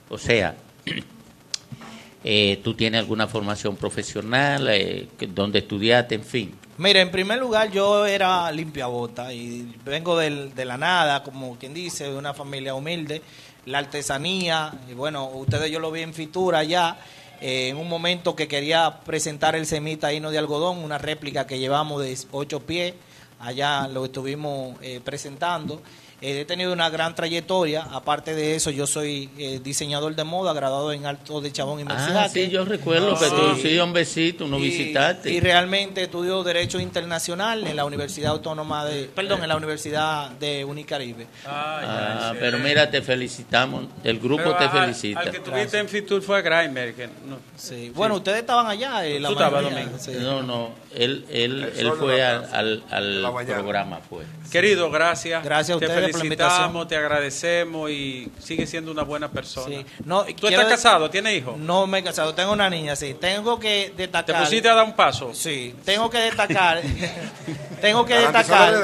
O sea, eh, tú tienes alguna formación profesional, eh, donde estudiaste, en fin. Mira, en primer lugar yo era limpiabota y vengo del- de la nada, como quien dice, de una familia humilde. La artesanía, y bueno, ustedes yo lo vi en Fitura ya, eh, en un momento que quería presentar el semita hino de algodón, una réplica que llevamos de ocho pies, allá lo estuvimos eh, presentando. Eh, he tenido una gran trayectoria, aparte de eso yo soy eh, diseñador de moda, graduado en Alto de Chabón y Ah, Mercidaque. sí, yo recuerdo que tú sí, un besito, nos Y- visitaste. Y realmente estudió Derecho Internacional en la Universidad Autónoma de, perdón, en la Universidad de Unicaribe. Ah, pero mira, te felicitamos, el grupo Pero te al- felicita. Al que tuviste en Fitur fue a Grimer. Que no. Sí. Bueno, ustedes estaban allá. eh, la Tú estabas, Domingo. sí. No, no, él, él, él fue al, al- al programa, fue. Querido, gracias. Gracias a te ustedes por la felicitamos, invitación. te agradecemos y sigue siendo una buena persona. Sí. No, ¿Tú estás de- casado? ¿Tienes hijos? No me he casado, tengo una niña, sí. Tengo que ¿Te destacar. pusiste a dar un paso? Sí, tengo que destacar. tengo que destacar.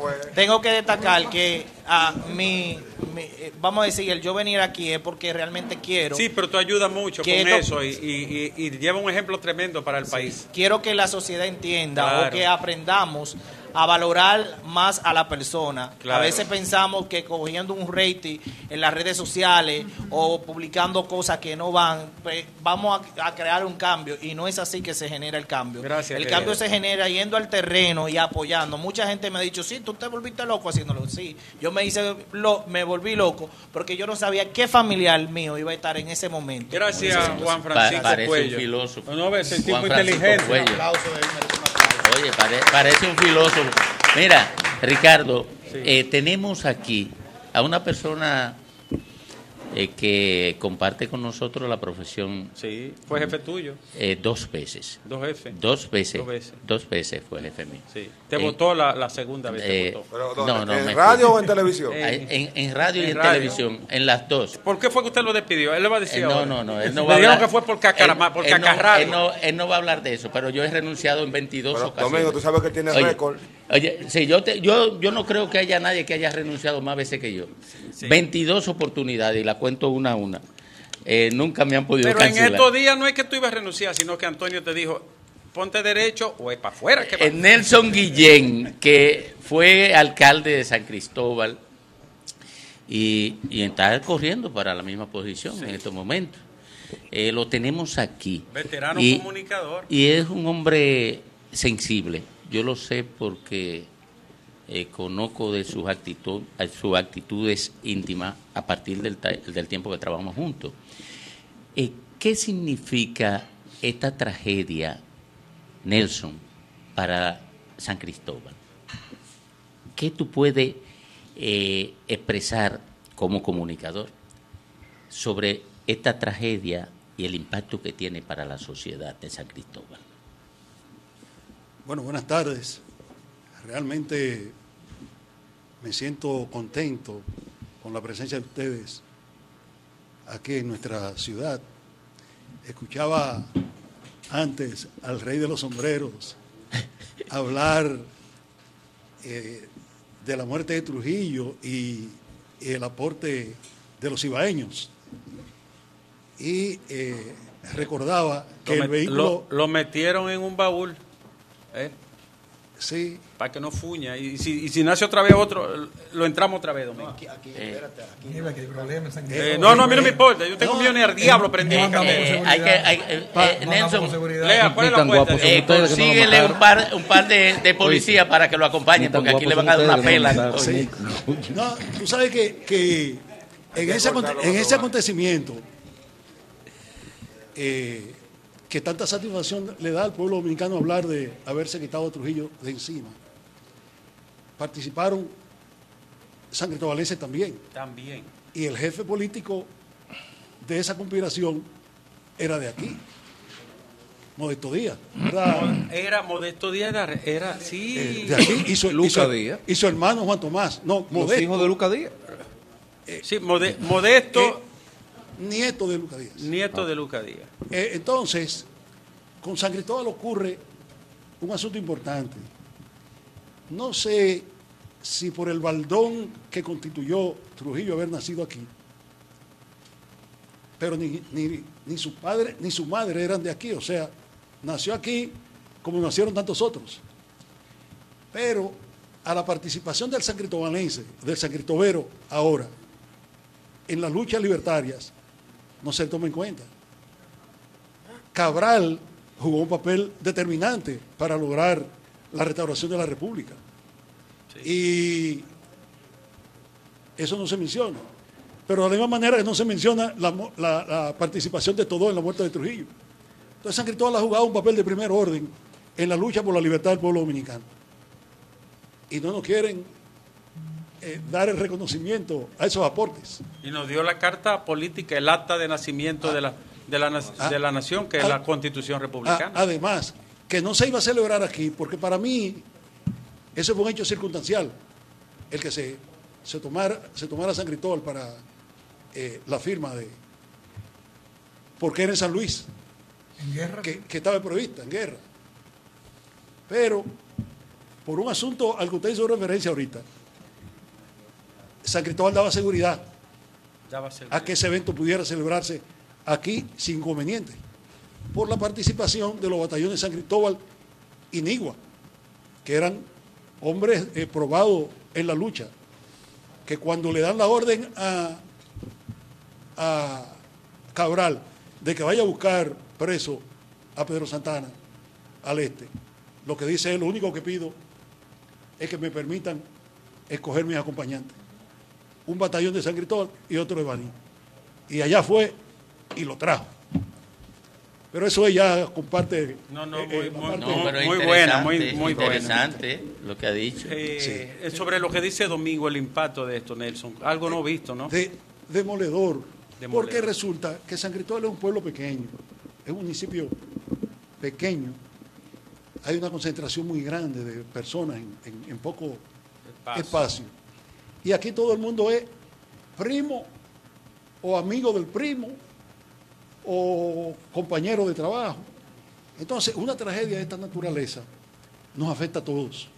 pues. Tengo que destacar que a mi, mi- eh, vamos a decir, el yo venir aquí es porque realmente quiero. Sí, pero tú ayudas mucho con eso y, y- y- y lleva un ejemplo tremendo para el país. quiero que la sociedad entienda Claro. o que aprendamos a valorar más a la persona. Claro. A veces pensamos que cogiendo un rating en las redes sociales o publicando cosas que no van, pues, vamos a, a crear un cambio y no es así que se genera el cambio. Gracias, el querido. cambio se genera yendo al terreno y apoyando. Mucha gente me ha dicho, sí, tú te volviste loco haciéndolo. Sí, yo me hice lo, me volví loco porque yo no sabía qué familiar mío iba a estar en ese momento. Gracias. Juan Francisco Pa- parece Cuello. un filósofo. No, ves, el tipo Juan Francisco inteligente. Cuello. Un aplauso de él. Oye, pare- parece un filósofo. Mira, Ricardo, eh, tenemos aquí a una persona eh, que comparte con nosotros la profesión Sí, fue jefe tuyo. eh, dos veces. Dos jefes. Dos veces. Dos veces. Dos veces fue jefe mío. Sí. Te Eh, votó la, la segunda vez. te eh, votó. Pero, ¿dónde? no, no, ¿En radio o en televisión? Eh, En, en radio y En radio. televisión, en las dos. ¿Por qué fue que usted lo despidió? Él le va a decir Eh, no, ahora. no, no, él no Me va a dijeron hablar. que fue por, cacarama, Él- por él no- cacarrado. él no, él no va a hablar de eso, pero yo he renunciado en 22 Pero, ocasiones. Domingo, tú sabes que tiene récord. Oye, sí, yo, te- yo, yo no creo que haya nadie que haya renunciado más veces que yo. 22 oportunidades y la cuento una a una. Eh, nunca me han podido Pero en estos días no es que tú ibas a renunciar, sino que Antonio te dijo, ponte derecho o es para afuera. que va". Eh, Nelson Guillén, que fue alcalde de San Cristóbal y, y está corriendo para la misma posición en estos momentos. Eh, lo tenemos aquí. Veterano Y- comunicador. Y es un hombre sensible. Yo lo sé porque eh, conozco de sus, actitud, eh, sus actitudes íntimas a partir del, del tiempo que trabajamos juntos. Eh, ¿Qué significa esta tragedia, Nelson, para San Cristóbal? ¿Qué tú puedes expresar como comunicador sobre esta tragedia y el impacto que tiene para la sociedad de San Cristóbal? Bueno, buenas tardes. Realmente me siento contento con la presencia de ustedes aquí en nuestra ciudad. Escuchaba antes al rey de los sombreros hablar eh, de la muerte de Trujillo y, y el aporte de los ibaeños. Y eh, recordaba que Lo, el vehículo... lo- lo metieron en un baúl. ¿Eh? Sí. Para que no fuña. Y si, y si nace otra vez otro, lo entramos otra vez, Domingo. Que hay problema en San Eh, Cristóbal. no, no, a mí no me importa. Yo tengo No, un millón al diablo eh, prendido. Eh, hay que, hay- eh, eh, Nelson. Lea, eh, no consíguele un par, un par de, de policías para que lo acompañen, porque aquí le van a dar una pela. Sí. No, tú sabes que, que en, ese, en ese acontecimiento eh, que tanta satisfacción le da al pueblo dominicano hablar de haberse quitado a Trujillo de encima. Participaron San Cristobalenses también. También. Y el jefe político de esa conspiración era de aquí, Modesto Díaz. Era, Era Modesto Díaz, era, era- sí. eh, de aquí, y su, y Luca Díaz. y su hermano Juan Tomás. No, Los Modesto. hijos de Lucas Díaz. Sí, Mode- Modesto, Eh, nieto de Lucas Díaz. nieto de Lucas Díaz. Eh, entonces, con San Cristóbal ocurre un asunto importante. No sé si por el baldón que constituyó Trujillo haber nacido aquí, pero ni, ni- ni su padre ni su madre eran de aquí, o sea, nació aquí como nacieron tantos otros. Pero a la participación del San Cristobalense, del San Cristobero ahora, en las luchas libertarias, no se toma en cuenta. Cabral jugó un papel determinante para lograr la restauración de la República. Y eso no se menciona. Pero de la misma manera que no se menciona la, la participación de todos en la muerte de Trujillo. Entonces San Cristóbal ha jugado un papel de primer orden en la lucha por la libertad del pueblo dominicano. Y no nos quieren eh, dar el reconocimiento a esos aportes. Y nos dio la carta política, el acta de nacimiento de, la, de, la, na- de la nación, que es ah, la constitución republicana. A- además, que no se iba a celebrar aquí, porque para mí ese fue un hecho circunstancial, el que se, se, tomara, se tomara San Cristóbal para eh, la firma de... Porque era en San Luis, En guerra. que, que estaba prevista, en guerra. Pero, por un asunto al que usted hizo referencia ahorita, San Cristóbal daba seguridad a que ese evento pudiera celebrarse aquí sin inconveniente, por la participación de los batallones San Cristóbal y Nigua, que eran hombres eh, probados en la lucha, que cuando le dan la orden a, a Cabral de que vaya a buscar preso a Pedro Santana al este, lo que dice él, lo único que pido es que me permitan escoger mis acompañantes un batallón de San Cristóbal y otro de Baní. Y allá fue y lo trajo. Pero eso ella comparte. No, no, eh, muy, eh, muy- muy- pero muy buena, muy, interesante, muy buena. interesante lo que ha dicho. Eh, es Sobre lo que dice Domingo, el impacto de esto, Nelson. Algo no visto, ¿no? de, demoledor, Demoledor. Porque resulta que San Cristóbal es un pueblo pequeño, es un municipio pequeño. Hay una concentración muy grande de personas en, en- en poco Espacio. espacio. Y aquí todo el mundo es primo o amigo del primo o compañero de trabajo. Entonces, una tragedia de esta naturaleza nos afecta a todos.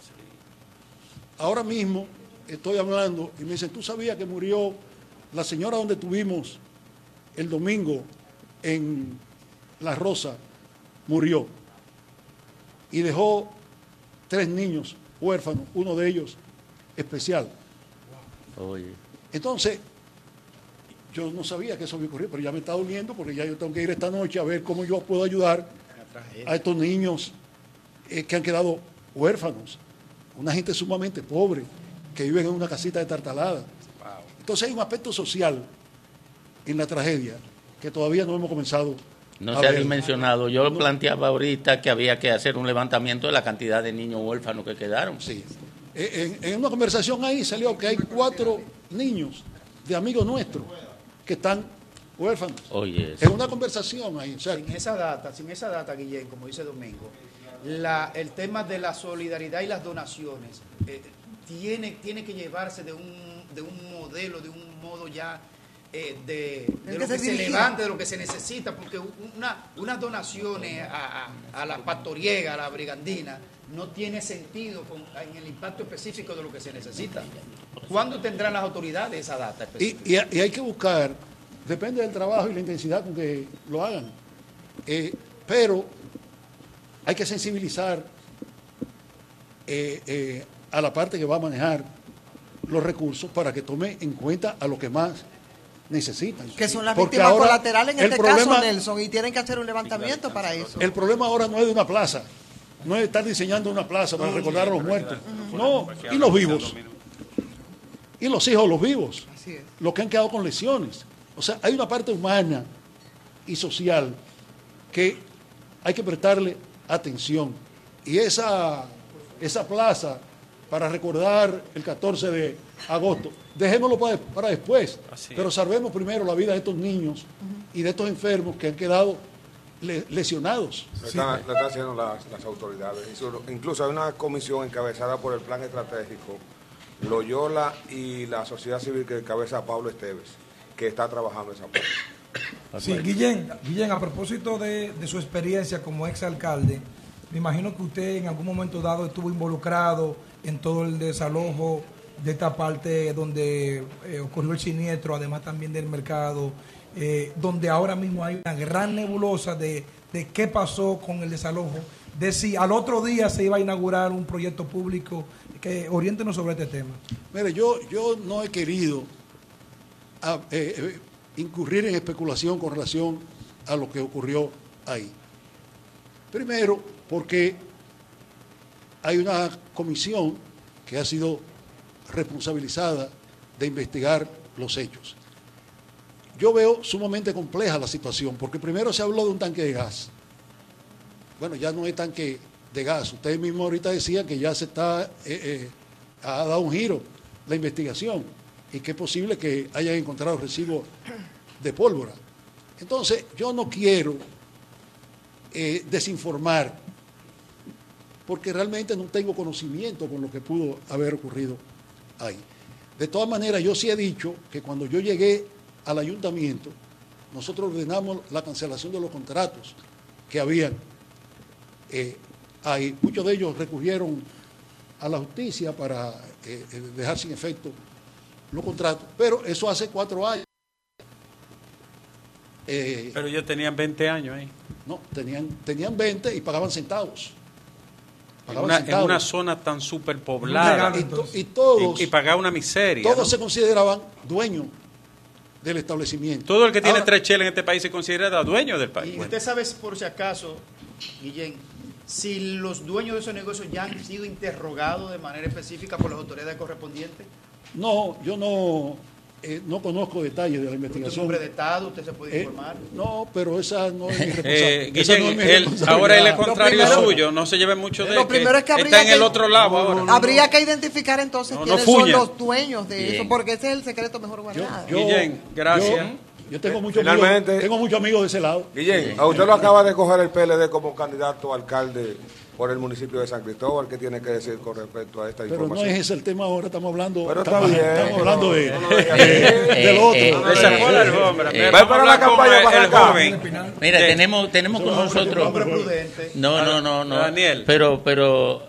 Ahora mismo estoy hablando y me dicen, ¿tú sabías que murió la señora donde tuvimos el domingo en La Rosa? Murió. Y dejó tres niños huérfanos, uno de ellos especial. Oye. Entonces, yo no sabía que eso me ocurría, pero ya me está doliendo porque ya yo tengo que ir esta noche a ver cómo yo puedo ayudar a estos niños eh, que han quedado huérfanos, una gente sumamente pobre, que viven en una casita de tartalada. Entonces hay un aspecto social en la tragedia que todavía no hemos comenzado No a se ha dimensionado. Yo planteaba ahorita que había que hacer un levantamiento de la cantidad de niños huérfanos que quedaron. Sí. En, en una conversación ahí salió que hay cuatro niños de amigos nuestros que están huérfanos. Oye, En una conversación ahí. o sea, Sin esa data, sin esa data, Guillén, como dice Domingo, la- el tema de la solidaridad y las donaciones eh, tiene, tiene que llevarse de un, de un modelo, de un modo ya eh, de, lo que se levante, de lo que se necesita, porque una, unas donaciones a, a- a la pastoriega, a la brigandina, no tiene sentido con- en el impacto específico de lo que se necesita. ¿Cuándo tendrán las autoridades esa data específica? y, y- y hay que buscar, depende del trabajo y la intensidad con que lo hagan, eh, pero hay que sensibilizar eh, eh, a la parte que va a manejar los recursos para que tome en cuenta a los que más necesitan. Que son las Porque víctimas colaterales en este caso, Nelson, y tienen que hacer un levantamiento para eso. El problema ahora no es de una plaza, no es estar diseñando una plaza para recordar a los muertos. No, y los vivos. Y los hijos de los vivos, los que han quedado con lesiones. O sea, hay una parte humana y social que hay que prestarle atención. Y esa, esa plaza para recordar el 14 de agosto, dejémoslo para, para después, pero salvemos primero la vida de estos niños y de estos enfermos que han quedado lesionados. Lo están, lo están haciendo las, las autoridades. Incluso- hay una comisión encabezada por el Plan Estratégico, Loyola y la sociedad civil que encabeza Pablo Esteves, que está trabajando esa parte. Sí, Guillén, Guillén, a propósito de, de su experiencia como exalcalde, me imagino que usted en algún momento dado estuvo involucrado en todo el desalojo de esta parte donde eh, ocurrió el siniestro, además también del mercado, eh, donde ahora mismo hay una gran nebulosa de, de qué pasó con el desalojo de si al otro día se iba a inaugurar un proyecto público. Que oriéntenos sobre este tema. Mire, yo, yo no he querido ah, eh, eh, incurrir en especulación con relación a lo que ocurrió ahí. Primero, porque hay una comisión que ha sido responsabilizada de investigar los hechos. Yo veo sumamente compleja la situación, porque primero se habló de un tanque de gas. Bueno, ya no es tanque de gas. Usted mismo ahorita decía que ya se está, eh, eh, ha dado un giro la investigación y que es posible que hayan encontrado residuos de pólvora. Entonces, yo no quiero eh, desinformar, porque realmente no tengo conocimiento con lo que pudo haber ocurrido ahí. De todas maneras, yo sí he dicho que cuando yo llegué al ayuntamiento, nosotros ordenamos la cancelación de los contratos que habían eh, ahí. Muchos de ellos recurrieron a la justicia para eh, eh, dejar sin efecto los contratos, pero eso hace cuatro años. Eh, Pero ellos tenían 20 años ahí. no, tenían, tenían 20 y pagaban centavos. En Pagaban una, en una zona tan superpoblada. Y, to- y todos, Y, y pagaba una miseria. todos ¿no? se consideraban dueños del establecimiento. Todo el que tiene Ahora, tres cheles en este país se considera dueño del país. Y usted sabe, por si acaso, Guillén, si los dueños de esos negocios ya han sido interrogados de manera específica por las autoridades correspondientes. No, yo no, eh, no conozco detalles de la Usted es investigación. hombre de Estado, usted se puede Eh, informar. No, pero esa no es mi Eh, responsabilidad. Guillén, no es mi ahora él es contrario primero- suyo, no se lleve mucho de Lo él, primero es que habría está en que- el otro lado ahora. Habría que identificar entonces No, no quiénes son los dueños de Bien. eso, porque ese es el secreto mejor guardado. Yo- Guillén, gracias. Yo, yo tengo muchos Finalmente- amigos, tengo muchos amigos de ese lado. Guillén, a usted lo acaba de coger el PLD como candidato a alcalde por el municipio de San Cristóbal. ¿Qué tiene que decir con respecto a esta Pero no información? es ese el tema ahora, estamos hablando, Pero está estamos, bien, estamos hablando de, no, no, no, de- eh, del eh, otro. eh, Le sacó la alfombra. eh, Vamos a para la campaña para el acá. joven. Mira, tenemos, tenemos con nosotros. No, no, no, no. Daniel. Pero, pero.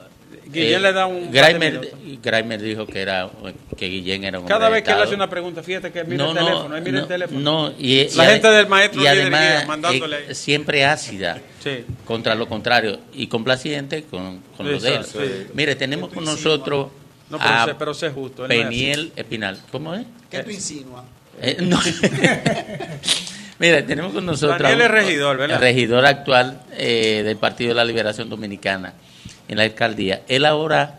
Guillén le da un Grimer, Grimer dijo que era que Guillén era un Cada vez que él hace una pregunta, fíjate que mira No, el no, teléfono, ahí mira no, el teléfono. No, y, La y gente del maestro y además mandándole eh, siempre ácida Sí. contra lo contrario y complaciente con, con lo de él. Sí. Mire, tenemos con nosotros No, pero a sé- pero sé justo, él es Espinal. ¿Cómo es? ¿Qué tú insinúas? Eh, no. Mira, tenemos con nosotros Daniel es regidor, ¿verdad? el regidor actual eh, del Partido de la Liberación Dominicana en la alcaldía. Él ahora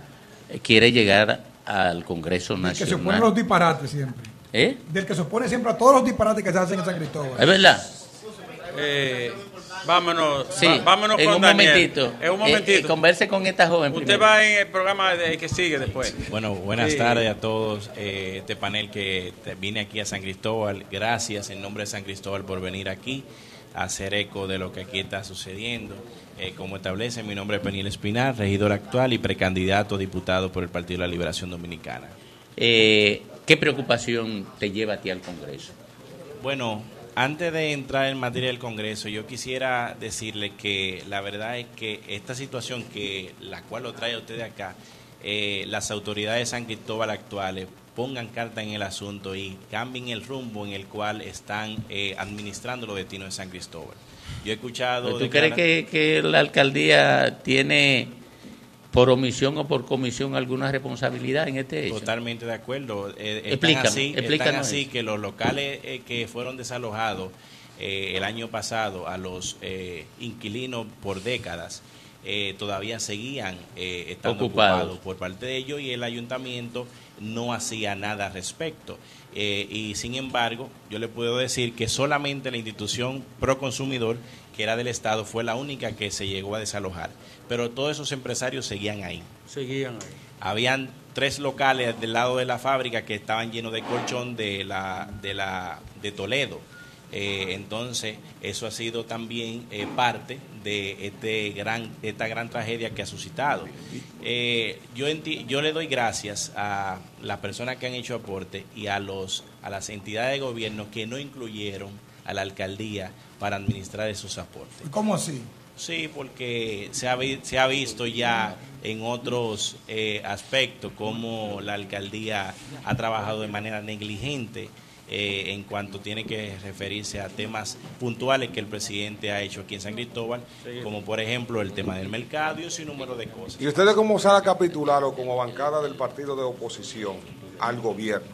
quiere llegar al Congreso Que se oponen Nacional. los disparates siempre. ¿Eh? Del que se opone siempre a todos los disparates que se hacen en San Cristóbal. ¿Es verdad? Eh, vámonos, Sí, va- vámonos en con un Daniel. momentito. En un Eh, momentito. eh, converse con esta joven Usted primero. va en el programa de- que sigue después. Bueno, buenas Sí. tardes a todos. eh, este panel que vine aquí a San Cristóbal, gracias en nombre de San Cristóbal por venir aquí a hacer eco de lo que aquí está sucediendo. Eh, como establece, mi nombre es Peniel Espinar, regidor actual y precandidato a diputado por el Partido de la Liberación Dominicana. Eh, ¿Qué preocupación te lleva a ti al Congreso? Bueno, antes de entrar en materia del Congreso, yo quisiera decirle que la verdad es que esta situación que la cual lo trae a ustedes acá, eh, las autoridades de San Cristóbal actuales pongan carta en el asunto y cambien el rumbo en el cual están administrando los destinos de San Cristóbal. Yo he escuchado... ¿Tú crees que, que la alcaldía tiene por omisión o por comisión alguna responsabilidad en este hecho? Totalmente de acuerdo. Eh, están Explícame, así, están explícanos así eso. que los locales eh, que fueron desalojados eh, el año pasado a los eh, inquilinos por décadas eh, todavía seguían eh, estando Ocupados. ocupados por parte de ellos y el ayuntamiento no hacía nada al respecto. Eh, y sin embargo, yo le puedo decir que solamente la institución pro consumidor, que era del Estado, fue la única que se llegó a desalojar. Pero todos esos empresarios seguían ahí. Seguían ahí. Habían tres locales del lado de la fábrica que estaban llenos de colchón de la de la de Toledo. Eh, entonces eso ha sido también eh, parte de este gran esta gran tragedia que ha suscitado. Eh, yo enti- yo le doy gracias a las personas que han hecho aporte y a los a las entidades de gobierno que no incluyeron a la alcaldía para administrar esos aportes. ¿Cómo así? Sí, porque se ha, vi- se ha visto ya en otros eh, aspectos cómo la alcaldía ha trabajado de manera negligente eh, en cuanto tiene que referirse a temas puntuales que el presidente ha hecho aquí en San Cristóbal, como por ejemplo el tema del mercado y un sinnúmero de cosas. ¿Y ustedes como sala capitular o como bancada del partido de oposición al gobierno,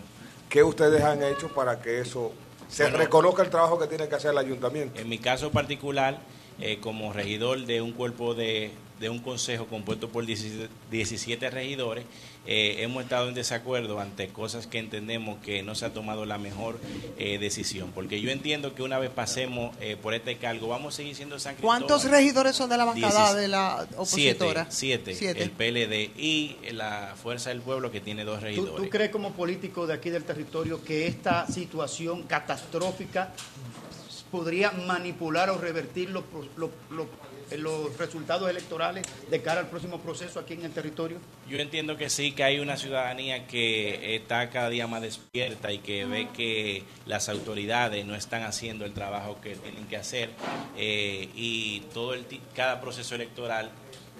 qué ustedes han hecho para que eso se Bueno. reconozca el trabajo que tiene que hacer el ayuntamiento? En mi caso particular, eh, como regidor de un cuerpo de, de un consejo compuesto por 17, 17 regidores, eh, hemos estado en desacuerdo ante cosas que entendemos que no se ha tomado la mejor eh, decisión. Porque yo entiendo que una vez pasemos eh, por este cargo, vamos a seguir siendo San Cristóbal. ¿Cuántos regidores son de la bancada Diecis- de la opositora? Siete, siete, Siete. el PLD y la Fuerza del Pueblo que tiene dos ¿Tú, regidores. tú crees como político de aquí del territorio que esta situación catastrófica podría manipular o revertir los, los- los- los resultados electorales de cara al próximo proceso aquí en el territorio? Yo entiendo que sí, que hay una ciudadanía que está cada día más despierta y que ve que las autoridades no están haciendo el trabajo que tienen que hacer eh, y todo el cada proceso electoral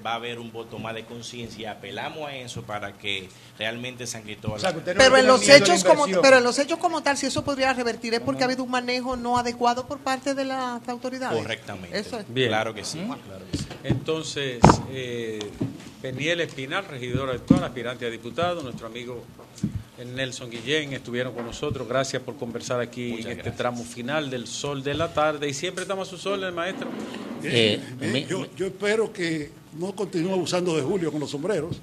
va a haber un voto más de conciencia. Apelamos a eso para que realmente San Cristóbal... Pero en los hechos como pero en los hechos como tal si eso podría revertir es porque ha habido un manejo no adecuado por parte de las autoridades. Correctamente. Eso es. Bien. Claro que sí. ¿Mm? claro que sí. Entonces, eh, Peniel Espinal, regidor actual, aspirante a diputado, nuestro amigo Nelson Guillén estuvieron con nosotros. Gracias por conversar aquí en este tramo final del sol de la tarde. Y siempre estamos a su sol, el maestro. Eh, eh, yo, yo espero que no continúe abusando de Julio con los sombreros.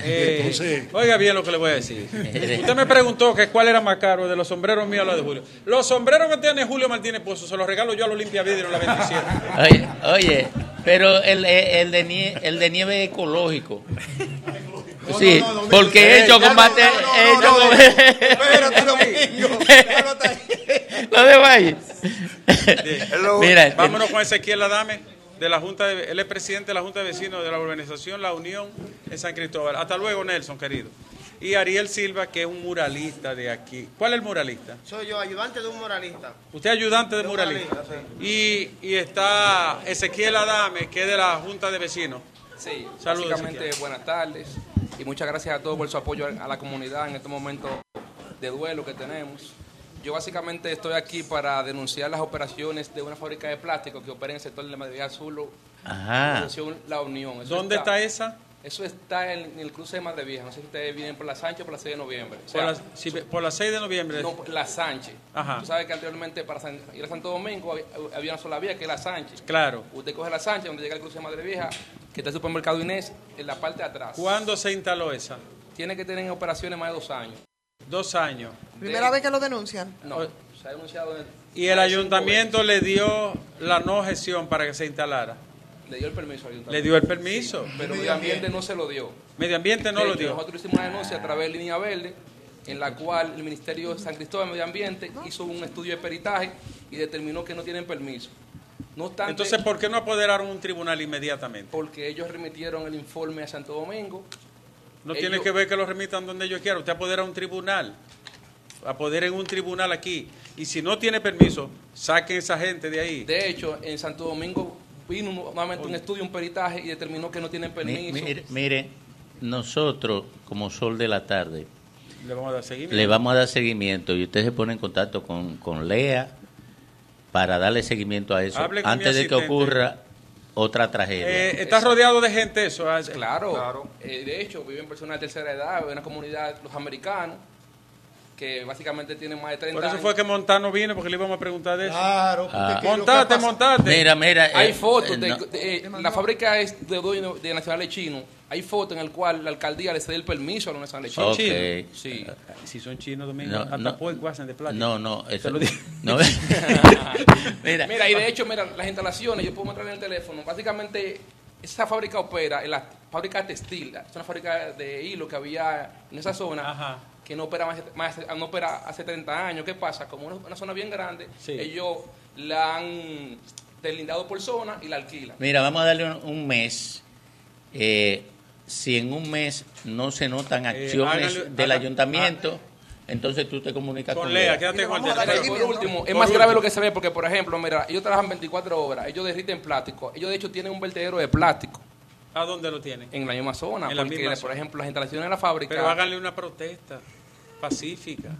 Eh, Entonces, oiga bien lo que le voy a decir. Usted me preguntó que cuál era más caro de los sombreros míos o los de Julio. Los sombreros que tiene Julio Martínez Pozo se los regalo yo a los limpia vidrio en la 27. Oye, oye, pero el, el, de nieve, el de nieve ecológico. Sí, no, no, porque eh, ya combate. no, no, he no, hecho no, com- espérate, Domingo, Lo de Valle. Mira, vámonos con Ezequiel Adame de la Junta de, él es presidente de la Junta de Vecinos de la organización La Unión en San Cristóbal. Hasta luego, Nelson, querido. Y Ariel Silva, que es un muralista de aquí. ¿Cuál es el muralista? Soy yo, ayudante de un moralista. Usted es ayudante de De muralista. muralista, Y, y está Ezequiel Adame, que es de la Junta de Vecinos. Sí, Saludos, básicamente Ezequiel. buenas tardes y muchas gracias a todos por su apoyo a la comunidad en este momento de duelo que tenemos. Yo básicamente estoy aquí para denunciar las operaciones de una fábrica de plástico que opera en el sector de la Madrid Azul, Ajá. La Unión. Eso ¿Dónde está esa? Eso está en, el cruce de Madre Vieja. No sé si ustedes vienen por la Sánchez o por la 6 de noviembre. O Por, la, si- por la 6 de noviembre. no, la Sánchez. Ajá. Tú sabes que anteriormente para San- ir a Santo Domingo había, había una sola vía que es la Sánchez. Claro. Usted coge la Sánchez, donde llega el cruce de Madre Vieja, que está el supermercado Inés, en la parte de atrás. ¿Cuándo se instaló esa? Tiene que tener en operaciones más de dos años. Dos años. Primera vez que lo denuncian. No, se ha denunciado. en- Y el ayuntamiento le dio la no gestión para que se instalara. Le dio el permiso al ayuntamiento. Le dio el permiso. Sí, pero medio ambiente no se lo dio. Medio ambiente no lo dio. Nosotros hicimos una denuncia a través de Línea Verde, en la cual el Ministerio de San Cristóbal de Medio Ambiente hizo un estudio de peritaje y determinó que no tienen permiso. No obstante, Entonces, ¿por qué no apoderaron un tribunal inmediatamente? porque ellos remitieron el informe a Santo Domingo. No Ellos- tiene que ver que lo remitan donde ellos quieran. Usted apodera un tribunal. Apoderen un tribunal aquí. Y si no tiene permiso, saquen esa gente de ahí. De hecho, en Santo Domingo vino nuevamente un estudio, un peritaje y determinó que no tienen Mi- permiso. mire, mire, nosotros, como Sol de la Tarde, Le vamos a dar seguimiento. le vamos a dar seguimiento y usted se pone en contacto con, con Lea para darle seguimiento a eso Hable antes de que ocurra otra tragedia. Eh, está rodeado de gente eso. ah, Claro, eh, de hecho, viven personas de tercera edad, de una comunidad, los americanos, que básicamente tienen más de 30 Por eso años. fue que Montano vino, porque le íbamos a preguntar de eso. Claro, Ah. montate, montate. Mira, mira, Hay eh, fotos, eh, de, no. de- eh, la fábrica es de dueño de nacionales chinos. Hay fotos en el cual la alcaldía le cede el permiso a los nacionales Son chinos. Ok. Sí. Si son chinos, Domingo, No, hasta no. puerco hacen de plástico. No, no, eso lo digo. no. mira. Mira. y de hecho, mira, las instalaciones, yo puedo mostrar en el teléfono. Básicamente, esa fábrica opera en la fábrica textil. Es una fábrica de hilo que había en esa zona. Que no opera, más, más- no opera hace 30 años. ¿Qué pasa? Como una, una zona bien grande, ellos la han deslindado por zona y la alquilan. Mira, vamos a darle un, un mes. Eh, si en un mes no se notan acciones háganle- del ayuntamiento, entonces tú te comunicas con, Con Lea, quédate con el teléfono. por último, es más grave lo que se ve porque, por ejemplo, mira, ellos trabajan 24 horas, ellos derriten plástico, ellos de hecho tienen un vertedero de plástico ¿A dónde lo tienen? en la misma zona, En la porque, misma por zona. ejemplo, las instalaciones de la fábrica... Pero háganle una protesta. Pacífica.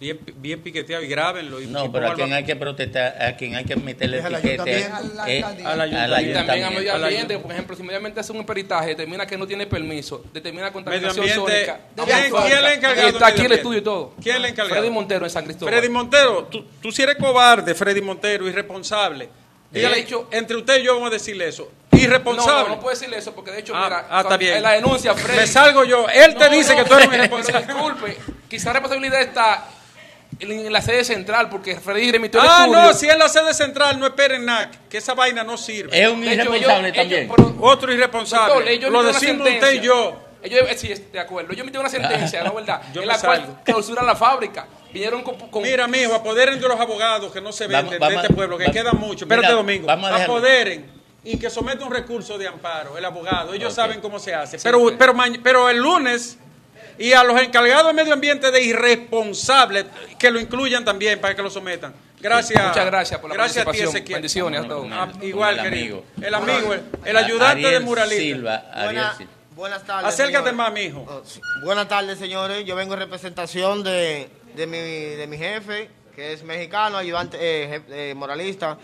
Bien, bien piqueteado y grábenlo. Y, y No, pero a quien hay que protestar, a quien hay que meterle Es etiquete ayuntamiento. eh, Al ayuntamiento. Y también a medio ambiente, por ejemplo, si medio ambiente hace un peritaje, determina que no tiene permiso, determina contaminación sónica. ¿Quién- le ha encargado está aquí el estudio y todo. ¿Quién le ha encargado? Freddy Montero en San Cristóbal. Freddy Montero, tú, tú si eres cobarde, Freddy Montero, irresponsable. Dígale, De hecho- entre usted y yo vamos a decirle eso. Irresponsable. no, no puede decirle eso porque de hecho, Ah, mira, ah, está cuando- bien. en la denuncia, Freddy. Me salgo yo. Él te dice que tú eres un irresponsable. Disculpe, quizá la responsabilidad está en, la sede central porque Freddy remitió el Ah, estudio. no, si es la sede central, no esperen nada, que esa vaina no sirve. Es un De hecho, irresponsable ellos- también. ellos- pero- Otro irresponsable. Doctor, ellos Lo decimos usted y yo. Ellos, eh, sí, de acuerdo. Ellos emitieron una sentencia, ¿no verdad? Yo en la cual salgo. clausuran la fábrica. Vinieron con, con- Mira, mijo, apoderen de los abogados que no se venden vamos de este pueblo, que va- quedan mucho. mira, Espérate, Domingo. vamos a apoderen y que someta un recurso de amparo, el abogado. Ellos saben cómo se hace. Sí, pero, pero, el lunes y a los encargados de medio ambiente de irresponsables, que lo incluyan también para que lo sometan. Gracias. Muchas gracias por la Gracias a ti, participación. Ezequiel. Bendiciones a todos. Ah, igual, el querido. amigo. El amigo, el, el ayudante Ariel de muralista. Silva, Ariel Silva. buenas tardes. Acércate señores. más, mijo. Oh. Buenas tardes, señores. Yo vengo en representación de, de, mi, de mi jefe, que es mexicano, ayudante eh, jefe- eh, moralista.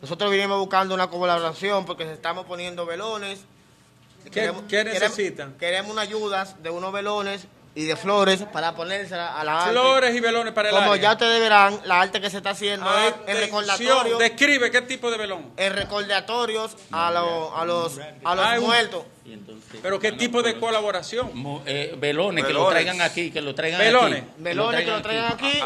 Nosotros vinimos buscando una colaboración porque se estamos poniendo velones. ¿Qué- qué necesitan? Queremos una ayuda de unos velones y de flores para ponerse a la arte. Flores y velones para el Como área. ya ustedes verán, la arte que se está haciendo es en Atención, recordatorios, Describe qué tipo de velón. en recordatorios a, los a los, a los Hay Pero qué tipo de colaboración. Mu- eh, velones, que lo Velones. traigan aquí, que lo traigan Velones. aquí. Melones que lo traigan aquí.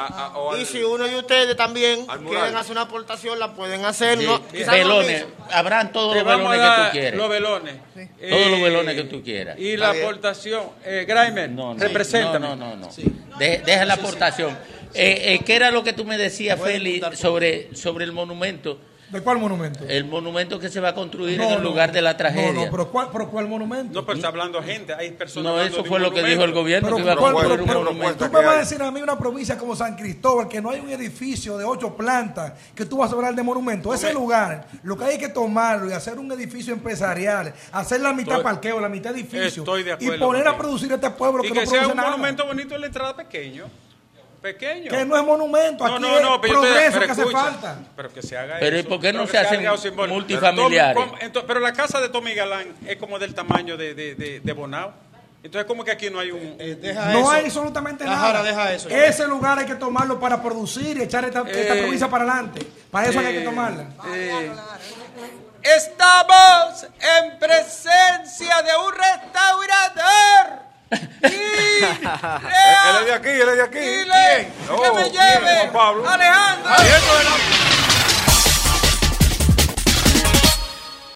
Y si uno de ustedes también quieren hacer una aportación, la pueden hacer. Sí, No, quizás no velones, habrán todos los velones que tú quieres. Los velones. Todos los Eh, velones que tú quieras. Y la aportación. Eh, Graimer, No, no, represéntame. No, no, no. no. De- deja la aportación. Eh, eh, ¿Qué era lo que tú me decías, Feli, sobre, sobre el monumento? ¿De cuál monumento? El monumento que se va a construir No, en el no. lugar de la No, tragedia. no, pero ¿cuál, pero ¿cuál monumento? No, pero está hablando gente. Hay personas. No, eso fue un lo que dijo el gobierno, Pero, que iba a ¿cuál- construir pero- un pero- monumento. tú me vas a decir a mí una provincia como San Cristóbal que no hay un edificio de ocho plantas que tú vas a hablar de monumento. Ese lugar, lo que hay que tomarlo y hacer un edificio empresarial, hacer la mitad Estoy- parqueo, la mitad edificio Estoy de y acuerdo poner a producir este pueblo Y que, que no sea produce un nada. monumento bonito en la entrada pequeño. Pequeño. Que no es monumento, No, aquí no, es no, te- progreso pero que hace escucha, falta. Pero que se haga Pero ¿y eso. por qué no Pero se hacen multifamiliares? Pero, ¿cómo- ento- pero la casa de Tommy Galán es como del tamaño de, de, de, de Bonao. Entonces, como que aquí no hay un. No hay absolutamente Ajara, nada. deja eso. Ese lugar hay que tomarlo para producir y echar esta, esta Eh, provincia para adelante. Para eso hay eh, que tomarla. eh, Estamos en presencia de un restaurador. Él es de aquí, él es de aquí. Dile No, que me ¿quién? lleve Pablo. Alejandro. Abierto de la